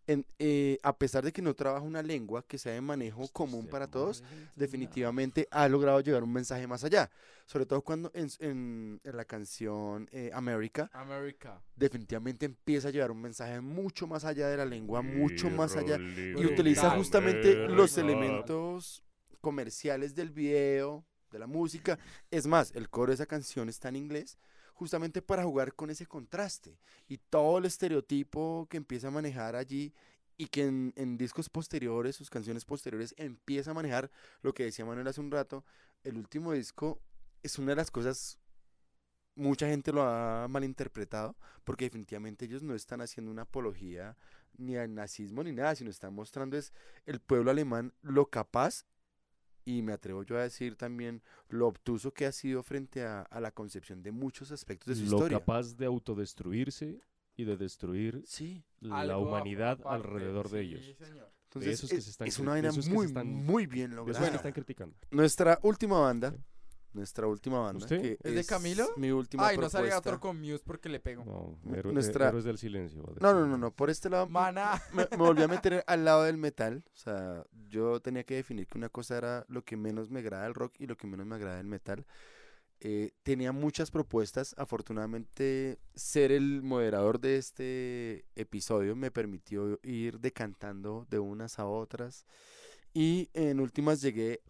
en, eh, a pesar de que no trabaja una lengua que sea de manejo común para todos, definitivamente ha logrado llevar un mensaje más allá, sobre todo cuando en, en- en la canción eh, America America. definitivamente empieza a llevar un mensaje mucho más allá de la lengua, mucho más allá y utiliza justamente los elementos comerciales del video, de la música. Es más, el coro de esa canción está en inglés, justamente para jugar con ese contraste y todo el estereotipo que empieza a manejar allí y que en, discos posteriores, sus canciones posteriores, empieza a manejar lo que decía Manuel hace un rato. El último disco es una de las cosas, mucha gente lo ha malinterpretado, porque definitivamente ellos no están haciendo una apología ni al nazismo ni nada, sino están mostrando es el pueblo alemán lo capaz y me atrevo yo a decir también lo obtuso que ha sido frente a, a la concepción de muchos aspectos de su lo historia. capaz de autodestruirse y de destruir Sí, la Algo humanidad aparte, alrededor de sí, ellos. señor. entonces esos que es, se están es cri- una vaina muy, están- muy bien lograda. que están criticando. nuestra última banda, Sí. Nuestra última banda. ¿Usted? que ¿Es de Camilo? Mi última Ay, no salga propuesta. otro con Muse porque le pego. No, héroe- nuestra- héroes del silencio. No, no, no, no, por este lado Mana. me, me volví a meter al lado del metal. O sea, yo tenía que definir que una cosa era lo que menos me agrada del rock y lo que menos me agrada del metal. Eh, tenía muchas propuestas. Afortunadamente, ser el moderador de este episodio me permitió ir decantando de unas a otras. Y en últimas llegué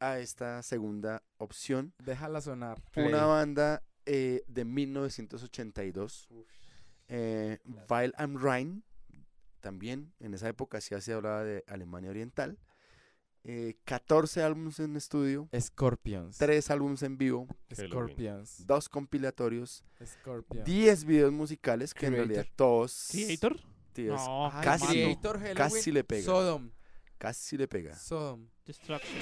a esta segunda opción. Déjala sonar. Una banda eh, de 1982, eh, Weil am Rhein, también en esa época sí se hablaba de Alemania Oriental. Eh, 14 álbumes en estudio, Scorpions. 3 álbumes en vivo, Scorpions. 2 compilatorios, Scorpions. 10 videos musicales que en realidad todos ¿Creator? tíos, No, casi, Creator, Halloween, casi le pega. Sodom. casi le pega. Sodom. Destruction.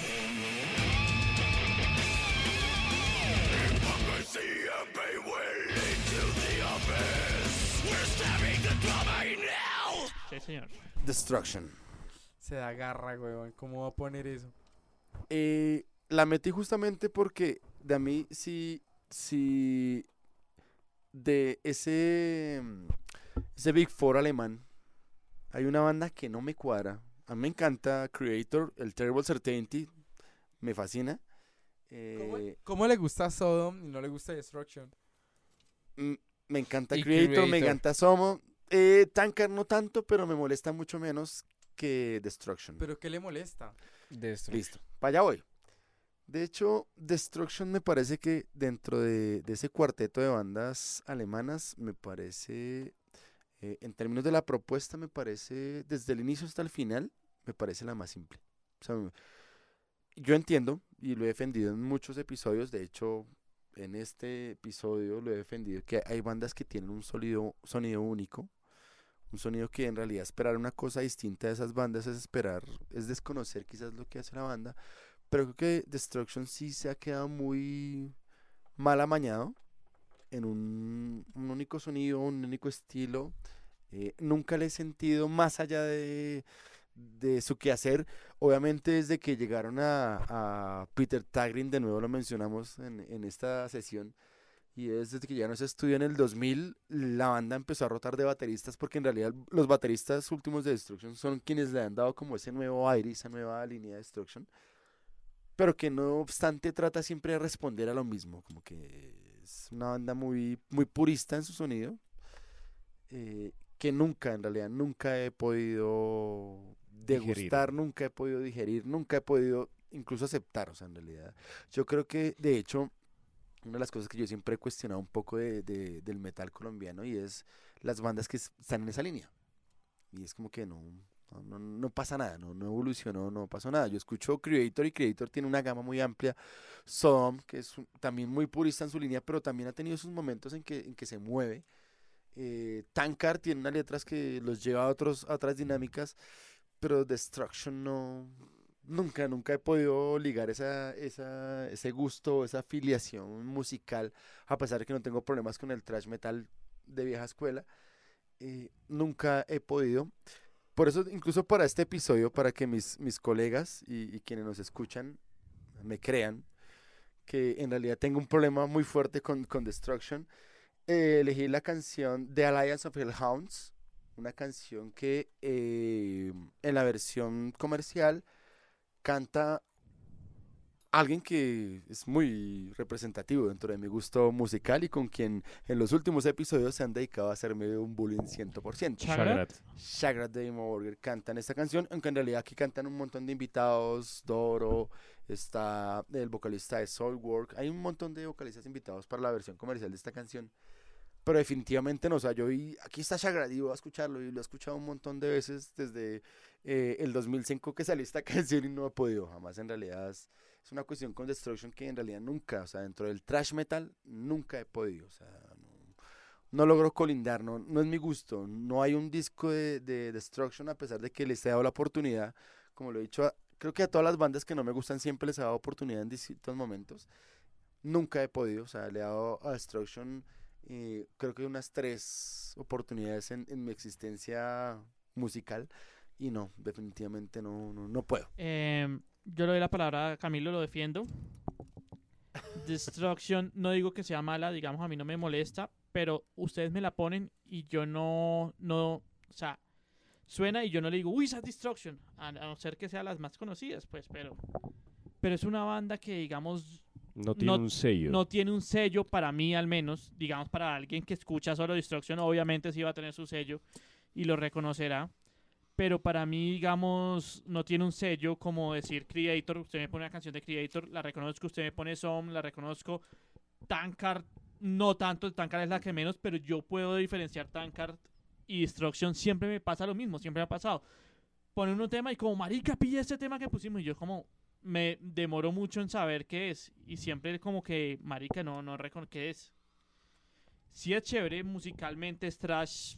Sí, señor. Destruction. Se da garra, weón. ¿Cómo va a poner eso? Eh, la metí justamente porque de a mí sí, sí, de ese, ese Big Four alemán, hay una banda que no me cuadra. A mí me encanta Creator, el Terrible Certainty, me fascina. Eh, ¿Cómo le gusta Sodom y no le gusta Destruction? mm, me encanta Creator, me encanta Somo. Eh, Tankard no tanto, pero me molesta mucho menos que Destruction. ¿Pero qué le molesta? Destruction. Listo, para allá voy. De hecho, Destruction me parece que dentro de, de ese cuarteto de bandas alemanas, me parece, eh, en términos de la propuesta, me parece, desde el inicio hasta el final, me parece la más simple. O sea, yo entiendo y lo he defendido en muchos episodios, de hecho, en este episodio lo he defendido, que hay bandas que tienen un sonido, sonido único, un sonido que en realidad esperar una cosa distinta de esas bandas es esperar, es desconocer quizás lo que hace la banda, pero creo que Destruction sí se ha quedado muy mal amañado en un, un único sonido, un único estilo. Eh, nunca le he sentido más allá de, de su quehacer. Obviamente desde que llegaron a, a Peter Tagrin, de nuevo lo mencionamos en, en esta sesión, y es desde que llegaron a ese estudio en el 2000, la banda empezó a rotar de bateristas porque en realidad los bateristas últimos de Destruction son quienes le han dado como ese nuevo aire, esa nueva línea de Destruction, pero que no obstante trata siempre de responder a lo mismo, como que es una banda muy, muy purista en su sonido, eh, que nunca, en realidad, nunca he podido Digerir. degustar, nunca he podido digerir, nunca he podido incluso aceptar, o sea, en realidad. Yo creo que, de hecho, una de las cosas que yo siempre he cuestionado un poco de, de- del metal colombiano y es las bandas que están en esa línea. Y es como que no, no, no- no pasa nada, no, no evolucionó, no pasó nada. Yo escucho Creator y Creator tiene una gama muy amplia. Sodom, que es un- también muy purista en su línea, pero también ha tenido sus momentos en que, en que se mueve. Eh, Tankard tiene unas letras que los lleva a, otros, a otras dinámicas, pero Destruction no... Nunca, nunca he podido ligar esa, esa, ese gusto, esa afiliación musical, a pesar de que no tengo problemas con el thrash metal de vieja escuela. eh, nunca he podido. Por eso, incluso para este episodio, para que mis, mis colegas y, quienes nos escuchan me crean que en realidad tengo un problema muy fuerte con, con Destruction, eh, elegí la canción The Alliance of Hellhounds, una canción que eh, en la versión comercial canta alguien que es muy representativo dentro de mi gusto musical y con quien en los últimos episodios se han dedicado a hacerme un bullying 100%. Chagrat. Shagrat de Burger cantan esta canción, aunque en realidad aquí cantan un montón de invitados, Doro, está el vocalista de Soulwork, hay un montón de vocalistas invitados para la versión comercial de esta canción, pero definitivamente no, o sea, yo vi, aquí está Shagrat y voy a escucharlo y lo he escuchado un montón de veces desde eh, el 2005 que salió esta canción y no he podido, jamás en realidad es, una cuestión con Destruction que en realidad nunca, o sea, dentro del trash metal nunca he podido, o sea, no, no logro colindar, no, no es mi gusto. No hay un disco de, de Destruction a pesar de que les he dado la oportunidad, como lo he dicho, a- creo que a todas las bandas que no me gustan siempre les he dado oportunidad en distintos momentos. Nunca he podido, o sea, le he dado a Destruction eh, creo que unas tres oportunidades en, en mi existencia musical y no, definitivamente no, no, no puedo. Em, yo le doy la palabra a Camilo, lo defiendo. Destruction, no digo que sea mala, digamos, a mí no me molesta, pero ustedes me la ponen y yo no, no, o sea, suena y yo no le digo, uy, esa Destruction, a, a no ser que sea las más conocidas, pues, pero, pero es una banda que, digamos, No tiene no- un sello. no tiene un sello para mí al menos, digamos para alguien que escucha solo Destruction, obviamente sí va a tener su sello y lo reconocerá, pero para mí digamos no tiene un sello como decir Creator, usted me pone una canción de Creator, la reconozco, usted me pone Som, la reconozco, Tankard, no tanto, Tankard es la que menos, pero yo puedo diferenciar Tankard y Destruction, siempre me pasa lo mismo, siempre me ha pasado. Ponen un tema y como, marica, pilla este tema que pusimos y yo como, me demoro mucho en saber qué es y siempre como que marica no no qué es sí es chévere musicalmente es trash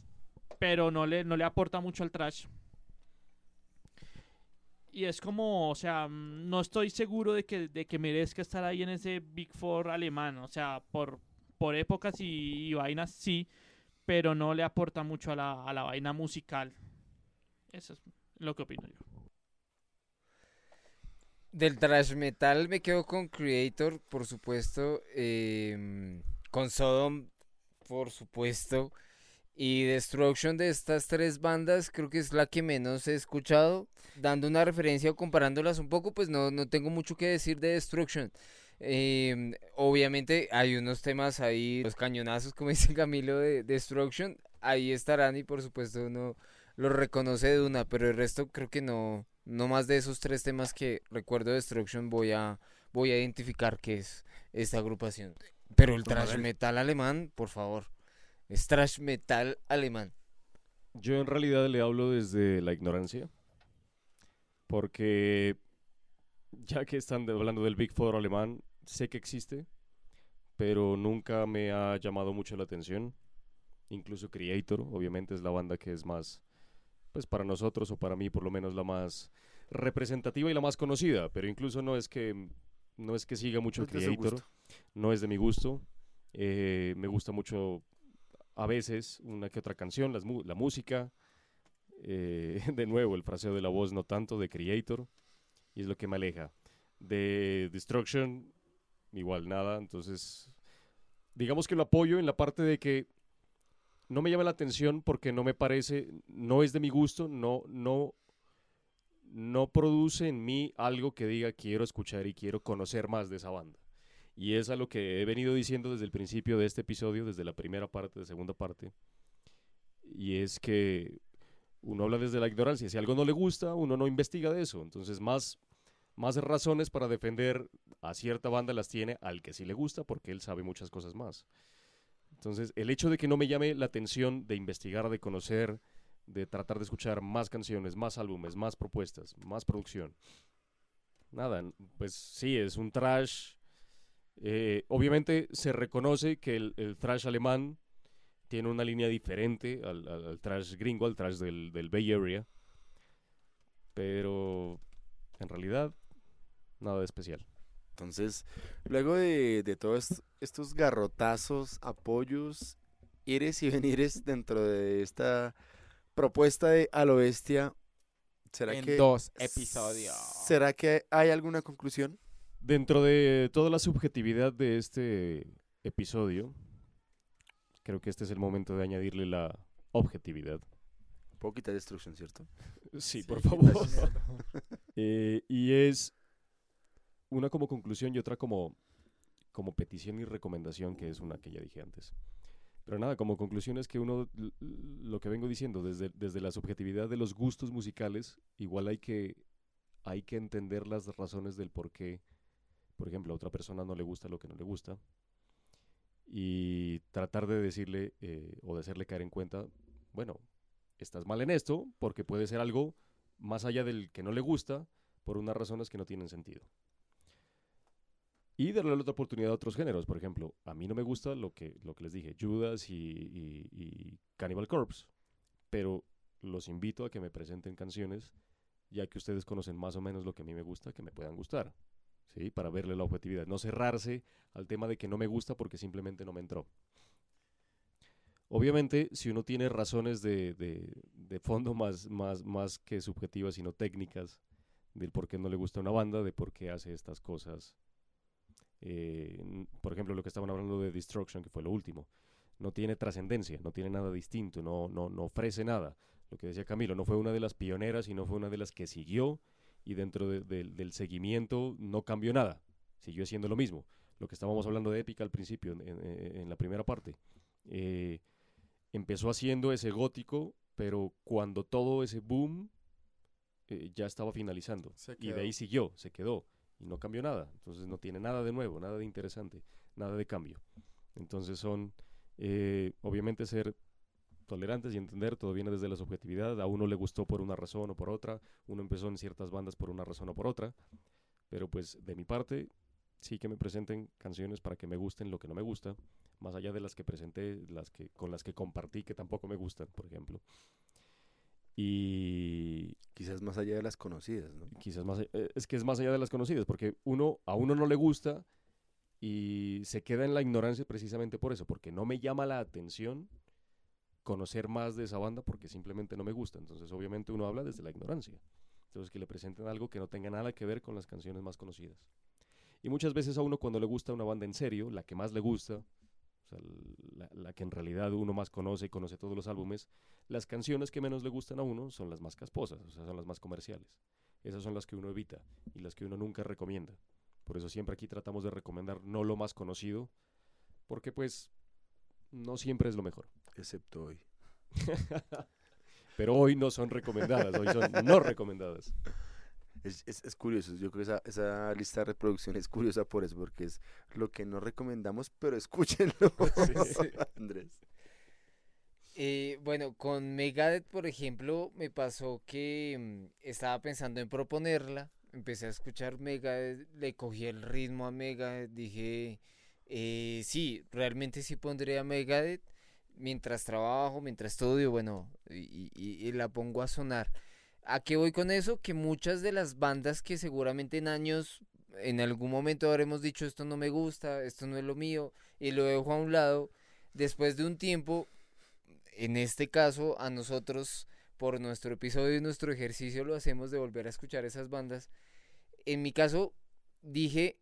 pero no le no le aporta mucho al trash. Y es como o sea no estoy seguro de que de que merezca estar ahí en ese Big Four alemán o sea por por épocas y, y vainas sí pero no le aporta mucho a la, a la vaina musical. Eso es lo que opino yo Del thrash metal me quedo con Creator, por supuesto. em, con Sodom, por supuesto. Y Destruction de estas tres bandas creo que es la que menos he escuchado. Dando una referencia o comparándolas un poco, pues no, no tengo mucho que decir de Destruction. Em, obviamente hay unos temas ahí, los cañonazos, como dice Camilo, de Destruction. Ahí estarán y por supuesto uno los reconoce de una, pero el resto creo que no, no más de esos tres temas que recuerdo de Destruction voy a, voy a identificar que es esta agrupación. Pero el thrash metal alemán, por favor. Es thrash metal alemán. Yo en realidad le hablo desde la ignorancia. Porque ya que están hablando del Big Four alemán, sé que existe, pero nunca me ha llamado mucho la atención. Incluso Creator, obviamente es la banda que es más, pues para nosotros o para mí por lo menos la más representativa y la más conocida, pero incluso no es que no es que siga mucho su Creator, no es de mi gusto. Eh, me gusta mucho a veces una que otra canción, las la música. eh, de nuevo, el fraseo de la voz no tanto, de Creator. Y es lo que me aleja. De Destruction, igual nada. Entonces, digamos que lo apoyo en la parte de que no me llama la atención porque no me parece, no es de mi gusto, no, no, no produce en mí algo que diga quiero escuchar y quiero conocer más de esa banda. Y es a lo que he venido diciendo desde el principio de este episodio, desde la primera parte, de segunda parte. Y es que uno habla desde la ignorancia. Si algo no le gusta, uno no investiga de eso. Entonces, más, más razones para defender a cierta banda las tiene al que sí le gusta, porque él sabe muchas cosas más. Entonces, el hecho de que no me llame la atención de investigar, de conocer, de tratar de escuchar más canciones, más álbumes, más propuestas, más producción. Nada, pues sí, es un trash. Eh, obviamente se reconoce que el, el trash alemán tiene una línea diferente al, al- al trash gringo, al trash del, del Bay Area. Pero en realidad, nada de especial. Entonces, luego de, de todos estos garrotazos, apoyos, ires y venires dentro de esta propuesta de A lo Bestia, ¿será En que dos episodios. ¿Será que hay alguna conclusión? Dentro de toda la subjetividad de este episodio, creo que este es el momento de añadirle la objetividad. Puedo quitar destrucción, ¿cierto? Sí, Sí, por favor. Eh, y es una como conclusión y otra como, como petición y recomendación, que es una que ya dije antes. Pero nada, como conclusión es que uno, lo que vengo diciendo, desde, desde la subjetividad de los gustos musicales, igual hay que, hay que entender las razones del por qué, por ejemplo, a otra persona no le gusta lo que no le gusta. Y tratar de decirle eh, o de hacerle caer en cuenta, bueno, estás mal en esto porque puede ser algo más allá del que no le gusta por unas razones que no tienen sentido. Y darle la otra oportunidad a otros géneros. Por ejemplo, a mí no me gusta lo que, lo que les dije, Judas y, Cannibal Corpse. Pero los invito a que me presenten canciones, ya que ustedes conocen más o menos lo que a mí me gusta, que me puedan gustar. ¿Sí? Para verle la objetividad. No cerrarse al tema de que no me gusta porque simplemente no me entró. Obviamente, si uno tiene razones de, de- de fondo más, más, más que subjetivas, sino técnicas, del por qué no le gusta una banda, de por qué hace estas cosas, Eh, por ejemplo, lo que estaban hablando de Destruction, que fue lo último. No tiene trascendencia, no tiene nada distinto, no, no, no ofrece nada. Lo que decía Camilo, no fue una de las pioneras, sino fue una de las que siguió y dentro de- del- del seguimiento no cambió nada, siguió haciendo lo mismo. Lo que estábamos hablando de Épica al principio, en, en- en la primera parte. Eh, empezó haciendo ese gótico, pero cuando todo ese boom eh, ya estaba finalizando. Y de ahí siguió, se quedó y no cambió nada. Entonces no tiene nada de nuevo, nada de interesante, nada de cambio. Entonces son, eh, obviamente, ser tolerantes y entender, todo viene desde la subjetividad. A uno le gustó por una razón o por otra, uno empezó en ciertas bandas por una razón o por otra, pero pues de mi parte, sí que me presenten canciones para que me gusten lo que no me gusta, más allá de las que presenté, las que con las que compartí que tampoco me gustan, por ejemplo. Y Quizás más allá de las conocidas, ¿no? quizás más, eh, es que es más allá de las conocidas, porque uno a uno no le gusta y se queda en la ignorancia precisamente por eso, porque no me llama la atención conocer más de esa banda porque simplemente no me gusta. Entonces, obviamente uno habla desde la ignorancia. Entonces, que le presenten algo que no tenga nada que ver con las canciones más conocidas. Y muchas veces a uno cuando le gusta una banda en serio, la que más le gusta, sea, la, la que en realidad uno más conoce y conoce todos los álbumes, las canciones que menos le gustan a uno son las más casposas, o sea, son las más comerciales. Esas son las que uno evita y las que uno nunca recomienda. Por eso siempre aquí tratamos de recomendar no lo más conocido, porque pues no siempre es lo mejor. Excepto hoy. Pero hoy no son recomendadas, hoy son no recomendadas. Es, es, es curioso, yo creo que esa, esa lista de reproducción es curiosa por eso, porque es lo que no recomendamos, pero escúchenlo, Andrés. Eh, bueno, con Megadeth, por ejemplo, me pasó que mm, estaba pensando en proponerla. Empecé a escuchar Megadeth, le cogí el ritmo a Megadeth, dije, eh, sí, realmente sí pondría Megadeth mientras trabajo, mientras estudio, bueno, y, y- y la pongo a sonar. ¿A qué voy con eso? Que muchas de las bandas que seguramente en años, en algún momento habremos dicho esto no me gusta, esto no es lo mío, y lo dejo a un lado, después de un tiempo en este caso, a nosotros, por nuestro episodio y nuestro ejercicio, lo hacemos de volver a escuchar esas bandas. En mi caso, dije,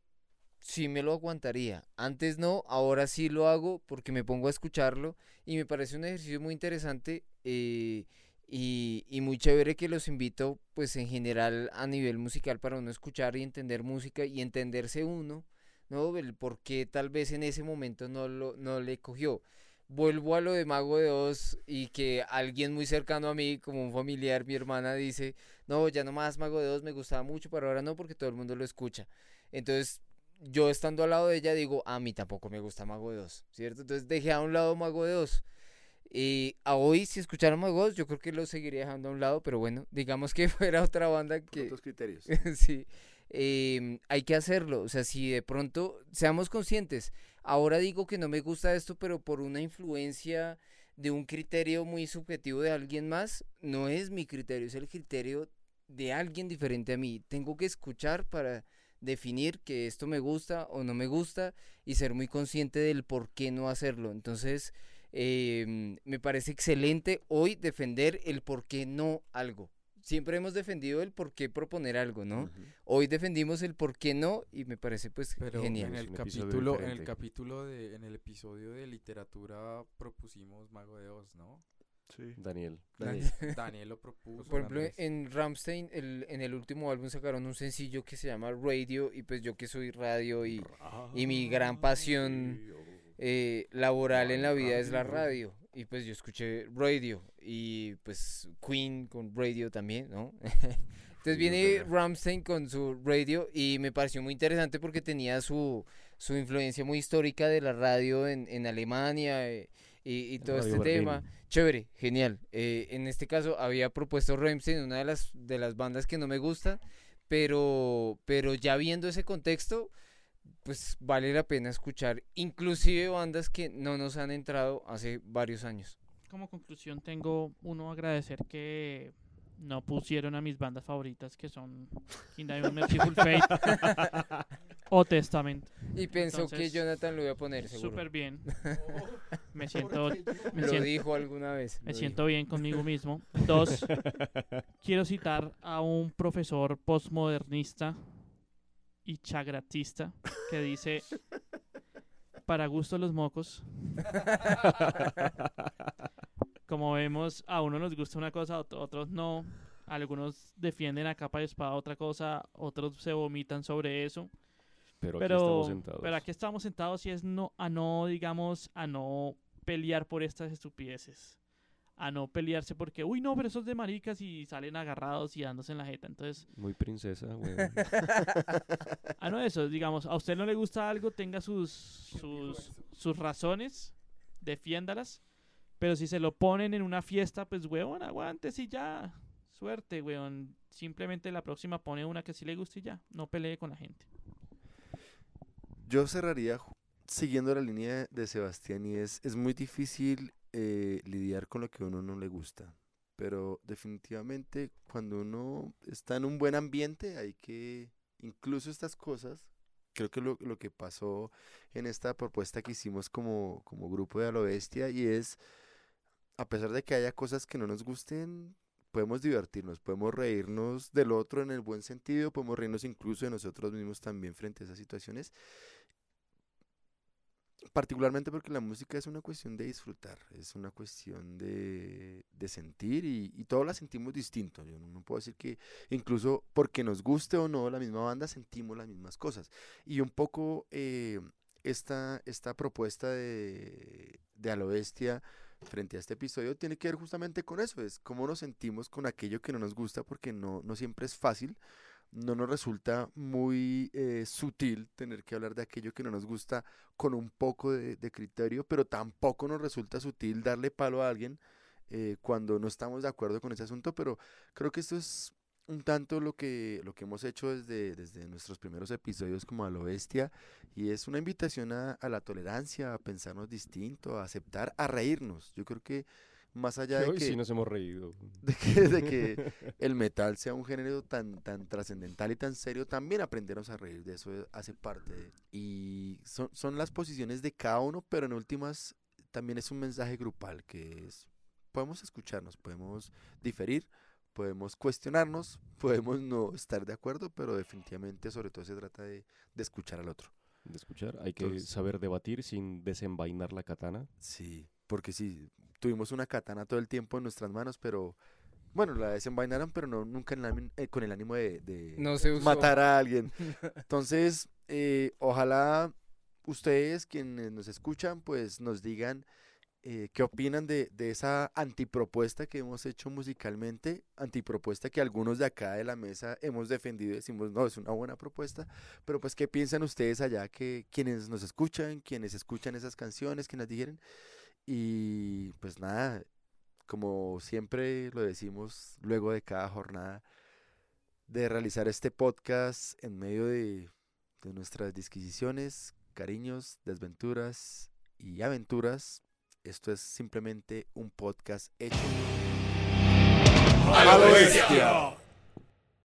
sí me lo aguantaría. Antes no, ahora sí lo hago porque me pongo a escucharlo y me parece un ejercicio muy interesante eh, y, y muy chévere que los invito, pues en general a nivel musical para uno escuchar y entender música y entenderse uno, ¿no? El por qué tal vez en ese momento no, lo, no le cogió vuelvo a lo de Mago de Oz y que alguien muy cercano a mí, como un familiar, mi hermana, dice, no, ya no más Mago de Oz, me gustaba mucho, pero ahora no porque todo el mundo lo escucha. Entonces, yo estando al lado de ella digo, a mí tampoco me gusta Mago de Oz, ¿cierto? Entonces dejé a un lado Mago de Oz. Y a hoy, si de Oz, yo creo que lo seguiría dejando a un lado, pero bueno, digamos que fuera otra banda que... otros criterios. sí, em, hay que hacerlo. O sea, si de pronto seamos conscientes, ahora digo que no me gusta esto, pero por una influencia de un criterio muy subjetivo de alguien más, no es mi criterio, es el criterio de alguien diferente a mí. Tengo que escuchar para definir que esto me gusta o no me gusta y ser muy consciente del por qué no hacerlo. Entonces, em, me parece excelente hoy defender el por qué no algo. Siempre hemos defendido el por qué proponer algo, ¿no? Hoy defendimos el por qué no y me parece pues Pero genial. en el capítulo, en el capítulo de, en el episodio de literatura propusimos Mago de Oz, ¿no? Daniel. Daniel. Daniel lo propuso. Por ejemplo, en Ramstein, el, en el último álbum sacaron un sencillo que se llama Radio y pues yo que soy radio y y mi gran pasión, eh, laboral en la vida es la radio. Y pues yo escuché Radio y pues Queen con Radio también, ¿no? Entonces viene Ramstein con su Radio y me pareció muy interesante porque tenía su, su influencia muy histórica de la radio en, en Alemania eh, y, y todo Radio este Berlín. tema. Chévere, genial. Eh, en este caso había propuesto Ramstein, una de las, de las bandas que no me gusta, pero, pero ya viendo ese contexto, pues vale la pena escuchar inclusive bandas que no nos han entrado hace varios años. Como conclusión tengo uno agradecer que no pusieron a mis bandas favoritas que son In the Merciful Fate o Testament. Y pensó que Entonces, Jonathan lo iba a poner, seguro. Súper bien. Me siento, me Lo siento, dijo alguna vez. me siento bien conmigo mismo. Dos, quiero citar a un profesor postmodernista y chagratista que dice para gusto los mocos. Como vemos, a uno nos gusta una cosa, a ot- otros no. Algunos defienden a capa y espada otra cosa, otros se vomitan sobre eso. Pero, aquí estamos sentados. pero aquí estamos sentados y es no, a no, digamos, a no pelear por estas estupideces. A no pelearse porque, uy, no, pero esos de maricas y salen agarrados y dándose en la jeta. Entonces, Muy princesa, güey. Ah, no, eso, digamos, a usted no le gusta algo, tenga sus, sus, sus razones, defiéndalas, pero si se lo ponen en una fiesta, pues, weón, aguante, y ya, suerte, weón, simplemente la próxima pone una que sí le guste y ya, no pelee con la gente. Yo cerraría siguiendo la línea de Sebastián y es, es muy difícil eh, lidiar con lo que a uno no le gusta, pero definitivamente cuando uno está en un buen ambiente hay que, incluso estas cosas, creo que lo, lo que pasó en esta propuesta que hicimos como, como grupo de A lo Bestia y es, a pesar de que haya cosas que no nos gusten, podemos divertirnos, podemos reírnos del otro en el buen sentido, podemos reírnos incluso de nosotros mismos también frente a esas situaciones particularmente porque la música es una cuestión de disfrutar, es una cuestión de, de sentir y, y todos la sentimos distinto. Yo no, puedo decir que incluso porque nos guste o no la misma banda sentimos las mismas cosas. Y un poco eh, esta, esta propuesta de, de frente a este episodio tiene que ver justamente con eso, es cómo nos sentimos con aquello que no nos gusta porque no, no siempre es fácil no nos resulta muy eh, sutil tener que hablar de aquello que no nos gusta con un poco de, criterio, pero tampoco nos resulta sutil darle palo a alguien eh, cuando no estamos de acuerdo con ese asunto, pero creo que esto es un tanto lo que, lo que hemos hecho desde, desde nuestros primeros episodios como a lo bestia, y es una invitación a, a la tolerancia, a pensarnos distinto, a aceptar, a reírnos. Yo creo que más allá de Hoy que sí nos hemos reído. de que, de que el metal sea un género tan, tan trascendental y tan serio, también aprendernos a reír de eso eh, hace parte. de- y son, son las posiciones de cada uno, pero en últimas también es un mensaje grupal que es, podemos escucharnos, podemos diferir, podemos cuestionarnos, podemos no estar de acuerdo, pero definitivamente sobre todo se trata de, de escuchar al otro. De escuchar, hay que Entonces- saber debatir sin desenvainar la katana. Sí, porque sí, tuvimos una katana todo el tiempo en nuestras manos, pero bueno, la desenvainaron, pero no nunca en la eh, con el ánimo de, No matar a alguien. Entonces, eh, ojalá ustedes, quienes nos escuchan, pues nos digan eh, qué opinan de, de esa antipropuesta que hemos hecho musicalmente, antipropuesta que algunos de acá de la mesa hemos defendido y decimos, no, es una buena propuesta, pero pues qué piensan ustedes allá que quienes nos escuchan, quienes escuchan esas canciones, que nos dijeron, y pues nada, como siempre lo decimos luego de cada jornada, de realizar este podcast en medio de, de nuestras disquisiciones, cariños, desventuras y aventuras. Esto es simplemente un podcast hecho A bestia.